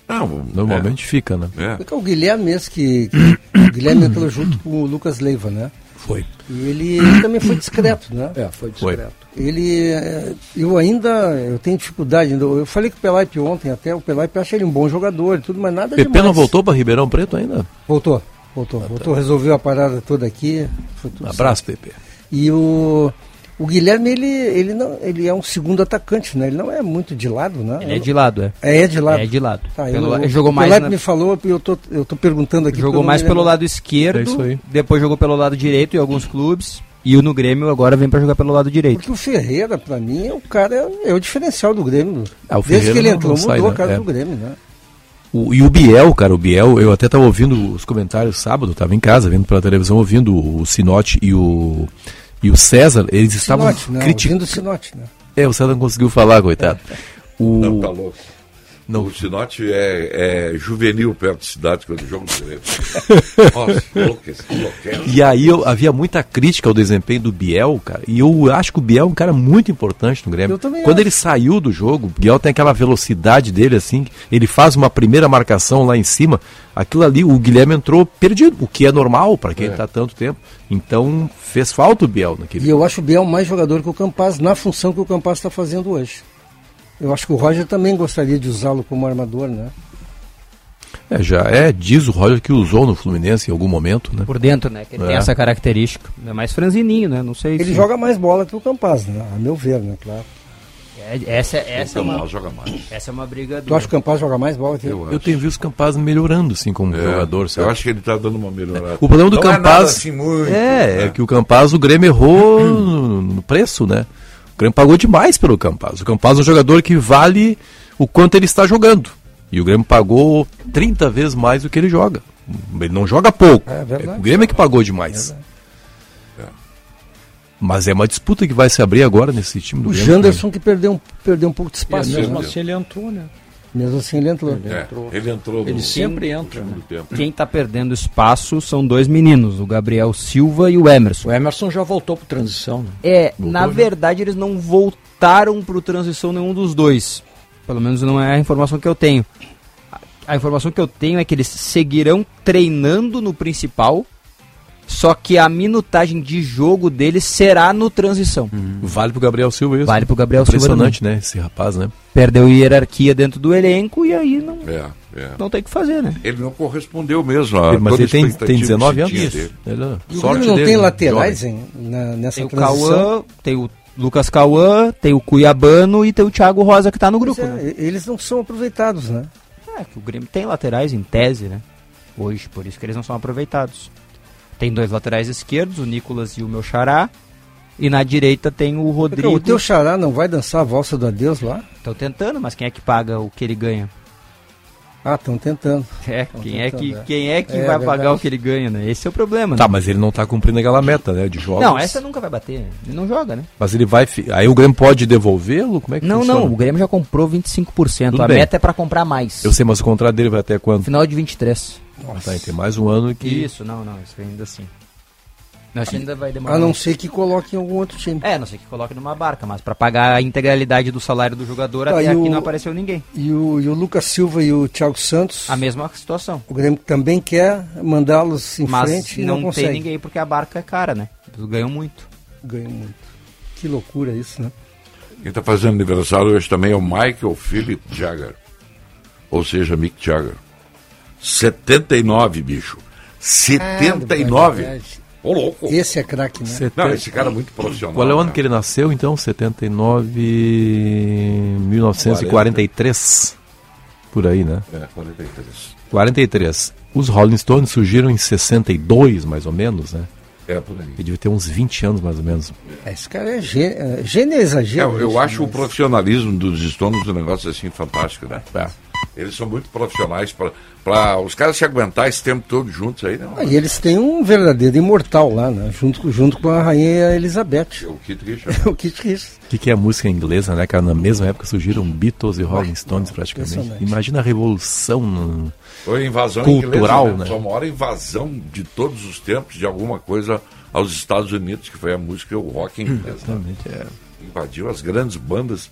Não, Normalmente fica, né? É. É o Guilherme mesmo que, que o Guilherme entrou junto com o Lucas Leiva, né? Foi. E ele, ele também foi discreto, né? É, foi Foi. discreto. Ele, eh, eu ainda, eu tenho dificuldade, ainda- eu falei com o Pelaipe ontem até, o Pelaipe acha ele um bom jogador e tudo, mas nada PP demais. não voltou para Ribeirão Preto ainda? Voltou, voltou, voltou, resolveu a parada toda aqui. Foi tudo Abraço, certo. PP. E o, o Guilherme, ele, ele, não, ele é um segundo atacante, né? Ele não é muito de lado, né? Ele é de lado, é. É, é de lado. É de lado. Tá, Pelo eu, jogou o mais na- me falou, eu tô, eu tô perguntando aqui. Jogou mais pelo lado esquerdo, É isso aí. depois jogou pelo lado direito em alguns clubes. E o no Grêmio agora vem para jogar pelo lado direito. Porque o Ferreira, pra mim, o cara é, é o diferencial do Grêmio. Ah, o Desde que ele entrou, mudou né? a cara É. do Grêmio, né? O- e o Biel, cara, o Biel, eu até estava ouvindo os comentários sábado, estava em casa, vendo pela televisão, ouvindo o, Sinote e o, e o César, eles estavam Sinote, né? criticando. Ouvindo o Sinote, né? É, o César não conseguiu falar, coitado. O... Não, tá louco. Não. O Sinote é, é juvenil perto de cidade quando joga no Grêmio. Nossa. E aí eu, havia muita crítica ao desempenho do Biel, cara. E eu acho que o Biel é um cara muito importante no Grêmio. Eu também Quando acho. ele saiu do jogo, o Biel tem aquela velocidade dele, assim. Ele faz uma primeira marcação lá em cima. Aquilo ali, o Guilherme entrou perdido, o que é normal para quem É. está há tanto tempo. Então fez falta o Biel naquele. E eu acho o Biel mais jogador que o Campaz, na função que o Campaz está fazendo hoje. Eu acho que o Roger também gostaria de usá-lo como armador, né? É, já é, diz o Roger que usou no Fluminense em algum momento, né? Por dentro, né? Que ele tem É. essa característica. É mais franzininho, né? Não sei Ele se- joga mais bola que o Campaz, né? A meu ver, né? Claro. É, essa essa é uma, Campaz joga mais. essa é uma briga Tu acha que o Campaz joga mais bola que ele? Eu tenho visto o Campaz melhorando, assim, como É, jogador, sabe? Eu acho que ele tá dando uma melhorada. O problema do Não Campaz. É nada assim muito, é, né? é que o Campaz, o Grêmio errou no, no preço, né? O Grêmio pagou demais pelo Campaz. O Campaz é um jogador que vale o quanto ele está jogando. E o Grêmio pagou 30 vezes mais do que ele joga. Ele não joga pouco. É verdade. o Grêmio é que pagou demais. Mas é uma disputa que vai se abrir agora nesse time do O Grêmio. Janderson que perdeu um, perdeu um pouco de E espaço. mesmo né? assim ele entrou, né? Mesmo assim ele entrou. É, ele entrou Ele no sempre entra, né? segundo tempo. Quem tá perdendo espaço são dois meninos, o Gabriel Silva e o Emerson. O Emerson já voltou pro transição, né? É, Voltou, na né? verdade eles não voltaram pro transição nenhum dos dois. Pelo menos não é a informação que eu tenho. A- A informação que eu tenho é que eles seguirão treinando no principal, só que a minutagem de jogo deles será no transição. Vale pro Gabriel Silva isso. Vale pro Gabriel Silva Impressionante, né? Esse rapaz, né? Perdeu hierarquia dentro do elenco e aí não, É, é. não tem o que fazer, né? Ele não correspondeu mesmo a Mas toda ele tem, tem que 19 se anos. Isso. dele. Ele, é E o sorte Grêmio não dele, tem né? laterais hein, na- nessa Tem o transição. Cauã, tem o Lucas Cauã, tem o Cuiabano e tem o Thiago Rosa que tá no grupo. é, né? Eles não são aproveitados, né? É, que o Grêmio tem laterais em tese, né? Hoje, por isso que eles não são aproveitados. Tem dois laterais esquerdos, o Nicolas e o meu xará. E na direita tem o Rodrigo. O teu xará não vai dançar a valsa do adeus lá? Estão tentando, mas quem é que paga o que ele ganha? Ah, estão tentando. É, Tão quem é tentando, que, é. quem é que É, vai verdade. pagar o que ele ganha, né? Esse é o problema, né? Tá, mas ele não tá cumprindo aquela meta, né, de jogos. Não, essa nunca vai bater. Ele não joga, né? Mas ele vai. fi- Aí o Grêmio pode devolvê-lo? Como é que Não, funciona? não, o Grêmio já comprou 25%. Tudo a bem. meta é pra comprar mais. Eu sei, mas o contrato dele vai até quando? Final de 23. Tá, e tem mais um ano que. Isso, não, não, isso ainda assim. Não, acho que ainda vai demorar. A não ser que coloque em algum outro time. É, não sei que coloque numa barca, mas pra pagar a integralidade do salário do jogador, Tá, até aqui o- não apareceu ninguém. E o, e o Lucas Silva e o Thiago Santos. A mesma situação. O Grêmio também quer mandá-los em Mas frente e não, não, consegue. tem ninguém porque a barca é cara, né? Eles ganham muito. Ganham muito. Que loucura isso, né? Quem está fazendo aniversário hoje também é o Michael Philip Jagger. Ou seja, Mick Jagger. 79, bicho. 79? Ah, Ô, louco. Esse é craque, né? Seten- Não, esse cara é muito profissional. Qual é o ano né? que ele nasceu, então? 79. 1943. Por aí, né? É, 43. 43. Os Rolling Stones surgiram em 62, mais ou menos, né? É, por aí. Ele devia ter uns 20 anos, mais ou menos. Esse cara é gênio, é, gênio é É, exagero. eu isso, acho o profissionalismo dos Stones um negócio assim fantástico, né? Eles são muito profissionais para os caras se aguentar esse tempo todo juntos aí, né? Ah, E eles têm um verdadeiro imortal lá, né? Junto, com- junto com a rainha Elizabeth. O Kit Richard. o Kit Richards. O que, que é a música inglesa, né, cara? Na mesma época surgiram Beatles e Rolling Stones, praticamente. Imagina a revolução no- Foi invasão cultural, inglesa, né? Foi a maior invasão de todos os tempos de alguma coisa aos Estados Unidos, que foi a música e o rock inglês. né? Exatamente, é. Invadiu as grandes bandas,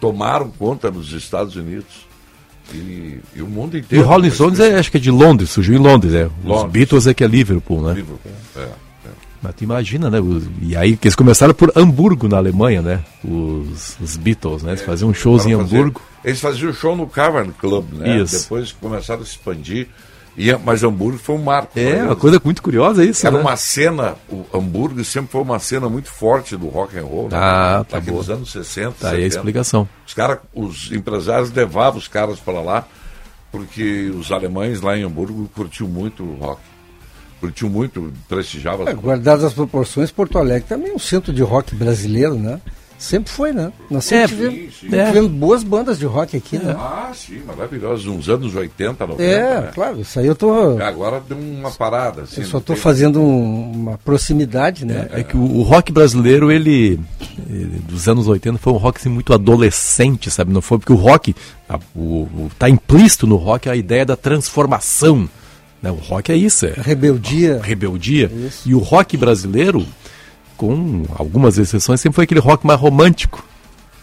tomaram conta nos Estados Unidos e, e o mundo E inteiro. o Rolling Stones, é, acho que é de Londres, surgiu em Londres, é. Os Londres. Beatles é que é Liverpool, né? Liverpool, é. Mas tu imagina, né? os- E aí que eles começaram por Hamburgo, na Alemanha, né? Os, os Beatles, né? Eles faziam shows em fazer- Hamburgo. Eles faziam show no Cavern Club, né? Isso. Depois começaram a expandir. E, mas Hamburgo foi um marco. É, pra uma coisa muito curiosa isso, Era né? uma cena, o Hamburgo sempre foi uma cena muito forte do rock and roll, né? Ah, tá Naqueles boa. anos 60, Tá aí a 70. explicação. Os, cara, os empresários levavam os caras para lá, porque os alemães lá em Hamburgo curtiam muito o rock. Curtiam muito, prestigiavam. É, guardadas as proporções, Porto Alegre também é um centro de rock brasileiro, né? Sempre foi, né? Nós sempre É, tivemos, sim, sim. sempre tivemos boas bandas de rock aqui, né? Ah, sim, maravilhosos. Uns anos 80, 90. É, né? claro, isso aí eu tô. Agora deu uma parada. Assim, Eu só estou tem- fazendo um- uma proximidade, né? É que o, o rock brasileiro, ele, ele, dos anos 80, foi um rock assim, muito adolescente, sabe? Não foi porque o rock, a, o, o- tá implícito no rock a ideia da transformação. Né? O rock é isso, é Rebeldia. rebeldia. E o rock brasileiro, com algumas exceções, sempre foi aquele rock mais romântico.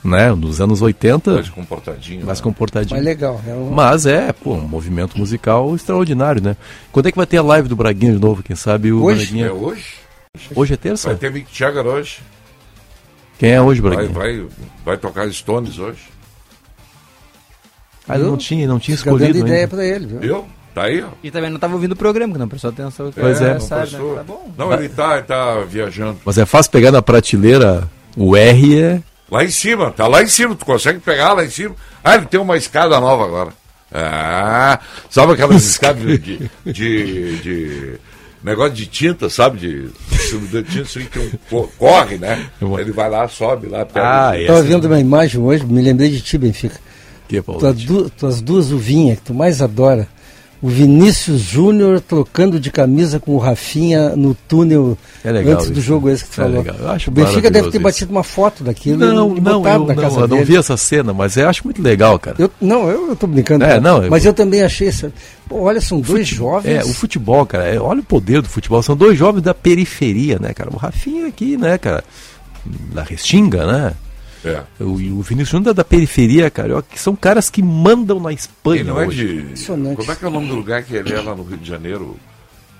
Né? Nos anos 80, Mais comportadinho. mais né? comportadinho. Mas legal. É um... Mas é, pô, um movimento musical extraordinário, né? Quando é que vai ter a live do Braguinha de novo? Quem sabe o Hoje? Braguinha... É hoje? Hoje é terça? Vai ter Mick Jagger hoje. Quem é hoje, Vai, Braguinha? vai, vai tocar Stones hoje. Ah, não tinha, não tinha Fica dando escolhido ideia para ele, viu? Viu? Tá aí, ó. E também não estava ouvindo o programa, que não prestou atenção. Pois é. não prestou. né? Tá bom. Não, ele tá, ele tá viajando. Mas é fácil pegar na prateleira o R é... Lá em cima, tá lá em cima, tu consegue pegar lá em cima. Ah, ele tem uma escada nova agora. Ah, sabe aquelas escadas de, de, de, de negócio de tinta, sabe? De, de tinta, assim, que um co- corre, né? Ele vai lá, sobe lá, pega. Ah, é. Estava vendo uma imagem hoje, me lembrei de ti, Benfica. Que, Paulo? Tuas, du- tuas duas uvinhas que tu mais adora. O Vinícius Júnior trocando de camisa com o Rafinha no túnel É legal antes do isso. jogo esse que tu É falou. o Benfica deve ter isso. batido uma foto daquilo Não, e não, eu na não, casa eu não dele. vi essa cena, mas eu acho muito legal, cara. Eu, não, eu, eu tô brincando. É, cara. não, eu- Mas eu também achei isso. Pô, olha, são dois jovens. É, o futebol, cara, é, olha o poder do futebol. São dois jovens da periferia, né, cara? O Rafinha aqui, né, cara? Da Restinga, né? É. O, o Vinícius Júnior da periferia, cara, que são caras que mandam na Espanha Ele não é hoje. de. Impressionante. Como é que é o nome do lugar que ele é lá no Rio de Janeiro?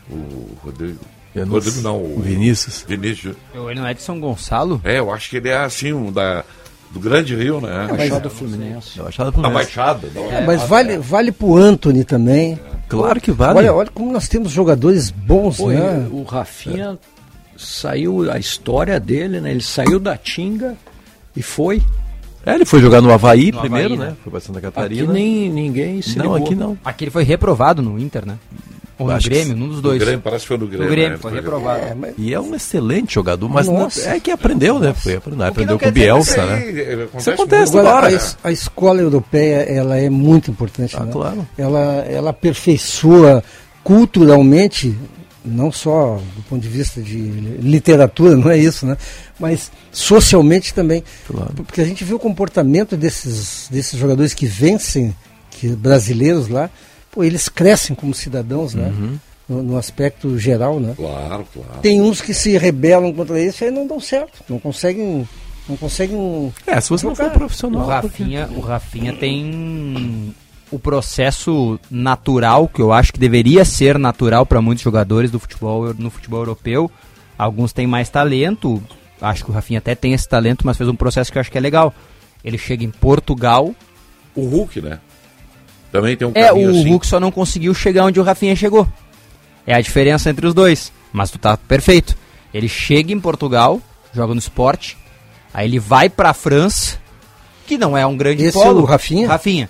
O Rodrigo. Eu não Rodrigo não, o Vinícius. Vinícius. Ele não é de São Gonçalo? É, eu acho que ele é assim, um da, do Grande Rio, né? Baixada Fluminense. Eu achava A Fluminense. Baixada. É, mas vale, vale pro Anthony também. Claro que vale. Olha, olha como nós temos jogadores bons, Pô, né? o Rafinha saiu, a história dele, né? Ele saiu da Tinga e foi. É, ele foi jogar no Havaí No primeiro, Havaí, né? né? Foi pra Santa Aqui Catarina. nem ninguém se Não, ligou. aqui não. Aqui ele foi reprovado no Inter, né? Ou no Acho Grêmio, num dos dois. No Grêmio, parece que foi no Grêmio. No Grêmio, né? foi reprovado. É, mas- E é um excelente jogador, mas não- é que aprendeu, né? Foi, aprendeu aprendeu com o Bielsa, né? isso aí Isso acontece acontece muito. Agora, a, a escola europeia ela é muito importante. Ah, né? claro. Ela, ela aperfeiçoa culturalmente, não só do ponto de vista de literatura, não é isso, né? Mas socialmente também. Claro. Porque a gente vê o comportamento desses, desses jogadores que vencem, que brasileiros lá, pô, eles crescem como cidadãos, né? Uhum. No, no aspecto geral, né? Claro, claro. Tem uns que se rebelam contra isso e aí não dão certo, não conseguem, não conseguem. É, se você não for jogar. O profissional. Rafinha, o Rafinha tem o processo natural, que eu acho que deveria ser natural para muitos jogadores do futebol no futebol europeu. Alguns têm mais talento, acho que o Rafinha até tem esse talento, mas fez um processo que eu acho que é legal. Ele chega em Portugal. O Hulk, né? Também tem um É, o assim. Hulk só não conseguiu chegar onde o Rafinha chegou. É a diferença entre os dois. Mas tu tá perfeito. Ele chega em Portugal, joga no esporte, aí ele vai pra França, que não é um grande Esse polo. é o Rafinha? Rafinha.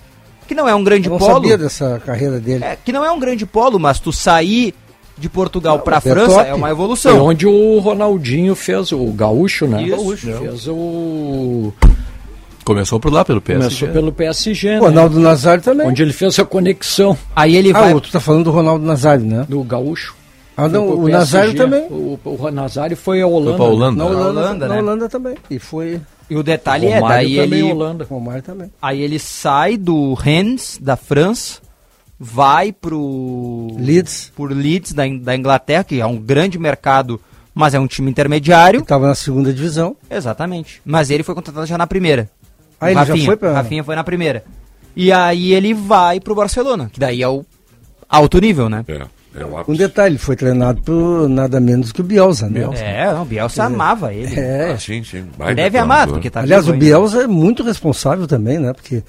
Que não é um grande Eu não polo. sabia dessa carreira dele. É, que não é um grande polo, mas tu sair de Portugal pra é França top. é uma Foi evolução. onde o Ronaldinho fez o gaúcho, né? Isso. Gaúcho. Fez o Começou por lá, pelo PSG. começou pelo PSG, O né? Ronaldo Nazário também. Onde ele fez a conexão Aí ele ah, vai. o- tu tá falando do Ronaldo Nazário, né? do gaúcho. Ah, não, Foi pro o Nazário também. O, o Nazário foi a Holanda. pra Holanda. Na Na Holanda, Holanda, na né? Holanda também. E foi. E o detalhe é, Romário daí também ele. Holanda. O Romário também. Aí ele sai do Rennes, da França, vai pro Leeds. por Leeds da, In- da Inglaterra, que é um grande mercado, mas é um time intermediário. Estava na segunda divisão. Exatamente. Mas ele foi contratado já na primeira. Ah, O ele já Rafinha, foi pra- Rafinha foi na primeira. E aí ele vai pro Barcelona, que daí é o alto nível, né? É, é. Um detalhe, ele foi treinado por nada menos que o Bielsa, né? É, não, o Bielsa amava ele. É. Ah, sim, sim. Baita Deve amar, porque tá Aliás, o ainda. Bielsa é muito responsável também, né? Porque.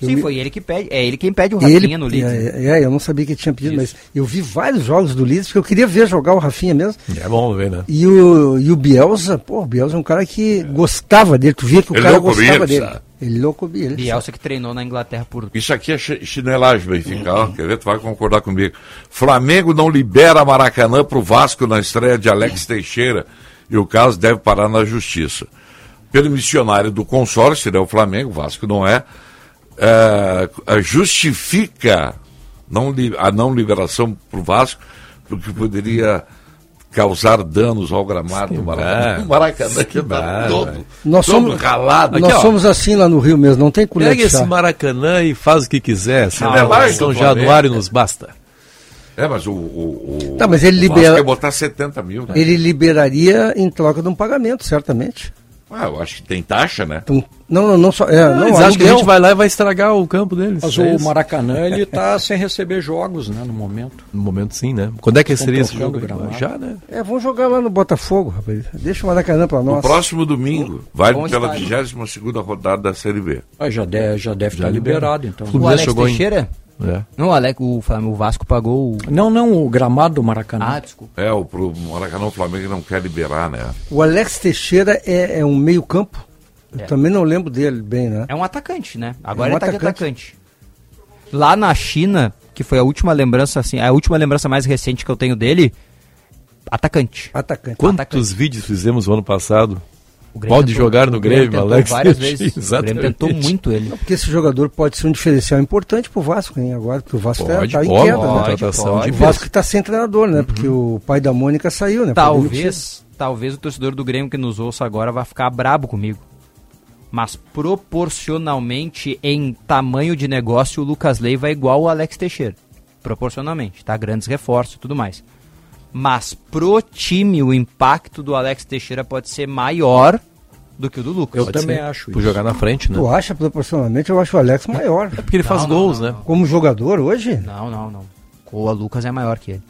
Sim, me- foi ele que pede. É ele quem pede o Rafinha ele, no Leeds. né? é, é, eu não sabia que ele tinha pedido, mas eu vi vários jogos do Leeds, porque eu queria ver jogar o Rafinha mesmo. É bom ver, né? E o, e o Bielsa, pô, o Bielsa é um cara que gostava dele, tu via que o Ele cara gostava ele dele. sabe. Ele não comia, ele Bielsa que treinou na Inglaterra por Isso aqui é chi- chinelagem, Benfica. ó. Quer ver? Tu vai concordar comigo. Flamengo não libera Maracanã pro Vasco na estreia de Alex Teixeira. E o caso deve parar na justiça. Pelo missionário do consórcio, né, o Flamengo, o Vasco não é, é, justifica não a não liberação pro Vasco, porque poderia causar danos ao gramado do Maracanã. O Maracanã que tá todo, Nós todo somos, ralado. nós Aqui, somos assim lá no Rio mesmo, não tem colher Pega de esse. Maracanã e faz o que quiser. São Chinelagem São do Flamengo. Januário nos basta. É, mas o. o, o Tá, mas ele o Vasco libera- quer botar 70 mil, né? Ele liberaria em troca de um pagamento, certamente. Ah, eu acho que tem taxa, né? Então, não, não, não só. É, não, Eles acham que a gente vai lá e vai estragar o campo deles. Mas É o isso. Maracanã, ele tá sem receber jogos, né, no momento. No momento sim, né? Quando é que Estão seria esse jogo? Já, né? É, vamos jogar lá no Botafogo, rapaz. Deixa o Maracanã pra No nós. próximo domingo, vale Bom pela estádio. 22 rodada da Série B. Ah, já deve já deve estar liberado, então. O Alex jogou em- Teixeira? É. Não, o, Alex, o, Flamengo- o Vasco pagou o... Não, não, o gramado do Maracanã. Ah, desculpa. É, o pro Maracanã o Flamengo não quer liberar, né? O Alex Teixeira é, é um meio-campo. Eu É. também não lembro dele bem, né? É um atacante, né? Agora É um ele tá de atacante. atacante. Lá na China, que foi a última lembrança, assim, a última lembrança mais recente que eu tenho dele, atacante. Atacante. Quantos vídeos fizemos no ano passado? O Pode tentou- jogar no o Grêmio Grêmio, tentou Alex várias vezes. O exatamente. Grêmio tentou muito ele. Porque esse jogador pode ser um diferencial importante pro Vasco, hein, agora, porque o Vasco tá- Pode, tá, em pode, queda, né? pode. de O Vasco que tá sem treinador, né? Porque o pai da Mônica saiu, né? Talvez, talvez o torcedor do Grêmio que nos ouça agora vá ficar brabo comigo. Mas proporcionalmente em tamanho de negócio, o Lucas Leiva é igual ao Alex Teixeira. Proporcionalmente, tá? Grandes reforços e tudo mais. Mas pro time, o impacto do Alex Teixeira pode ser maior do que o do Lucas. Eu Pode também ser. acho Por isso. jogar na frente, né? Tu acha proporcionalmente? Eu acho o Alex maior. É porque ele faz Não, não, gols, não, né? não. Como jogador hoje? Não, não, não. O Lucas é maior que ele.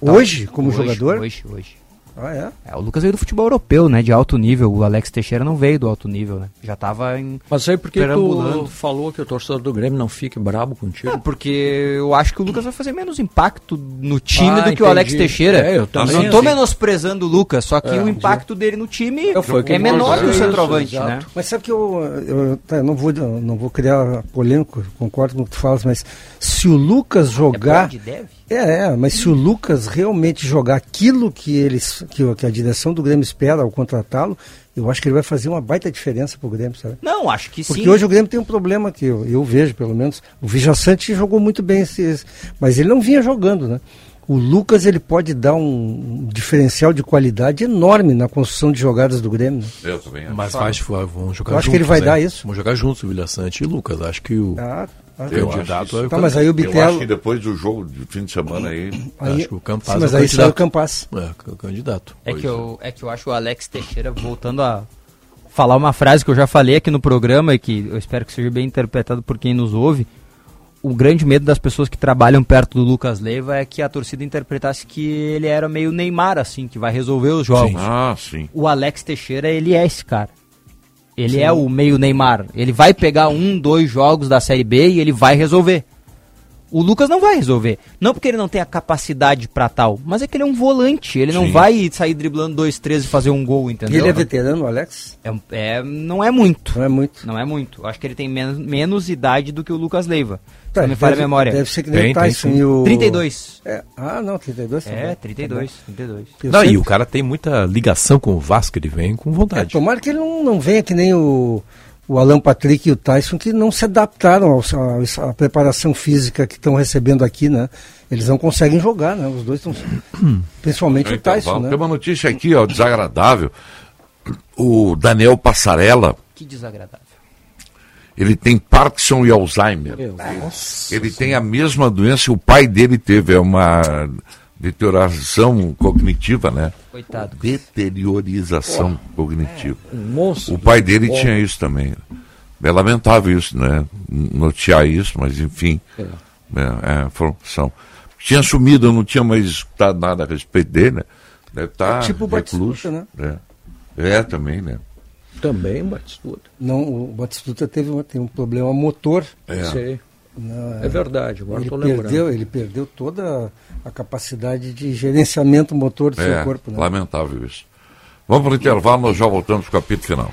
Hoje, como Hoje, jogador? Hoje, hoje. Ah, é? É, o Lucas veio do futebol europeu, né? De alto nível. O Alex Teixeira não veio do alto nível, né? Já tava em. Mas aí por que Perambulando. tu falou que o torcedor do Grêmio não fique brabo contigo? É, porque eu acho que o Lucas vai fazer menos impacto no time Ah, do que o Alex entendi. Teixeira. É, eu também, não tô assim. menosprezando o Lucas, só que É, o impacto dele no time Eu é menor que o isso, centroavante, né? Mas sabe que eu, eu, tá, eu não, vou, não vou criar polêmico, concordo com o que tu falas, mas se o Lucas jogar. É pode, deve? É, é, mas se o Lucas realmente jogar aquilo que eles que, que a direção do Grêmio espera ao contratá-lo, eu acho que ele vai fazer uma baita diferença pro Grêmio, sabe? Não, acho que Porque sim. hoje o Grêmio tem um problema que eu, eu vejo, pelo menos. O Vijaçante jogou muito bem, esse, esse- mas ele não vinha jogando, né? O Lucas ele pode dar um diferencial de qualidade enorme na construção de jogadas do Grêmio. né? Eu também acho. Mas vai, vão jogar Eu acho juntos, que ele vai né? dar isso. Vão jogar juntos o Vilha Sante e Lucas. Acho que o Ah, ah, Eu candidato acho é o Tá, mas aí o Eu acho que depois do jogo de fim de semana aí. Aí- acho que o Campas Sim, mas é o aí candidato. o Campas. É, o candidato. É que, eu, é que eu acho o Alex Teixeira voltando a falar uma frase que eu já falei aqui no programa e que eu espero que seja bem interpretado por quem nos ouve. O grande medo das pessoas que trabalham perto do Lucas Leiva é que a torcida interpretasse que ele era meio Neymar, assim, que vai resolver os jogos. Sim. Ah, sim. O Alex Teixeira, ele é esse cara. Ele Sim. é o meio Neymar. Ele vai pegar um, dois jogos da Série B e ele vai resolver. O Lucas não vai resolver. Não porque ele não tem a capacidade pra tal, mas é que ele é um volante. Ele não Sim. vai sair driblando dois, três e fazer um gol, entendeu? Ele é veterano, Alex? É, é- não é muito. Não é muito. Não é muito. Eu acho que ele tem menos, menos idade do que o Lucas Leiva. Tá, não me falha a deve- memória. deve ser que nem o Tyson e o- 32. É, ah, não, 32. tá É, 32, tá bom. 32. Eu Não, sempre- e o cara tem muita ligação com o Vasco, ele vem com É, vontade. tomara que ele não, não venha que nem o, o Alan Patrick e o Tyson, que não se adaptaram ao- à preparação física que estão recebendo aqui, né? Eles não conseguem jogar, né? Os dois estão. Principalmente o Então, Tyson, vamos- né? Tem uma notícia aqui, ó, desagradável. O Daniel Passarella, Que desagradável. Ele tem Parkinson e Alzheimer. Deus. Ele tem a mesma doença, o pai dele teve é uma deterioração cognitiva, né? Coitado. Deteriorização cognitiva. Um monstro. O pai dele Bom. tinha isso também. É lamentável isso, né? Notear isso, mas enfim. É. É, é. Tinha sumido, eu não tinha mais escutado nada a respeito dele, né? Deve estar É tipo o recluso. Batistuta, né? É. É, também, né? Também Batistuta. Não, o Batistuta teve uma- tem um problema motor. É. Sei. Não, É verdade, agora ele estou lembrando. perdeu, ele perdeu toda a capacidade de gerenciamento motor do É, seu corpo. Né? lamentável isso. Vamos para o intervalo, nós já voltamos para o capítulo final.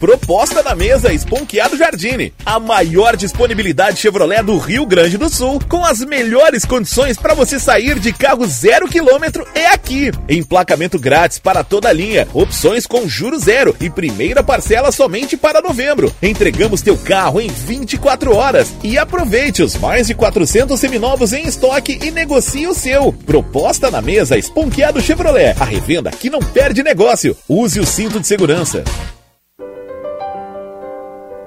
Proposta na mesa Esponqueado Jardine. A maior disponibilidade Chevrolet do Rio Grande do Sul, com as melhores condições para você sair de carro zero quilômetro é aqui. Emplacamento grátis para toda a linha, opções com juro zero e primeira parcela somente para novembro. Entregamos teu carro em 24 horas e aproveite os mais de 400 seminovos em estoque e negocie o seu. Proposta na mesa Esponqueado Chevrolet. A revenda que não perde negócio. Use o cinto de segurança.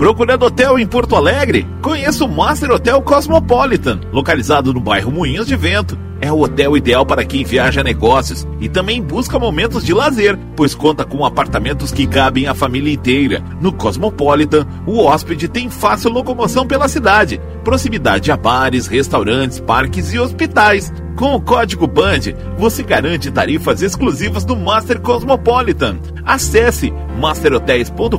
Procurando hotel em Porto Alegre? Conheça o Master Hotel Cosmopolitan, localizado no bairro Moinhos de Vento. É o hotel ideal para quem viaja a negócios e também busca momentos de lazer, pois conta com apartamentos que cabem a família inteira. No Cosmopolitan, o hóspede tem fácil locomoção pela cidade, proximidade a bares, restaurantes, parques e hospitais. Com o código BAND, você garante tarifas exclusivas do Master Cosmopolitan. Acesse masterhotels.com.br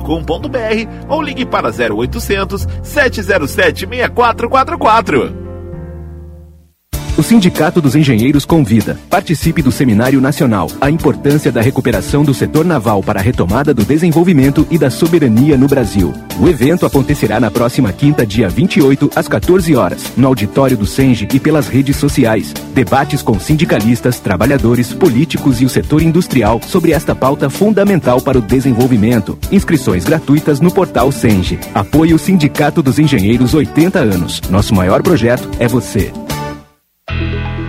ou ligue para 0800 707 6444. O Sindicato dos Engenheiros convida. Participe do Seminário Nacional. A importância da recuperação do setor naval para a retomada do desenvolvimento e da soberania no Brasil. O evento acontecerá na próxima quinta, dia 28, às 14 horas, no auditório do Senge e pelas redes sociais. Debates com sindicalistas, trabalhadores, políticos e o setor industrial sobre esta pauta fundamental para o desenvolvimento. Inscrições gratuitas no portal Senge. Apoio Sindicato dos Engenheiros 80 anos. Nosso maior projeto é você.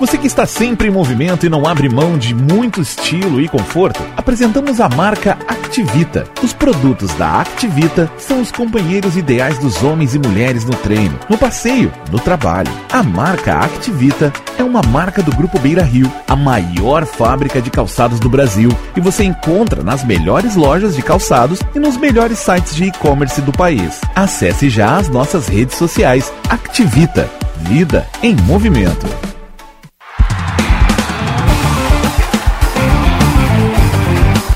Você que está sempre em movimento e não abre mão de muito estilo e conforto, apresentamos a marca Activita. Os produtos da Activita são os companheiros ideais dos homens e mulheres no treino, no passeio, no trabalho. A marca Activita é uma marca do Grupo Beira Rio, a maior fábrica de calçados do Brasil, e você encontra nas melhores lojas de calçados e nos melhores sites de e-commerce do país. Acesse já as nossas redes sociais. Activita. Vida em movimento.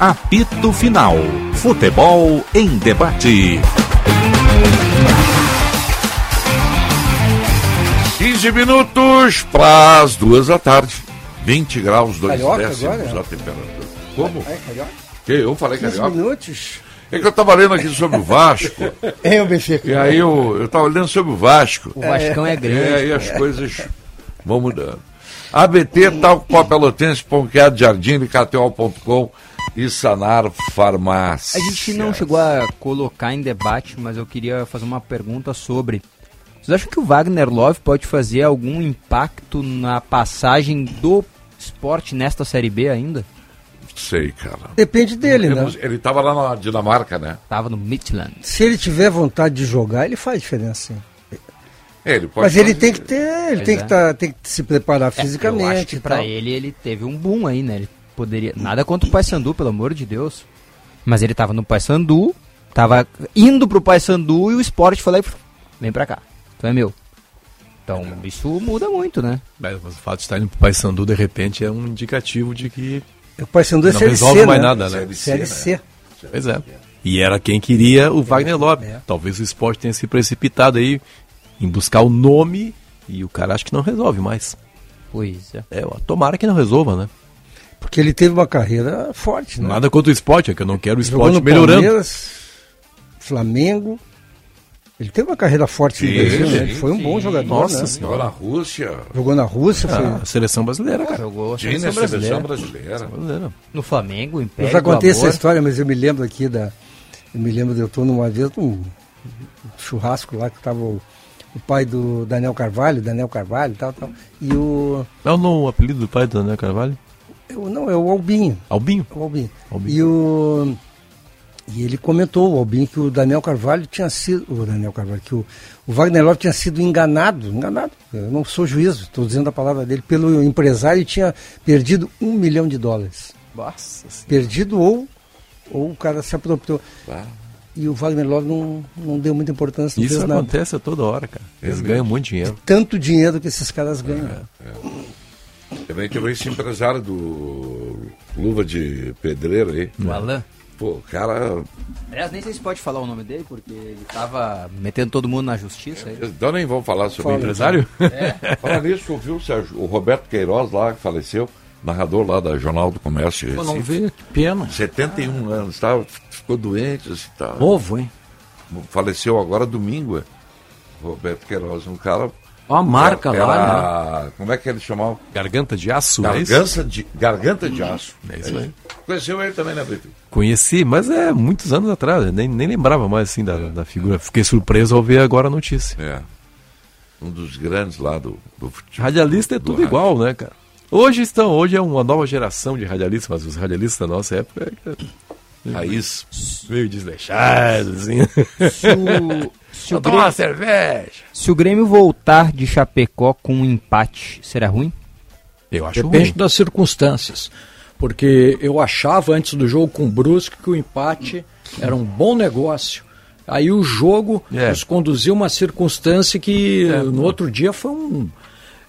Apito Final. Futebol em debate. 15 minutos para as duas da tarde. 20 graus, 2 Carioca décimos agora? a temperatura. Como? É, carioca? Que eu falei 15 carioca? minutos. É que eu estava lendo aqui sobre o Vasco. É, o Benfica. E aí eu, eu tava lendo sobre o Vasco. O Vascão é grande. E aí as coisas vão mudando. ABT, tal qual Pelotense, Ponqueado Jardim, KTO.com e Sanar Farmácia. A gente não chegou a colocar em debate, mas eu queria fazer uma pergunta sobre. Vocês acham que o Wagner Love pode fazer algum impacto na passagem do esporte nesta Série B ainda? Sei, cara. Depende dele, né? não- Ele estava lá na Dinamarca, né? Tava no Midland. Se ele tiver vontade de jogar, ele faz diferença. sim. É, ele pode Mas ele fazer. tem que ter, ele Pois tem, é. que tá, tem que se preparar É, eu fisicamente. acho que pra tal. ele ele teve um boom aí, né? Ele poderia. Nada contra o Paysandu, pelo amor de Deus. Mas ele tava no Paysandu, tava indo pro Paysandu e o esporte falou: vem pra cá, tu é meu. Então isso muda muito, né? Mas o fato de estar indo pro Paysandu de repente é um indicativo de que O Paysandu é não Série resolve C, mais né? nada, né? Série C. Pois é. E era quem queria o Wagner Lobby. Talvez o esporte tenha se precipitado aí em buscar o nome e o cara acha que não resolve mais. Pois é. É, tomara que não resolva, né? Porque ele teve uma carreira forte, né? Nada contra o esporte, é que eu não quero o Jogou esporte no melhorando. Palmeiras, Flamengo. Ele teve uma carreira forte no Sim, Brasil, né? Ele foi um bom sim. jogador, Nossa né? Jogou na Rússia. Jogou na Rússia, foi... Ah, a seleção brasileira, cara. Jogou a seleção seleção brasileira. brasileira. No Flamengo, Império. Eu já contei essa história, mas eu me lembro aqui da. Eu me lembro de eu estou numa vez num churrasco lá que estava o, o pai do Daniel Carvalho, Daniel Carvalho e tal, tal. E o. É o no- o apelido do pai do Daniel Carvalho? Eu- não, é o Albinho. Albinho? O Albinho. Albinho. E o. E ele comentou, o Albinho, que o Daniel Carvalho tinha sido. O Daniel Carvalho, que o, o Wagner Love tinha sido enganado. Enganado. Eu não sou juiz, estou dizendo a palavra dele, pelo empresário e tinha perdido um milhão de dólares. Nossa Perdido ou, ou o cara se apropriou. E o Wagner Love não, não deu muita importância, Isso nada. acontece a toda hora, cara. Eles É ganham muito dinheiro. Tanto dinheiro que esses caras ganham. Também teve esse empresário do Luva de Pedreiro aí. O Alain. Pô, o cara. Aliás, nem sei se pode falar o nome dele, porque ele tava metendo todo mundo na justiça. aí. Então nem vamos falar sobre Fala. Empresário? É. Falar nisso, ouviu Sérgio, o Roberto Queiroz lá, que faleceu, narrador lá da Jornal do Comércio. Pô, não vi, que pena. 71 anos, tá? ficou doente. Assim, tá. Novo, hein? Faleceu agora domingo, é. Roberto Queiroz, um cara. Ó a marca era- lá, era- Como é que ele chamava? Garganta de aço, é? Garganta de, garganta de aço. É isso aí. Conheceu ele também, né, Brito? Conheci, mas é muitos anos atrás, nem, nem lembrava mais assim da, da figura. Fiquei surpreso ao ver agora a notícia. É. Um dos grandes lá do, do futebol. Radialista é do tudo rádio. igual, né, cara? Hoje estão, hoje é uma nova geração de radialistas, mas os radialistas da nossa época é Raiz. meio desleixados, assim. O, se, o uma Grêmio, cerveja. se o Grêmio voltar de Chapecó com um empate, será ruim? Eu acho Depende ruim. das circunstâncias. Porque eu achava antes do jogo com o Brusque que o empate era um bom negócio. Aí o jogo É. nos conduziu a uma circunstância que É. no outro dia foi um.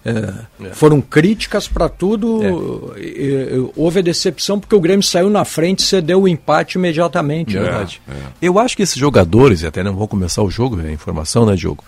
É, Foram críticas para tudo. É. e- e- houve a decepção porque o Grêmio saiu na frente e cedeu o empate imediatamente. É verdade. Eu acho que esses jogadores, e até não vou começar o jogo, é informação, né, Diogo?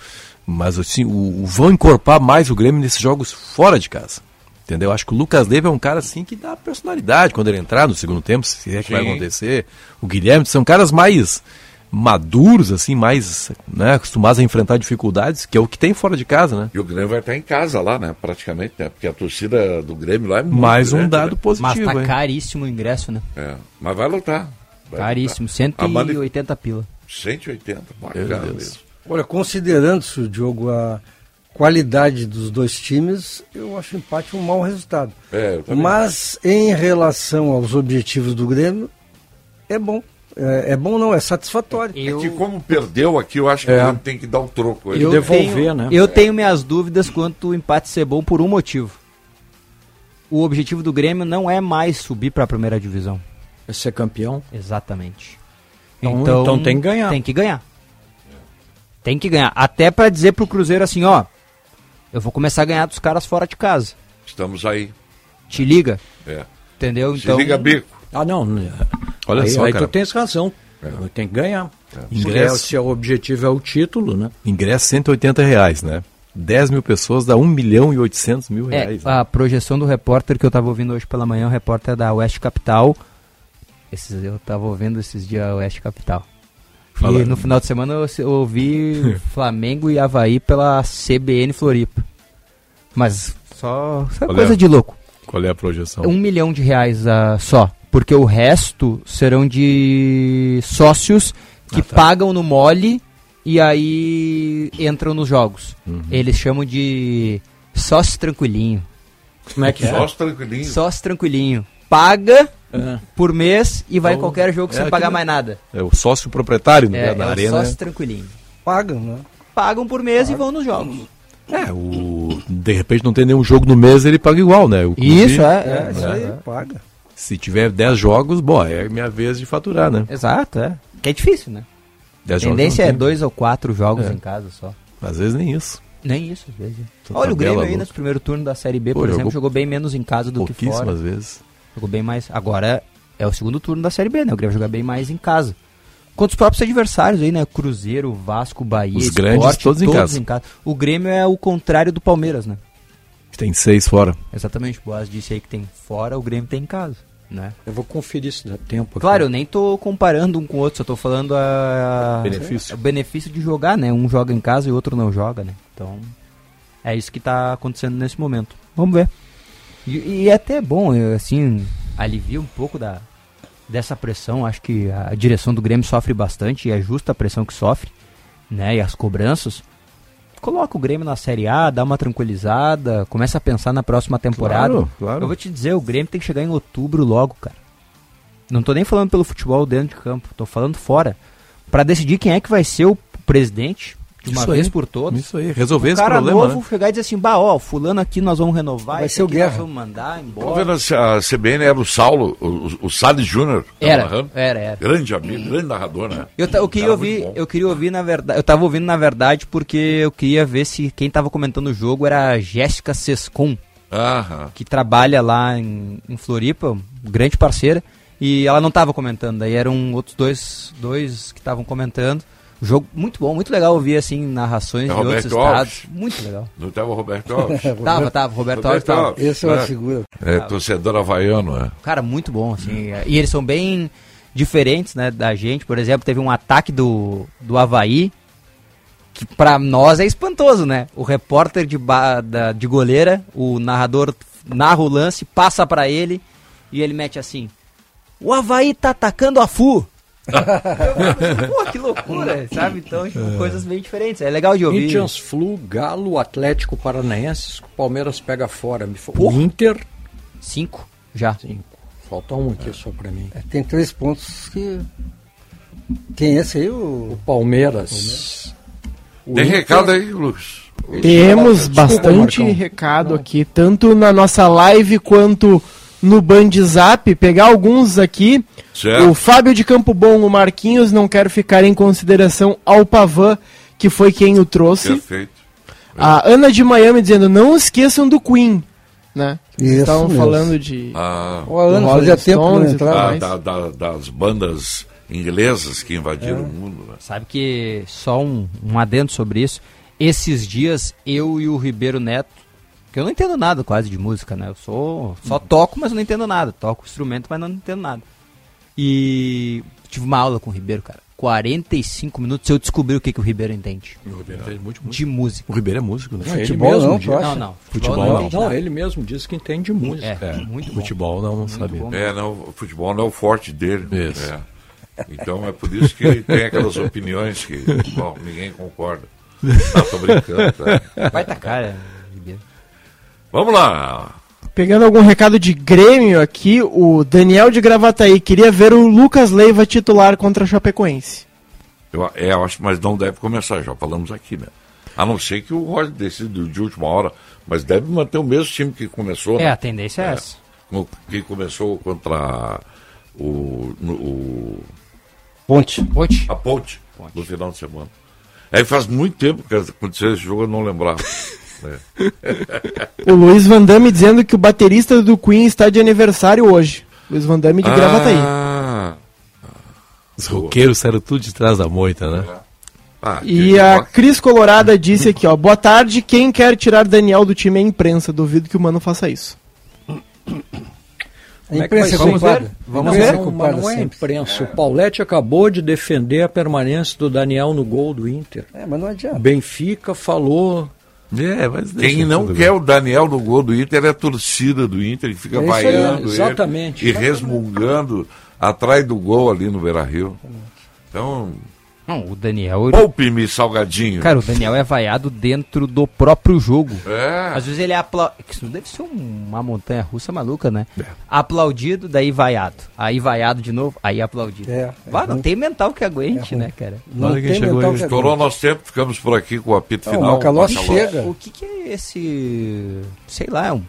Mas assim, o, o- vão encorpar mais o Grêmio nesses jogos fora de casa. Entendeu? Acho que o Lucas Leiva é um cara assim que dá personalidade quando ele entrar no segundo tempo, se é que vai Sim. acontecer. O Guilherme são caras mais maduros, assim, mais né, acostumados a enfrentar dificuldades, que é o que tem fora de casa, né? E o Grêmio vai estar em casa lá, né? Praticamente, né? Porque a torcida do Grêmio lá é muito Mais um grande, dado né? positivo. Mas tá hein? caríssimo o ingresso, né? É, mas vai lutar. Vai Caríssimo, lutar. A Mani- 180 pila. 180, Meu bacana mesmo. Olha, considerando-se o Diogo a qualidade dos dois times, eu acho o empate um mau resultado. É, Mas em relação aos objetivos do Grêmio, é bom. É, é bom não, é satisfatório. É que como perdeu aqui, eu acho que É. tem que dar o troco. aí. Eu tenho, Eu tenho minhas dúvidas quanto o empate ser bom por um motivo. O objetivo do Grêmio não é mais subir para a primeira divisão. É ser campeão. Exatamente. Então- então tem que ganhar. Tem que ganhar. Tem que ganhar. Até para dizer pro Cruzeiro assim, ó, eu vou começar a ganhar dos caras fora de casa. Estamos aí. Te liga. É. Entendeu? Se Então, liga, bico. Ah, não. Olha aí, só, aí cara. tu tens razão. Tem que ganhar. Ingresso. Se, é- o objetivo é o título, né? Ingresso 180 reais, né? 10 mil pessoas dá 1 milhão e 800 mil É, reais. né? a projeção do repórter que eu tava ouvindo hoje pela manhã, o repórter da Oeste Capital. Esses, eu tava ouvindo esses dias a Oeste Capital. Fala. E no final de semana eu, ouvi Flamengo e Havaí pela CBN Floripa. Mas só, Qual é coisa a- de louco. Qual é a projeção? Um milhão de reais ah, só. Porque o resto serão de sócios que pagam no mole e aí entram nos jogos. Eles chamam de sócio tranquilinho. Como é que é? Sócio tranquilinho. Sócio tranquilinho. Paga É. por mês e vai em Então, qualquer jogo é sem pagar mais nada. É o sócio proprietário né, É, da é arena. sócio tranquilinho. Pagam, né? Pagam por mês e vão nos jogos. É, o... de repente não tem nenhum jogo no mês, ele paga igual, né? O clube- Isso, é, É, isso aí, paga. Se tiver 10 jogos, bom, é minha vez de faturar, né? Exato, é. Que é difícil, né? A 10 jogos tendência é dois ou quatro jogos É. em casa só. Às vezes nem isso. Nem isso, às vezes. Olha, o Grêmio aí nesse primeiro turno da Série B, Pô, por exemplo, jogou bem menos em casa do que fora. Pouquíssimas vezes. Jogou bem mais. Agora é o segundo turno da Série B, né? O Grêmio jogar bem mais em casa. Contra os próprios adversários aí, né? Cruzeiro, Vasco, Bahia, Os grandes todos em casa. O Grêmio é o contrário do Palmeiras, né? Tem seis fora. Exatamente. O Boas disse aí que tem fora, o Grêmio tem em casa, né? Eu vou conferir se dá tempo. aqui. Claro, eu nem tô comparando um com o outro, só tô falando a... Benefício. o benefício de jogar, né? Um joga em casa e o outro não joga, né? Então, é isso que tá acontecendo nesse momento. Vamos ver. E, e é até bom, eu, assim, alivia um pouco da, dessa pressão. Acho que a direção do Grêmio sofre bastante e é justa a pressão que sofre, né? E as cobranças. Coloca o Grêmio na Série A, dá uma tranquilizada, começa a pensar na próxima temporada. Claro, claro. Eu vou te dizer, o Grêmio tem que chegar em outubro logo, cara. Não tô nem falando pelo futebol dentro de campo, tô falando fora. Pra decidir quem é que vai ser o presidente de uma Isso vez aí, por todas. isso aí, resolver o esse cara problema, novo né? chegar e dizer assim, bah, ó, fulano aqui nós vamos renovar, Vai esse ser o aqui Guerra. nós vamos mandar embora. vendo a CBN era o Saulo, o, o Salles Júnior. Era, era, era. Grande amigo, grande narrador, né? Eu, eu queria Cara ouvir, eu queria ouvir na verdade, eu tava ouvindo na verdade porque eu queria ver se quem tava comentando o jogo era a Jéssica Sescon, Aham. que trabalha lá em, em Floripa, grande parceira, e ela não tava comentando, daí eram outros dois, dois que estavam comentando. Jogo muito bom, muito legal ouvir assim narrações É de outros Roberto estados. Alves. Muito legal. Não estava o Roberto Alves? Tava, tava, Roberto Alves tava. Esse é uma figura. É, torcedor havaiano, é. Cara, muito bom, assim. E eles são bem diferentes, né, da gente. Por exemplo, teve um ataque do, do Havaí, que pra nós é espantoso, né? O repórter de, ba- da, de goleira, o narrador narra o lance, passa pra ele e ele mete assim: O Havaí tá atacando a FU. Eu, Pô, que loucura, sabe? Então, tipo, coisas bem diferentes. É legal de ouvir. Indians Flu, Galo, Atlético Paranaense, o Palmeiras pega fora. Me Inter. Cinco, já. Cinco. Falta um aqui só pra mim. É, Tem três pontos que. Quem é esse aí? O, O Palmeiras. O Tem Inter- recado aí, Lucas? Temos Desculpa, bastante Marcão. recado aqui, tanto na nossa live quanto no Band Zap. Pegar alguns aqui. Certo. O Fábio de Campo Bom, o Marquinhos, não quero ficar em consideração ao Pavan, que foi quem o trouxe. Perfeito. A Ana de Miami dizendo, não esqueçam do Queen, né? Isso Estavam falando de... Ah, Ana, fazia tempo que não Stones e entrava. da- da- da- das bandas inglesas que invadiram o mundo, né? Sabe que só um, um adendo sobre isso. Esses dias eu e o Ribeiro Neto, que eu não entendo nada quase de música, né? Eu sou só toco, mas eu não entendo nada. Toco instrumento, mas não entendo nada. E tive uma aula com o Ribeiro, cara. 45 minutos eu descobri o que, que o Ribeiro entende. O Ribeiro entende muito, De música. O Ribeiro é músico, né? Não, ele Futebol mesmo não? Não, não. Futebol não. não. Não, nada. ele mesmo diz que entende de música. É, muito bom. Futebol não, não sabia. bom. É, não, o futebol não é o forte dele. Isso. É. Então é por isso que ele tem aquelas opiniões que, bom, ninguém concorda. Não, tô brincando. Tá? Vai tacar, é, Ribeiro. Vamos lá. Pegando algum recado de Grêmio aqui, o Daniel de Gravataí queria ver o Lucas Leiva titular contra a Chapecoense. Eu, é, eu acho, mas não deve começar, já falamos aqui, né? A não ser que o Roger decida de última hora, mas deve manter o mesmo time que começou. É, né? a tendência é, essa. No- Que começou contra o, no- o Ponte. Ponte. a Ponte, no final de semana. Aí faz muito tempo que aconteceu esse jogo, eu não lembrava. É. O Luiz Van Damme dizendo que o baterista do Queen está de aniversário hoje. Luiz Van Damme de Gravataí. Ah, Os roqueiros saíram tudo de trás da moita, né? ah, E a Cris Colorada disse aqui, ó. Boa tarde, quem quer tirar Daniel do time é a imprensa. Duvido que o Mano faça isso. A é imprensa é culpada. Vamos Vamos ver. ver. Não, mas culpada não é imprensa. O Paulette acabou de defender a permanência do Daniel no gol do Inter. É, mas não adianta. Benfica falou. É, Quem não quer bem. o Daniel no gol do Inter é a torcida do Inter, que fica É isso aí, vaiando ele exatamente. e resmungando atrás do gol ali no Beira Rio. Então, Não, o Daniel. poupe-me, salgadinho. Cara, o Daniel é vaiado dentro do próprio jogo. É. Às vezes ele é aplaudido. Isso deve ser uma montanha russa maluca, né? É. Aplaudido, daí vaiado. Aí vaiado de novo, aí aplaudido. É, é Vá, não ruim. tem mental que aguente, É né, cara? Não quem tem chegou mental que Estourou nosso tempo, ficamos por aqui com o apito Não, o final. Macalossi Macalossi. chega. O que, que é esse. Sei lá, é um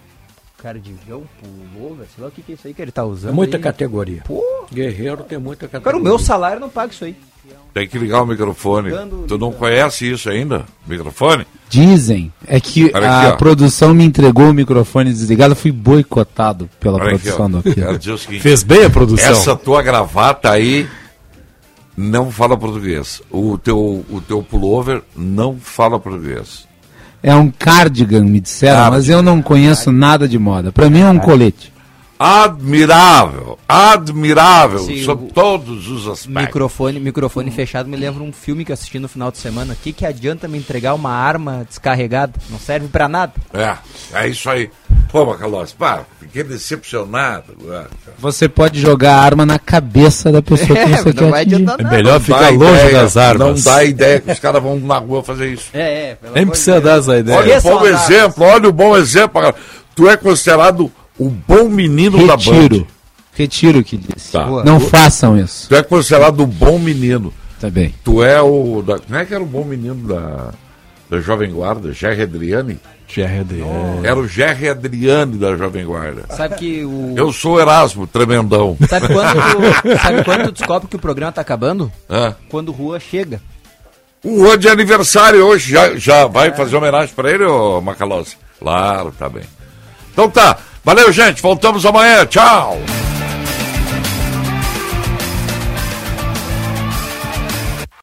cara de vião, pullover, sei lá o que, que é isso aí que ele tá usando. É muita aí. categoria. Pô, Guerreiro tem muita categoria. cara, o meu salário não paga isso aí. Tem que ligar o microfone. Tu não conhece isso ainda? Microfone? Dizem. É que Olha a aqui, ó. produção me entregou o microfone desligado. Fui boicotado pela Olha aqui, produção ó. do aqui. Fez bem a produção. Essa tua gravata aí não fala português. O teu, o teu pullover não fala português. É um cardigan, me disseram, mas eu não conheço nada de moda. Pra mim é um colete. Admirável, admirável, Sim, sob todos os aspectos. Microfone, microfone fechado me lembra um filme que eu assisti no final de semana. O que, que adianta me entregar uma arma descarregada? Não serve pra nada. É, é isso aí. Pô, Macalossi, pá, fiquei decepcionado. Você pode jogar a arma na cabeça da pessoa que É, você não quer vai atingir. É melhor Não ficar longe ideia, das armas. Não dá ideia que os caras vão na rua fazer isso. É, é. Nem precisa dar essa ideia. Olha o bom exemplo, olha o bom exemplo. Tu é considerado o bom menino da Band. Retiro. Retiro o que disse. Tá. Não façam isso. Tu é considerado o bom menino. Tá bem. Tu é o. Da, como é que era o bom menino da, da Jovem Guarda? Jerry Adriani? Jerry Adriano. Era o Jerry Adriani da Jovem Guarda. Sabe que o. Eu sou o Erasmo, tremendão. Sabe quando, tu, sabe quando tu descobre que o programa tá acabando? É. Quando o Rua chega. Um ano de aniversário hoje. Já, já vai fazer homenagem pra ele, ô Macalossi? Claro, tá bem. Então tá. Valeu, gente. Voltamos amanhã. Tchau.